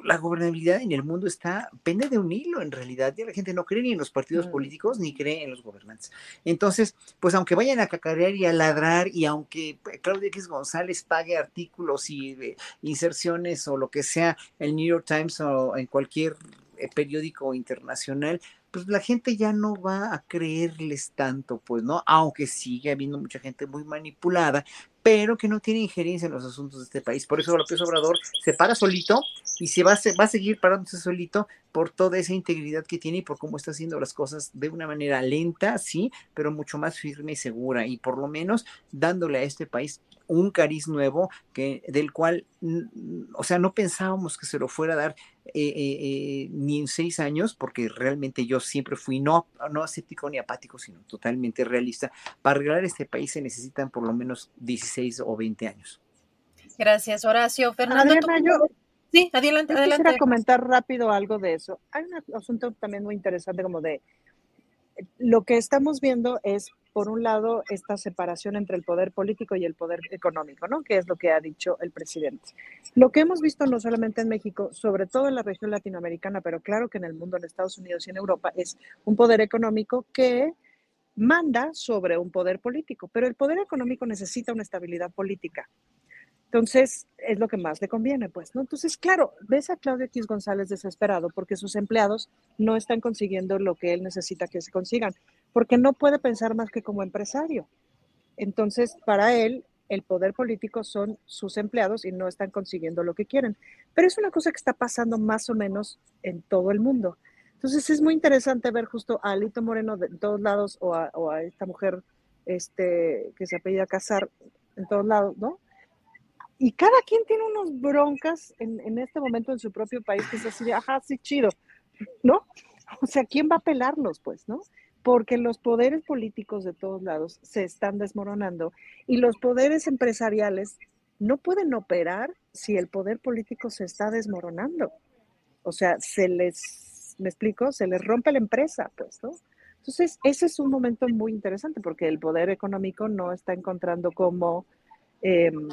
la gobernabilidad en el mundo está, pende de un hilo en realidad, ya la gente no cree ni en los partidos mm. políticos ni cree en los gobernantes. Entonces, pues aunque vayan a cacarear y a ladrar y aunque Claudia X González pague artículos y eh, inserciones o lo que sea, el New York Times o en cualquier eh, periódico internacional, pues la gente ya no va a creerles tanto, pues, ¿no? Aunque sigue habiendo mucha gente muy manipulada, pero que no tiene injerencia en los asuntos de este país. Por eso López Obrador se para solito y se va, a, va a seguir parándose solito por toda esa integridad que tiene y por cómo está haciendo las cosas de una manera lenta, sí, pero mucho más firme y segura y por lo menos dándole a este país un cariz nuevo que, del cual, o sea, no pensábamos que se lo fuera a dar eh, eh, eh, ni en seis años, porque realmente yo siempre fui no, no aséptico ni apático, sino totalmente realista. Para arreglar este país se necesitan por lo menos 16 o 20 años. Gracias, Horacio. Fernando, sí, adelante, adelante. Quisiera comentar rápido algo de eso. Hay un asunto también muy interesante como de lo que estamos viendo es por un lado, esta separación entre el poder político y el poder económico, ¿no? Que es lo que ha dicho el presidente. Lo que hemos visto no solamente en México, sobre todo en la región latinoamericana, pero claro que en el mundo, en Estados Unidos y en Europa, es un poder económico que manda sobre un poder político, pero el poder económico necesita una estabilidad política. Entonces, es lo que más le conviene, pues, ¿no? Entonces, claro, ves a Claudio X González desesperado porque sus empleados no están consiguiendo lo que él necesita que se consigan, porque no puede pensar más que como empresario. Entonces, para él, el poder político son sus empleados y no están consiguiendo lo que quieren. Pero es una cosa que está pasando más o menos en todo el mundo. Entonces, es muy interesante ver justo a Alito Moreno de todos lados o a, o a esta mujer este, que se apellida Casar en todos lados, ¿no? y cada quien tiene unos broncas en, este momento en su propio país que es así de, ajá, sí, chido, ¿no? O sea, ¿quién va a pelarlos, pues, no? Porque los poderes políticos de todos lados se están desmoronando y los poderes empresariales no pueden operar si el poder político se está desmoronando. O sea, se les, me explico, se les rompe la empresa, pues, ¿no? Entonces, ese es un momento muy interesante porque el poder económico no está encontrando como em,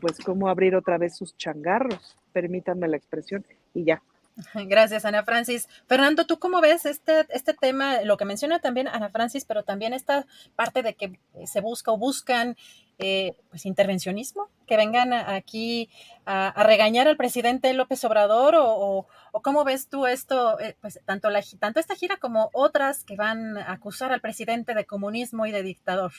pues cómo abrir otra vez sus changarros, permítanme la expresión, y ya. Gracias, Ana Francis. Fernando, ¿tú cómo ves este, este tema, lo que menciona también Ana Francis, pero también esta parte de que se busca o buscan eh, pues intervencionismo, que vengan aquí a, regañar al presidente López Obrador o, cómo ves tú esto, eh, pues tanto, la, tanto esta gira como otras que van a acusar al presidente de comunismo y de dictador?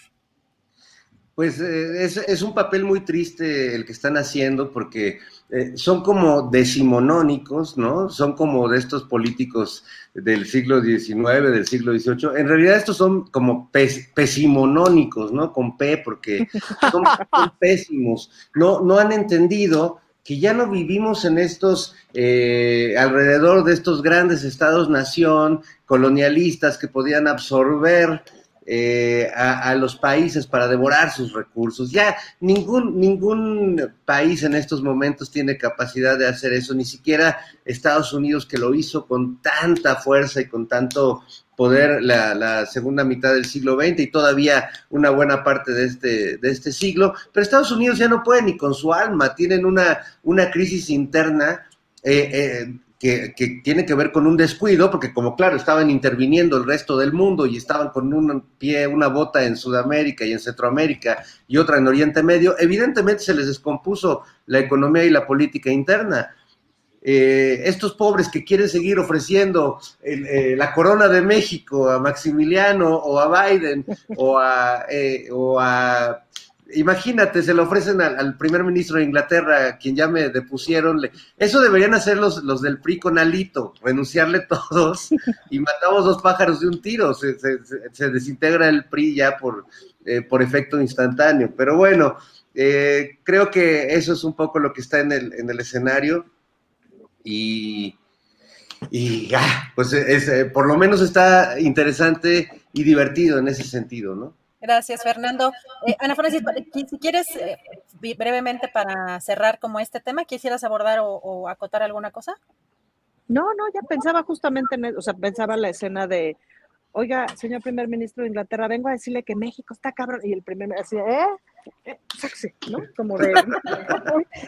Pues eh, es, un papel muy triste el que están haciendo porque eh, son como decimonónicos, ¿no? Son como de estos políticos del siglo XIX, del siglo XVIII. En realidad estos son como pesimonónicos, ¿no? Con P porque son, pésimos. No, no han entendido que ya no vivimos en estos, eh, alrededor de estos grandes estados-nación colonialistas que podían absorber eh, a, los países para devorar sus recursos. Ya ningún, ningún país en estos momentos tiene capacidad de hacer eso, ni siquiera Estados Unidos que lo hizo con tanta fuerza y con tanto poder la, segunda mitad del siglo XX y todavía una buena parte de este, de este siglo, pero Estados Unidos ya no puede ni con su alma, tienen una, una crisis interna. Eh, eh, que, tiene que ver con un descuido, porque como claro, estaban interviniendo el resto del mundo y estaban con un pie, una bota en Sudamérica y en Centroamérica y otra en Oriente Medio, evidentemente se les descompuso la economía y la política interna. Eh, estos pobres que quieren seguir ofreciendo eh, la corona de México a Maximiliano o a Biden o a, eh, o a imagínate, se lo ofrecen al, primer ministro de Inglaterra, quien ya me depusieron. Eso deberían hacer los, los del PRI con Alito, renunciarle todos y matamos dos pájaros de un tiro. Se, se, desintegra el PRI ya por, eh, por efecto instantáneo. Pero bueno, eh, creo que eso es un poco lo que está en el, en el escenario. Y, y ah, pues es, eh, por lo menos está interesante y divertido en ese sentido, ¿no? Gracias, Fernando. Eh, Ana Francis, si quieres eh, brevemente para cerrar como este tema, ¿quisieras abordar o, acotar alguna cosa? No, no, ya pensaba justamente en, o sea, pensaba la escena de, oiga, señor primer ministro de Inglaterra, vengo a decirle que México está cabrón, y el primer ministro ¿eh? ¿eh? ¿no? Como de,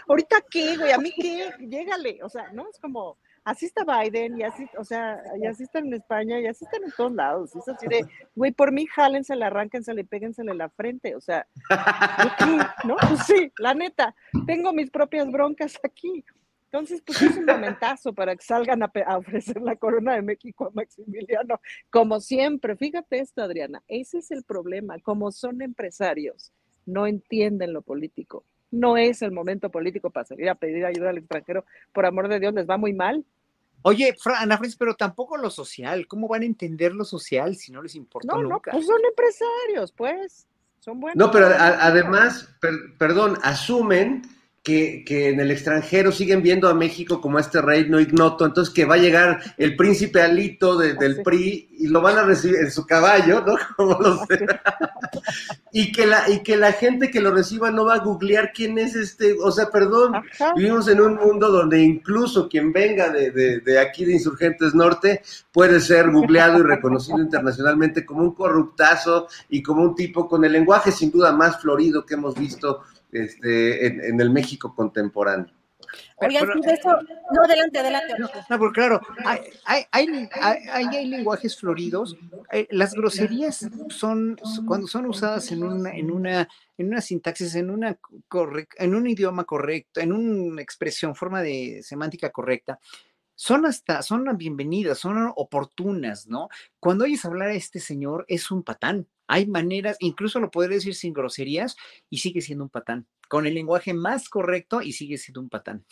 ahorita qué, güey, a mí qué, llégale, o sea, ¿no? Es como, así está Biden y así, o sea, y así están en España y así están en todos lados. Es así de, güey, por mí y péguensela en la frente. O sea, ¿no? Pues sí, la neta, tengo mis propias broncas aquí. Entonces, pues es un momentazo para que salgan a, ofrecer la corona de México a Maximiliano, como siempre. Fíjate esto, Adriana, ese es el problema. Como son empresarios, no entienden lo político no es el momento político para salir a pedir ayuda al extranjero. Por amor de Dios, les va muy mal. Oye, Ana Francis, pero tampoco lo social. ¿Cómo van a entender lo social si no les importa no, nunca? No, pues son empresarios, pues. Son buenos. No, pero además, perdón, asumen que, en el extranjero siguen viendo a México como este reino ignoto, entonces que va a llegar el príncipe Alito del PRI y lo van a recibir en su caballo, ¿no? Como y, que la, y que la gente que lo reciba no va a googlear quién es este, o sea, perdón, vivimos en un mundo donde incluso quien venga de, de aquí de Insurgentes Norte puede ser googleado y reconocido internacionalmente como un corruptazo y como un tipo con el lenguaje sin duda más florido que hemos visto este, en, el México contemporáneo. Oigan, eso, no, adelante, adelante. No, porque claro, hay, hay, hay, hay, lenguajes floridos. Eh, las groserías son, cuando son usadas en una, en una, en una sintaxis, en una en un idioma correcto, en una expresión, forma de semántica correcta, son hasta, son bienvenidas, son oportunas, ¿no? Cuando oyes hablar a este señor, es un patán. Hay maneras, incluso lo podría decir sin groserías y sigue siendo un patán, con el lenguaje más correcto y sigue siendo un patán.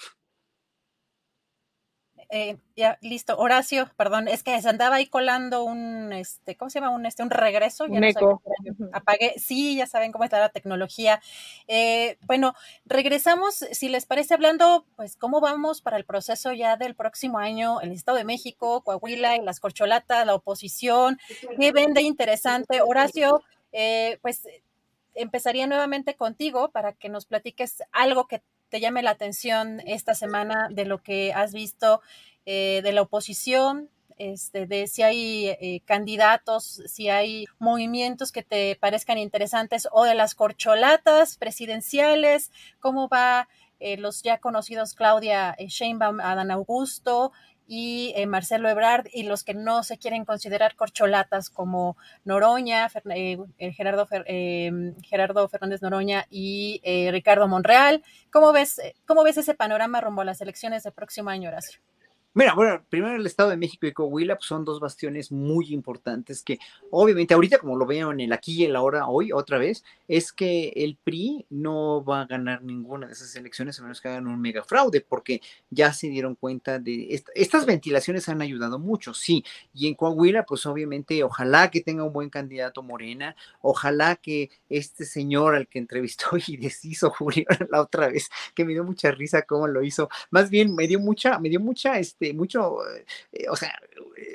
Eh, ya, listo. Horacio, perdón, es que se andaba ahí colando un, este, ¿cómo se llama? Un, este, un regreso. Ya eco. apagué. Sí, ya saben cómo está la tecnología. Eh, bueno, regresamos, si les parece, hablando, pues, cómo vamos para el proceso ya del próximo año el Estado de México, Coahuila y las corcholatas, la oposición. ¿Qué vende interesante? Horacio, eh, pues, empezaría nuevamente contigo para que nos platiques algo que te llame la atención esta semana de lo que has visto eh, de la oposición, este, de si hay eh, candidatos, si hay movimientos que te parezcan interesantes o de las corcholatas presidenciales, cómo va eh, los ya conocidos Claudia Sheinbaum, Adán Augusto, y eh, Marcelo Ebrard y los que no se quieren considerar corcholatas como Noroña, eh, eh, Gerardo, Gerardo Fernández Noroña y Ricardo Monreal. ¿Cómo ves, ¿Cómo ves ese panorama rumbo a las elecciones del próximo año, Horacio? Mira, bueno, primero el Estado de México y Coahuila pues, son dos bastiones muy importantes que obviamente ahorita como lo veo en el aquí y el ahora hoy otra vez, es que el PRI no va a ganar ninguna de esas elecciones a menos que hagan un mega fraude porque ya se dieron cuenta de estas ventilaciones han ayudado mucho, sí, y en Coahuila pues obviamente ojalá que tenga un buen candidato Morena, ojalá que este señor al que entrevistó y deshizo Julio la otra vez, que me dio mucha risa cómo lo hizo, más bien me dio mucha, me dio mucha este mucho, eh, o sea,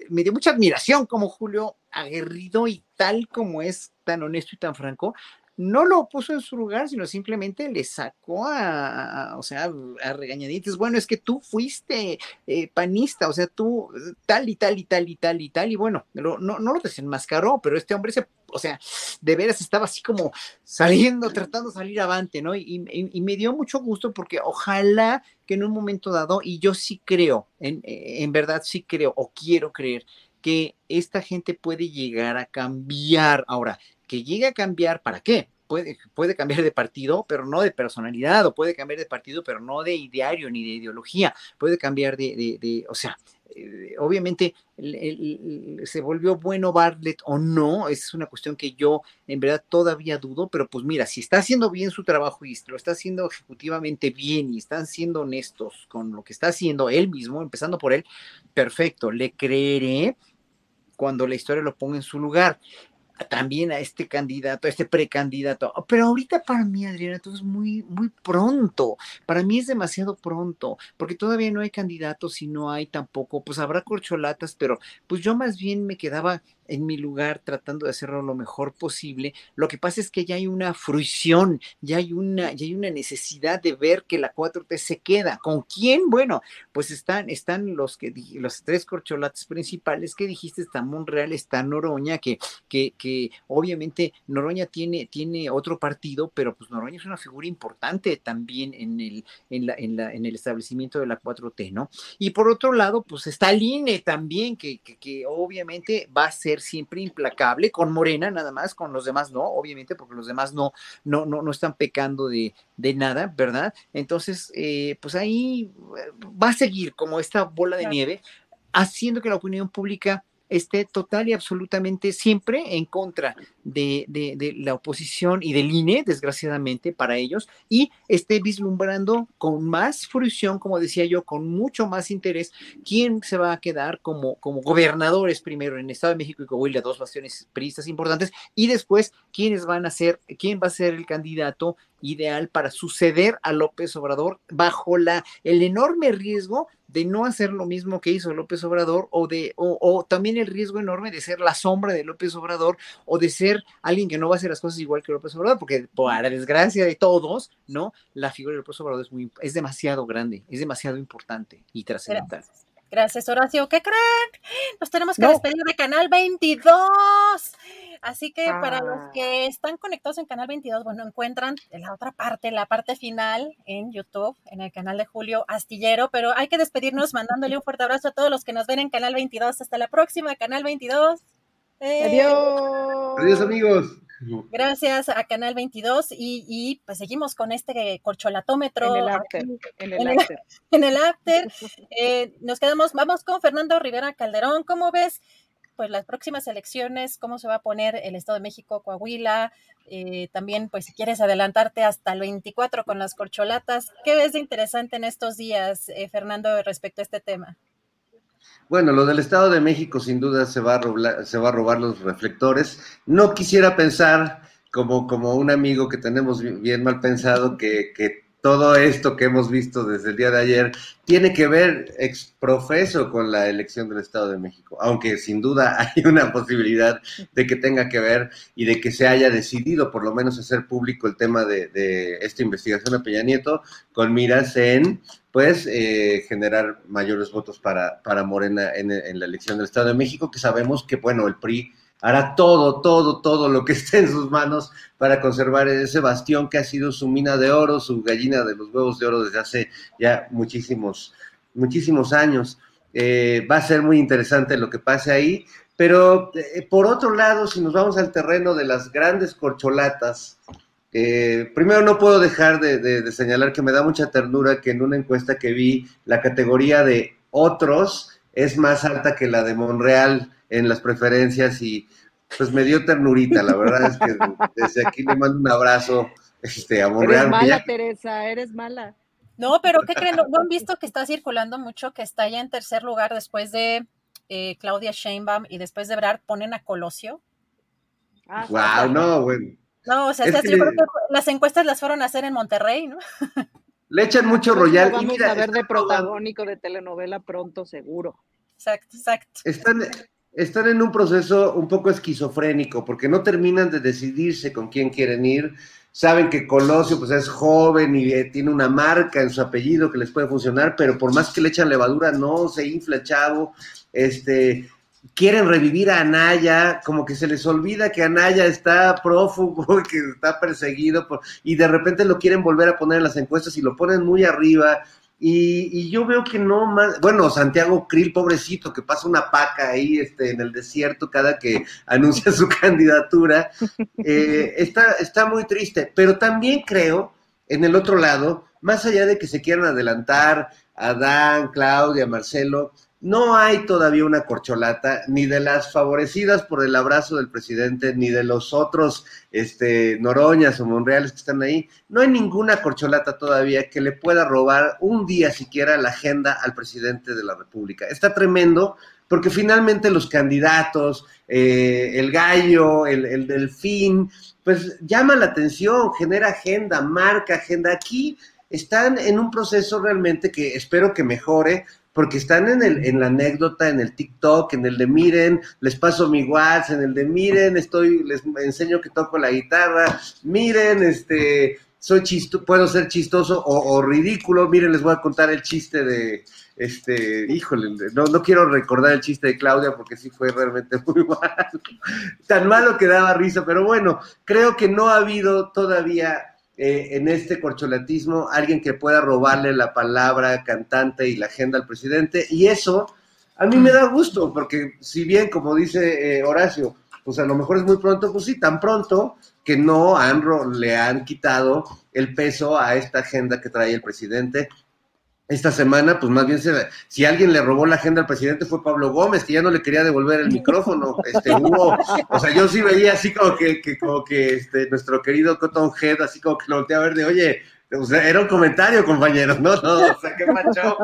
me dio mucha admiración como Julio, aguerrido y tal como es, tan honesto y tan franco, no lo puso en su lugar, sino simplemente le sacó a, o sea, a regañadientes. Bueno, es que tú fuiste eh, panista, o sea, tú tal y tal y tal y tal y tal, y bueno, no, no lo desenmascaró, pero este hombre se, o sea, de veras estaba así como saliendo, tratando de salir avante, ¿no? Y, y, me dio mucho gusto porque ojalá que en un momento dado, y yo sí creo, en, en verdad sí creo, o quiero creer, que esta gente puede llegar a cambiar. Ahora, que llegue a cambiar, ¿para qué? Puede, puede, cambiar de partido, pero no de personalidad, o puede cambiar de partido, pero no de ideario ni de ideología, puede cambiar de, o sea, eh, obviamente se volvió bueno Bartlett o no, es una cuestión que yo en verdad todavía dudo, pero pues mira, si está haciendo bien su trabajo y lo está haciendo ejecutivamente bien y están siendo honestos con lo que está haciendo él mismo, empezando por él, perfecto, le creeré cuando la historia lo ponga en su lugar también a este candidato, a este precandidato. Pero ahorita para mí, Adriana, todo es muy, muy pronto. Para mí es demasiado pronto, porque todavía no hay candidatos y no hay tampoco, pues habrá corcholatas, pero pues yo más bien me quedaba en mi lugar tratando de hacerlo lo mejor posible. Lo que pasa es que ya hay una fruición, ya hay una, ya hay una necesidad de ver que la 4T se queda. ¿Con quién? Bueno, pues están, están los que los tres corcholates principales que dijiste, está Monreal, está Noroña, que, que, que obviamente Noroña tiene, tiene otro partido, pero pues Noroña es una figura importante también en el, en la, en la, en el establecimiento de la 4T, ¿no? Y por otro lado, pues está el INE también, que, que, que obviamente va a ser siempre implacable, con Morena nada más, con los demás no, obviamente, porque los demás no, no, no, no están pecando de, de nada, ¿verdad? Entonces, eh, pues ahí eh, va a seguir como esta bola de nieve, haciendo que la opinión pública esté total y absolutamente siempre en contra de, la oposición y del INE, desgraciadamente para ellos, y esté vislumbrando con más fruición, como decía yo, con mucho más interés, quién se va a quedar como, como gobernadores primero en Estado de México y Coahuila, dos bastiones priistas importantes, y después quiénes van a ser, quién va a ser el candidato ideal para suceder a López Obrador bajo la, el enorme riesgo de no hacer lo mismo que hizo López Obrador o de o, también el riesgo enorme de ser la sombra de López Obrador o de ser alguien que no va a hacer las cosas igual que López Obrador porque para desgracia de todos no la figura de López Obrador es muy es demasiado grande es demasiado importante y trascendental Gracias, Horacio. ¿Qué creen? Nos tenemos que despedir de Canal 22. Así que para los ah. que están conectados en Canal 22, bueno, encuentran la otra parte, la parte final en YouTube, en el canal de Julio Astillero, pero hay que despedirnos mandándole un fuerte abrazo a todos los que nos ven en Canal 22. Hasta la próxima, Canal 22. Adiós. Adiós, amigos. Gracias a Canal 22 y, pues seguimos con este corcholatómetro. En el after. En el, after. En el after. Eh, nos quedamos, vamos con Fernando Rivera Calderón. ¿Cómo ves? Pues las próximas elecciones, cómo se va a poner el Estado de México, Coahuila, eh, también pues si quieres adelantarte hasta el 24 con las corcholatas, ¿qué ves de interesante en estos días, eh, Fernando, respecto a este tema? Bueno, lo del Estado de México sin duda se va a robar, se va a robar los reflectores. No quisiera pensar como, como un amigo que tenemos bien mal pensado que, que todo esto que hemos visto desde el día de ayer tiene que ver exprofeso con la elección del Estado de México, aunque sin duda hay una posibilidad de que tenga que ver y de que se haya decidido por lo menos hacer público el tema de, esta investigación a Peña Nieto con miras en pues eh, generar mayores votos para, para Morena en, en la elección del Estado de México, que sabemos que, bueno, el PRI hará todo, todo, todo lo que esté en sus manos para conservar ese bastión que ha sido su mina de oro, su gallina de los huevos de oro desde hace ya muchísimos, muchísimos años. Eh, va a ser muy interesante lo que pase ahí, pero eh, por otro lado, si nos vamos al terreno de las grandes corcholatas, eh, primero no puedo dejar de, de señalar que me da mucha ternura que en una encuesta que vi, la categoría de otros es más alta que la de Monreal en las preferencias y pues me dio ternurita, la verdad es que desde aquí le mando un abrazo este, a Monreal. Eres mala, Teresa, eres mala. No, pero ¿qué creen? ¿No han visto que está circulando mucho, que está ya en tercer lugar después de eh, Claudia Sheinbaum y después de Brad ponen a Colosio? Ah, wow, no, bueno. No, o sea, yo creo que las encuestas las fueron a hacer en Monterrey, ¿no? Le echan mucho royal. Vamos y mira, a ver de protagónico de telenovela pronto, seguro. Exacto, exacto. Están, están en un proceso un poco esquizofrénico, porque no terminan de decidirse con quién quieren ir. Saben que Colosio pues, es joven y eh, tiene una marca en su apellido que les puede funcionar, pero por más que le echan levadura, no se infla chavo. Este, quieren revivir a Anaya, como que se les olvida que Anaya está prófugo, que está perseguido, y de repente lo quieren volver a poner en las encuestas y lo ponen muy arriba. Y, yo veo que no más, bueno, Santiago Krill, pobrecito, que pasa una paca ahí este, en el desierto cada que anuncia su candidatura, eh, está, está muy triste, pero también creo, en el otro lado, más allá de que se quieran adelantar a Dan, Claudia, Marcelo, no hay todavía una corcholata, ni de las favorecidas por el abrazo del presidente, ni de los otros este, Noroñas o Monreales que están ahí. No hay ninguna corcholata todavía que le pueda robar un día siquiera la agenda al presidente de la República. Está tremendo porque finalmente los candidatos, eh, el gallo, el, el delfín, pues llama la atención, genera agenda, marca agenda. Aquí están en un proceso realmente que espero que mejore, porque están en, el, en la anécdota, en el TikTok, en el de miren, les paso mi WhatsApp, en el de miren, estoy, les enseño que toco la guitarra, miren, este, soy chisto, puedo ser chistoso o, ridículo, miren, les voy a contar el chiste de, este, híjole, no, no quiero recordar el chiste de Claudia porque sí fue realmente muy malo, tan malo que daba risa, pero bueno, creo que no ha habido todavía eh, en este corcholatismo alguien que pueda robarle la palabra cantante y la agenda al presidente. Y eso a mí me da gusto, porque si bien, como dice eh, Horacio, pues a lo mejor es muy pronto, pues sí, tan pronto que no han, le han quitado el peso a esta agenda que trae el presidente esta semana, pues más bien si alguien le robó la agenda al presidente fue Pablo Gómez, que ya no le quería devolver el micrófono. Este, hubo, o sea, yo sí veía así como que, que como que este, nuestro querido Cotton Head, así como que lo volteé a ver de, oye, o sea, era un comentario, compañeros, ¿no? No, o sea, qué macho.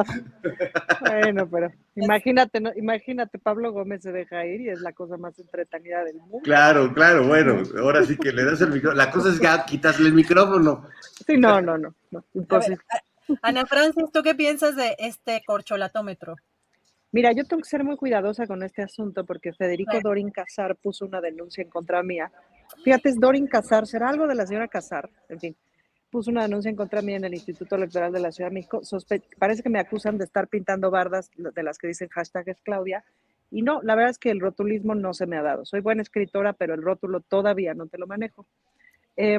Bueno, pero imagínate, ¿no? imagínate, Pablo Gómez se deja ir y es la cosa más entretenida del mundo. Claro, claro, bueno, ahora sí que le das el micrófono. La cosa es que quitarle el micrófono. Sí, no, no, no, no imposible. Ana Francis, ¿tú qué piensas de este corcholatómetro? Mira, yo tengo que ser muy cuidadosa con este asunto porque Federico Dorin Casar puso una denuncia en contra mía. Fíjate, es Dorin Casar, será algo de la señora Casar, en fin. Puso una denuncia en contra mía en el Instituto Electoral de la Ciudad de México. parece que me acusan de estar pintando bardas de las que dicen hashtag es Claudia. Y no, la verdad es que el rotulismo no se me ha dado. Soy buena escritora, pero el rótulo todavía no te lo manejo. Eh,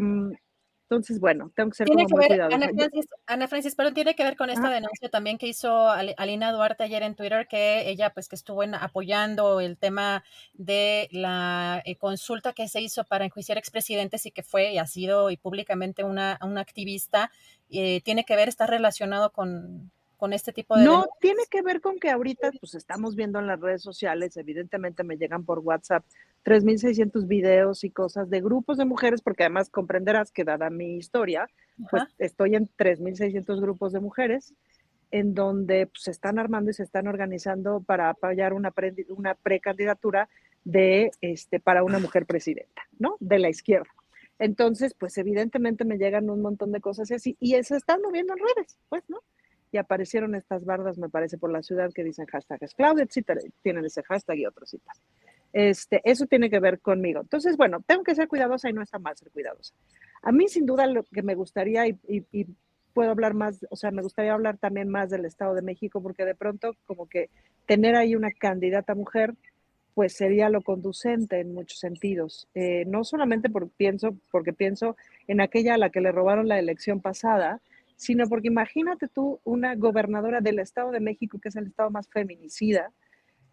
entonces, bueno, tengo que ser como muy cuidadosa. Ana Francis, Ana Francis, pero tiene que ver con esta denuncia también que hizo Alina Duarte ayer en Twitter, que ella pues que estuvo apoyando el tema de la eh, consulta que se hizo para enjuiciar expresidentes y que fue y ha sido y públicamente una, una activista, eh, tiene que ver, está relacionado con, con este tipo de... No, tiene que ver con que ahorita pues estamos viendo en las redes sociales, evidentemente me llegan por WhatsApp 3.600 videos y cosas de grupos de mujeres, porque además comprenderás que dada mi historia, pues estoy en 3.600 grupos de mujeres en donde pues, se están armando y se están organizando para apoyar una, una precandidatura de, este, para una mujer presidenta, ¿no? De la izquierda. Entonces, pues evidentemente me llegan un montón de cosas así y se están moviendo en redes, pues, ¿no? Y aparecieron estas bardas, me parece, por la ciudad que dicen hashtag es Claudia, tienen ese hashtag y otros y tal. Este, eso tiene que ver conmigo. Entonces, bueno, tengo que ser cuidadosa y no está mal ser cuidadosa. A mí, sin duda, lo que me gustaría, y, puedo hablar más, o sea, me gustaría hablar también más del Estado de México, porque de pronto, como que tener ahí una candidata mujer, pues sería lo conducente en muchos sentidos. Eh, no solamente por, pienso, porque pienso en aquella a la que le robaron la elección pasada, sino porque imagínate tú una gobernadora del Estado de México, que es el estado más feminicida,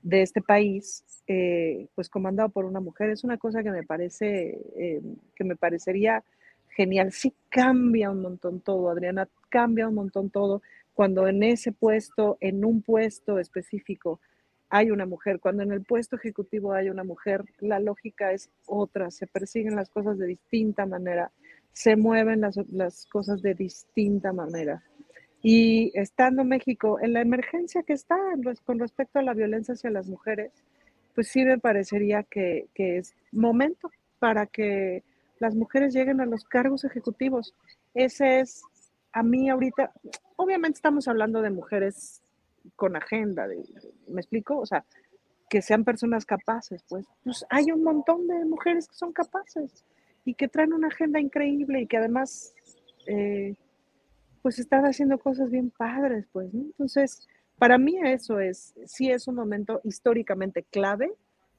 de este país, eh, pues comandado por una mujer, es una cosa que me parece, eh, que me parecería genial. Sí cambia un montón todo, Adriana, cambia un montón todo cuando en ese puesto, en un puesto específico, hay una mujer. Cuando en el puesto ejecutivo hay una mujer, la lógica es otra, se persiguen las cosas de distinta manera, se mueven las, las cosas de distinta manera. Y estando México en la emergencia que está con respecto a la violencia hacia las mujeres, pues sí me parecería que, es momento para que las mujeres lleguen a los cargos ejecutivos. Ese es, a mí ahorita, obviamente estamos hablando de mujeres con agenda, ¿me explico? O sea, que sean personas capaces, pues, pues hay un montón de mujeres que son capaces y que traen una agenda increíble y que además, eh, pues están haciendo cosas bien padres, pues, ¿no? Entonces, para mí eso es, sí es un momento históricamente clave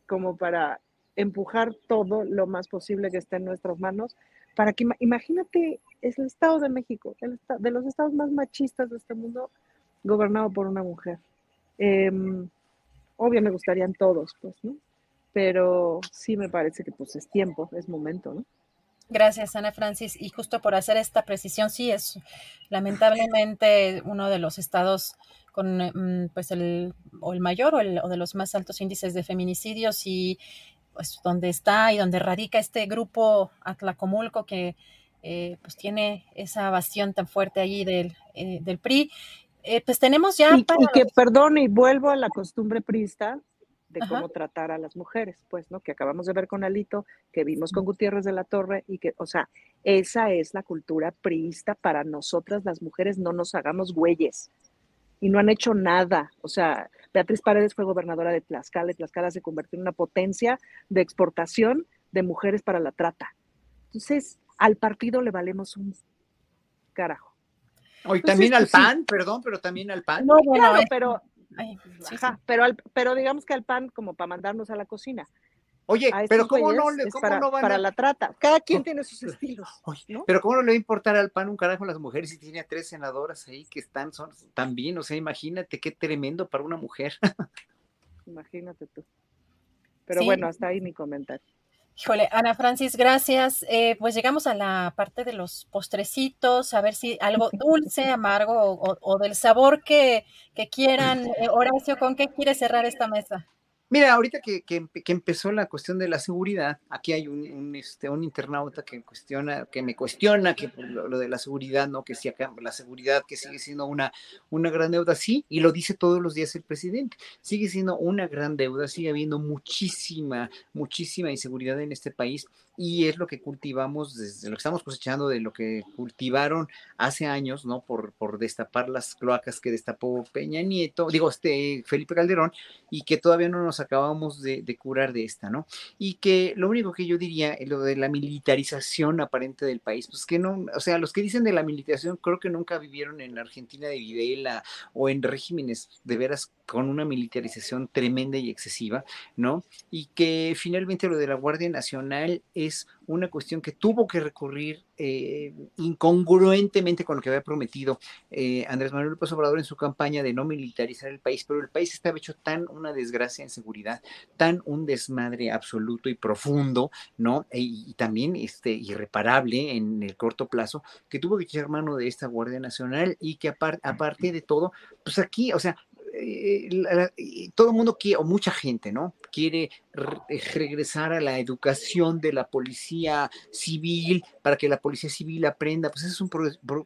como para empujar todo lo más posible que esté en nuestras manos, para que imagínate, es el Estado de México, el, de los estados más machistas de este mundo, gobernado por una mujer. Eh, obvio me gustarían todos, pues, ¿no? Pero sí me parece que pues es tiempo, es momento, ¿no? Gracias, Ana Francis. Y justo por hacer esta precisión, sí es lamentablemente uno de los estados con mm, pues el, o el mayor o, el, o de los más altos índices de feminicidios y pues donde está y donde radica este grupo Atlacomulco que eh, pues tiene esa bastión tan fuerte allí del, eh, del PRI. Eh, pues tenemos ya... Y, que, perdón, y vuelvo a la costumbre prista de cómo tratar a las mujeres, pues, ¿no? Que acabamos de ver con Alito, que vimos con Gutiérrez de la Torre y que, o sea, esa es la cultura priista para nosotras las mujeres, no nos hagamos güeyes. Y no han hecho nada. O sea, Beatriz Paredes fue gobernadora de Tlaxcala y Tlaxcala se convirtió en una potencia de exportación de mujeres para la trata. Entonces, al partido le valemos un carajo. Hoy pues también al PAN, perdón, pero también al PAN. No, bueno, pero, pero, pero digamos que al PAN como para mandarnos a la cocina. Oye, pero ¿cómo no, le, cómo para, no van para la trata? Cada quien tiene sus estilos. Pero ¿cómo no le va a importar al PAN un carajo a las mujeres si tiene a tres senadoras ahí que están son, también? O sea, imagínate qué tremendo para una mujer. Imagínate tú. Pero bueno, hasta ahí mi comentario. Híjole, Ana Francis, gracias. Eh, pues llegamos a la parte de los postrecitos, a ver si algo dulce, amargo o, del sabor que, que quieran. Eh, Horacio, ¿con qué quiere cerrar esta mesa? Mira, ahorita que, que, empezó la cuestión de la seguridad, aquí hay un, este, un internauta que cuestiona, que me cuestiona que lo, de la seguridad, ¿no? Que si acá la seguridad que sigue siendo una, una gran deuda, sí, y lo dice todos los días el presidente, sigue siendo una gran deuda, sigue habiendo muchísima, muchísima inseguridad en este país y es lo que cultivamos desde lo que estamos cosechando de lo que cultivaron hace años, ¿no? Por, por destapar las cloacas que destapó Peña Nieto, digo, este Felipe Calderón, y que todavía no nos acabamos de, curar de esta, ¿no? Y que lo único que yo diría, es lo de la militarización aparente del país, pues que no, o sea, los que dicen de la militarización creo que nunca vivieron en la Argentina de Videla o en regímenes de veras con una militarización tremenda y excesiva, ¿no? Y que finalmente lo de la Guardia Nacional es una cuestión que tuvo que recurrir eh, incongruentemente con lo que había prometido eh, Andrés Manuel López Obrador en su campaña de no militarizar el país, pero el país estaba hecho tan una desgracia en seguridad, tan un desmadre absoluto y profundo, ¿no? E, y, también este, irreparable en el corto plazo, que tuvo que echar mano de esta Guardia Nacional y que aparte de todo, pues aquí, o sea, eh, todo el mundo quiere, o mucha gente, ¿no? Quiere eh, regresar a la educación de la policía civil para que la policía civil aprenda. Pues es un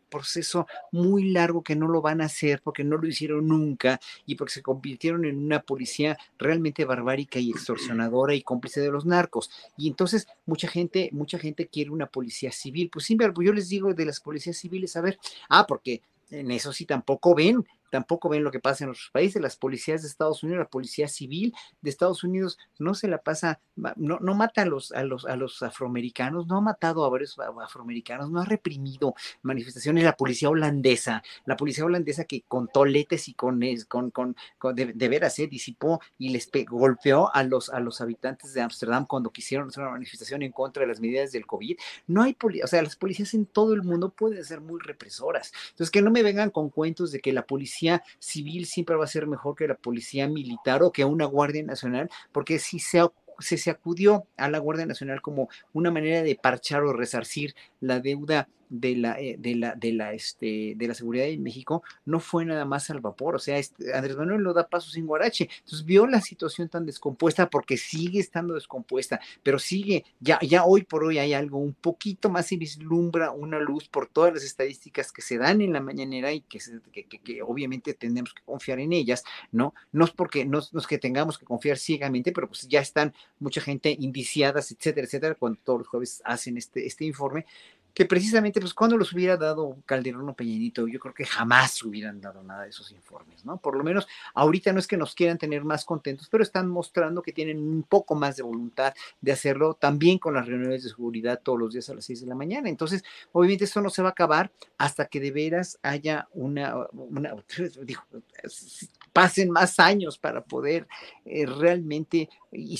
proceso muy largo que no lo van a hacer porque no lo hicieron nunca y porque se convirtieron en una policía realmente barbárica y extorsionadora y cómplice de los narcos. Y entonces mucha gente, mucha gente quiere una policía civil. Pues sí, pero yo les digo de las policías civiles, a ver, ah, porque en eso sí tampoco ven tampoco ven lo que pasa en otros países. Las policías de Estados Unidos, la policía civil de Estados Unidos no se la pasa, no, no mata a los, a, los, a los afroamericanos, no ha matado a varios afroamericanos, no ha reprimido manifestaciones. La policía holandesa, la policía holandesa que con toletes y con, con, con, de, veras, eh, disipó y les golpeó a los, a los habitantes de Ámsterdam cuando quisieron hacer una manifestación en contra de las medidas del COVID. No hay policía, o sea, las policías en todo el mundo pueden ser muy represoras. Entonces, que no me vengan con cuentos de que la policía civil siempre va a ser mejor que la policía militar o que una Guardia Nacional, porque si se se, acudió a la Guardia Nacional como una manera de parchar o resarcir la deuda de la, eh, de la, de la, este, de la seguridad en México no fue nada más al vapor, o sea, este, Andrés Manuel lo da paso sin guarache, entonces vio la situación tan descompuesta porque sigue estando descompuesta, pero sigue, ya, ya hoy por hoy hay algo un poquito más y vislumbra una luz por todas las estadísticas que se dan en la mañanera y que, que, obviamente tenemos que confiar en ellas, ¿no? No es porque, no, es que tengamos que confiar ciegamente, pero pues ya están mucha gente indiciadas, etcétera, etcétera, cuando todos los jueves hacen este, este informe, que precisamente, pues cuando los hubiera dado Calderón o Peñanito, yo creo que jamás hubieran dado nada de esos informes, ¿no? Por lo menos ahorita no es que nos quieran tener más contentos, pero están mostrando que tienen un poco más de voluntad de hacerlo también con las reuniones de seguridad todos los días a las seis de la mañana. Entonces, obviamente esto no se va a acabar hasta que de veras haya una, una pasen más años para poder eh, realmente y,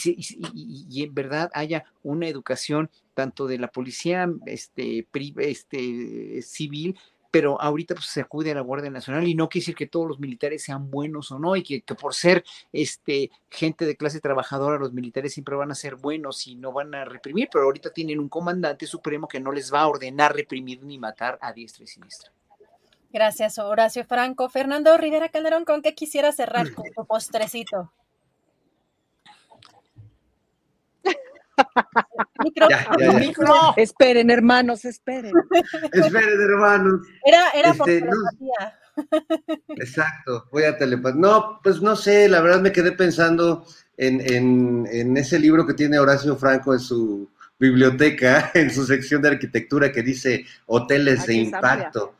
y, en verdad haya una educación tanto de la policía este, este, civil, pero ahorita pues, se acude a la Guardia Nacional y no quiere decir que todos los militares sean buenos o no, y que, por ser este, gente de clase trabajadora, los militares siempre van a ser buenos y no van a reprimir, pero ahorita tienen un comandante supremo que no les va a ordenar reprimir ni matar a diestra y siniestra. Gracias, Horacio Franco. Fernando Rivera Calderón, ¿con qué quisiera cerrar con tu postrecito? Esperen, hermanos, esperen. esperen, hermanos. Era, era por este, Exacto, voy a telepatía. No, pues no sé, la verdad me quedé pensando en, en, en ese libro que tiene Horacio Franco en su biblioteca, en su sección de arquitectura que dice hoteles de impacto.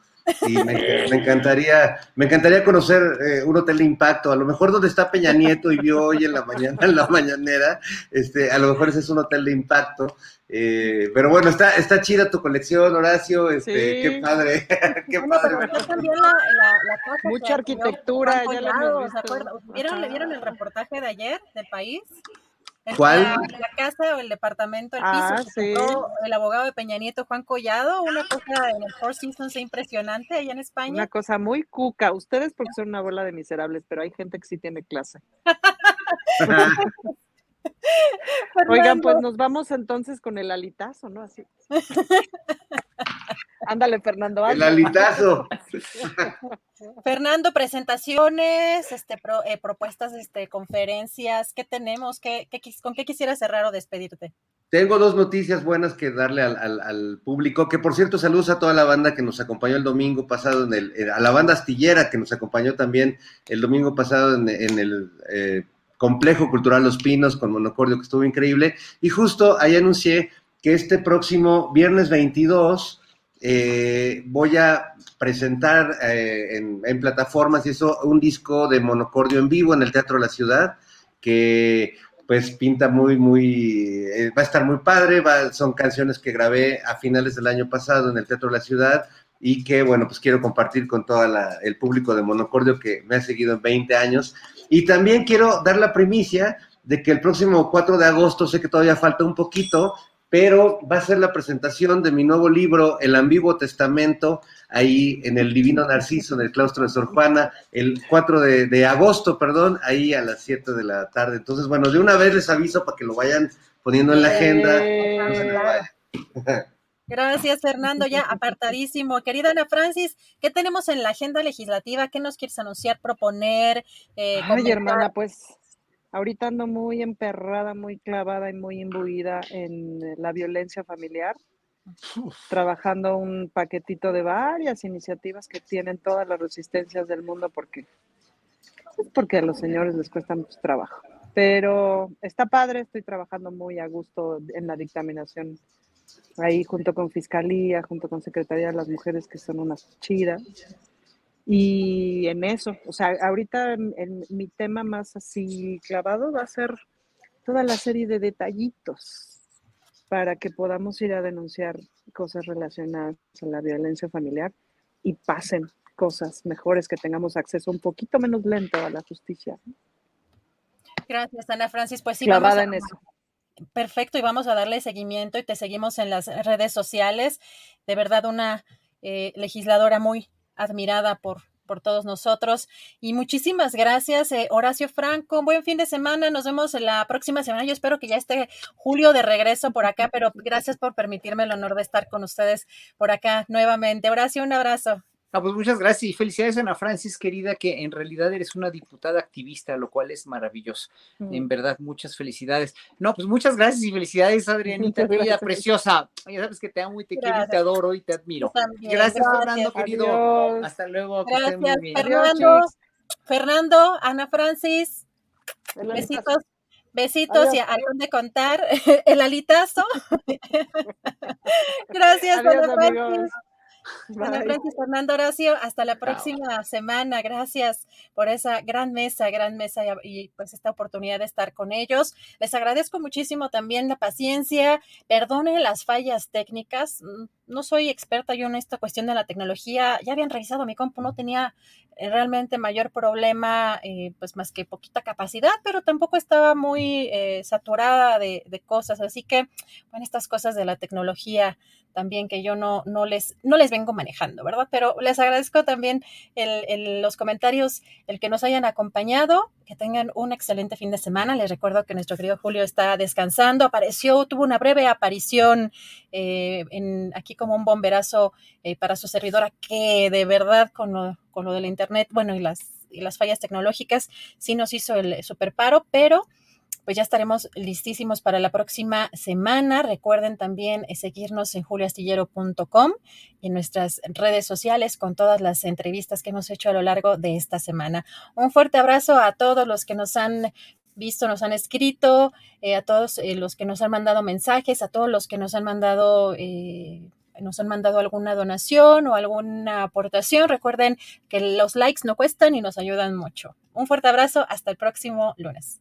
Y me, encantaría, me encantaría conocer eh, un hotel de impacto, a lo mejor donde está Peña Nieto y vio hoy en la mañana, en la mañanera, este, a lo mejor ese es un hotel de impacto. Eh, pero bueno, está, está chida tu colección, Horacio, este, qué padre, qué padre. Mucha arquitectura, ya la ¿Vieron, ¿Vieron el reportaje de ayer del país? ¿Cuál? La, casa o el departamento, el piso, ah, sí. el abogado de Peña Nieto, Juan Collado, una cosa en el Four Seasons impresionante allá en España. Una cosa muy cuca. Ustedes porque son una bola de miserables, pero hay gente que sí tiene clase. Oigan, pues nos vamos entonces con el alitazo, ¿no? Así. Ándale, Fernando. El alitazo. Fernando, presentaciones, este, eh, propuestas, este, conferencias, ¿qué tenemos? ¿Qué, con qué quisieras cerrar o despedirte? Tengo dos noticias buenas que darle al, público, que por cierto saludos a toda la banda que nos acompañó el domingo pasado, en el, a la banda astillera que nos acompañó también el domingo pasado en, el eh, Complejo Cultural Los Pinos con Monocordio, que estuvo increíble. Y justo ahí anuncié que este próximo viernes 22 eh, voy a presentar eh, en, plataformas y eso un disco de monocordio en vivo en el Teatro de la Ciudad que pues pinta muy, muy, eh, va a estar muy padre, son canciones que grabé a finales del año pasado en el Teatro de la Ciudad y que, bueno, pues quiero compartir con todo el público de Monocordio que me ha seguido en 20 años. Y también quiero dar la primicia de que el próximo 4 de agosto, sé que todavía falta un poquito, pero va a ser la presentación de mi nuevo libro, El Ambiguo Testamento, ahí en el Divino Narciso, en el claustro de Sor Juana, el 4 de, agosto, perdón, ahí a las 7 de la tarde. Entonces, bueno, de una vez les aviso para que lo vayan poniendo en la agenda. Gracias, Fernando. Ya apartadísimo. Querida Ana Francis, ¿qué tenemos en la agenda legislativa? ¿Qué nos quieres anunciar, proponer? Eh, Ay, hermana, pues Ahorita ando muy emperrada, muy clavada y muy imbuida en eh, la violencia familiar, trabajando un paquetito de varias iniciativas que tienen todas las resistencias del mundo porque, pues, porque a los señores les cuesta mucho trabajo. Pero está padre, estoy trabajando muy a gusto en la dictaminación ahí junto con Fiscalía, junto con Secretaría de las Mujeres, que son unas chidas. Y en eso, o sea, ahorita en, mi tema más así clavado va a ser toda la serie de detallitos para que podamos ir a denunciar cosas relacionadas a la violencia familiar y pasen cosas mejores, que tengamos acceso un poquito menos lento a la justicia. Gracias, Ana Francis. Pues sí, Clavada en eso. Perfecto, y vamos a darle seguimiento y te seguimos en las redes sociales. De verdad, una eh, legisladora muy, admirada por, por todos nosotros. Y muchísimas gracias, eh, Horacio Franco. Buen fin de semana. Nos vemos la próxima semana. Yo espero que ya esté Julio de regreso por acá, pero gracias por permitirme el honor de estar con ustedes por acá nuevamente. Horacio, un abrazo. No, pues muchas gracias y felicidades Ana Francis, querida, que en realidad eres una diputada activista, lo cual es maravilloso. Mm. En verdad, muchas felicidades. No, pues muchas gracias y felicidades, Adrianita, querida, preciosa. Ya sabes que te amo y te quiero y te adoro y te admiro. gracias, Fernando, querido. Hasta luego. Gracias, Fernando. Fernando, Ana Francis. Besitos. Besitos y a dónde contar el alitazo. Gracias, Adiós, Francis. Ana Francis Fernando Horacio, hasta la próxima semana. Gracias por esa gran mesa, gran mesa y, pues esta oportunidad de estar con ellos. Les agradezco muchísimo también la paciencia. Perdone las fallas técnicas. No soy experta yo en esta cuestión de la tecnología. Ya habían revisado mi compu, no tenía eh, realmente mayor problema, eh, pues más que poquita capacidad, pero tampoco estaba muy eh, saturada de, de, cosas. Así que, bueno, estas cosas de la tecnología también que yo no, no, les, no les vengo manejando, ¿verdad? Pero les agradezco también el, los comentarios, el que nos hayan acompañado, que tengan un excelente fin de semana. Les recuerdo que nuestro querido Julio está descansando, apareció, tuvo una breve aparición eh, en, aquí como un bomberazo eh, para su servidora, que de verdad con lo, con lo del Internet, bueno, y las, y las fallas tecnológicas, sí nos hizo el super paro, pero pues ya estaremos listísimos para la próxima semana. Recuerden también eh, seguirnos en juliastillero.com y en nuestras redes sociales con todas las entrevistas que hemos hecho a lo largo de esta semana. Un fuerte abrazo a todos los que nos han visto, nos han escrito, eh, a todos eh, los que nos han mandado mensajes, a todos los que nos han mandado... nos han mandado alguna donación o alguna aportación. Recuerden que los likes no cuestan y nos ayudan mucho. Un fuerte abrazo, hasta el próximo lunes.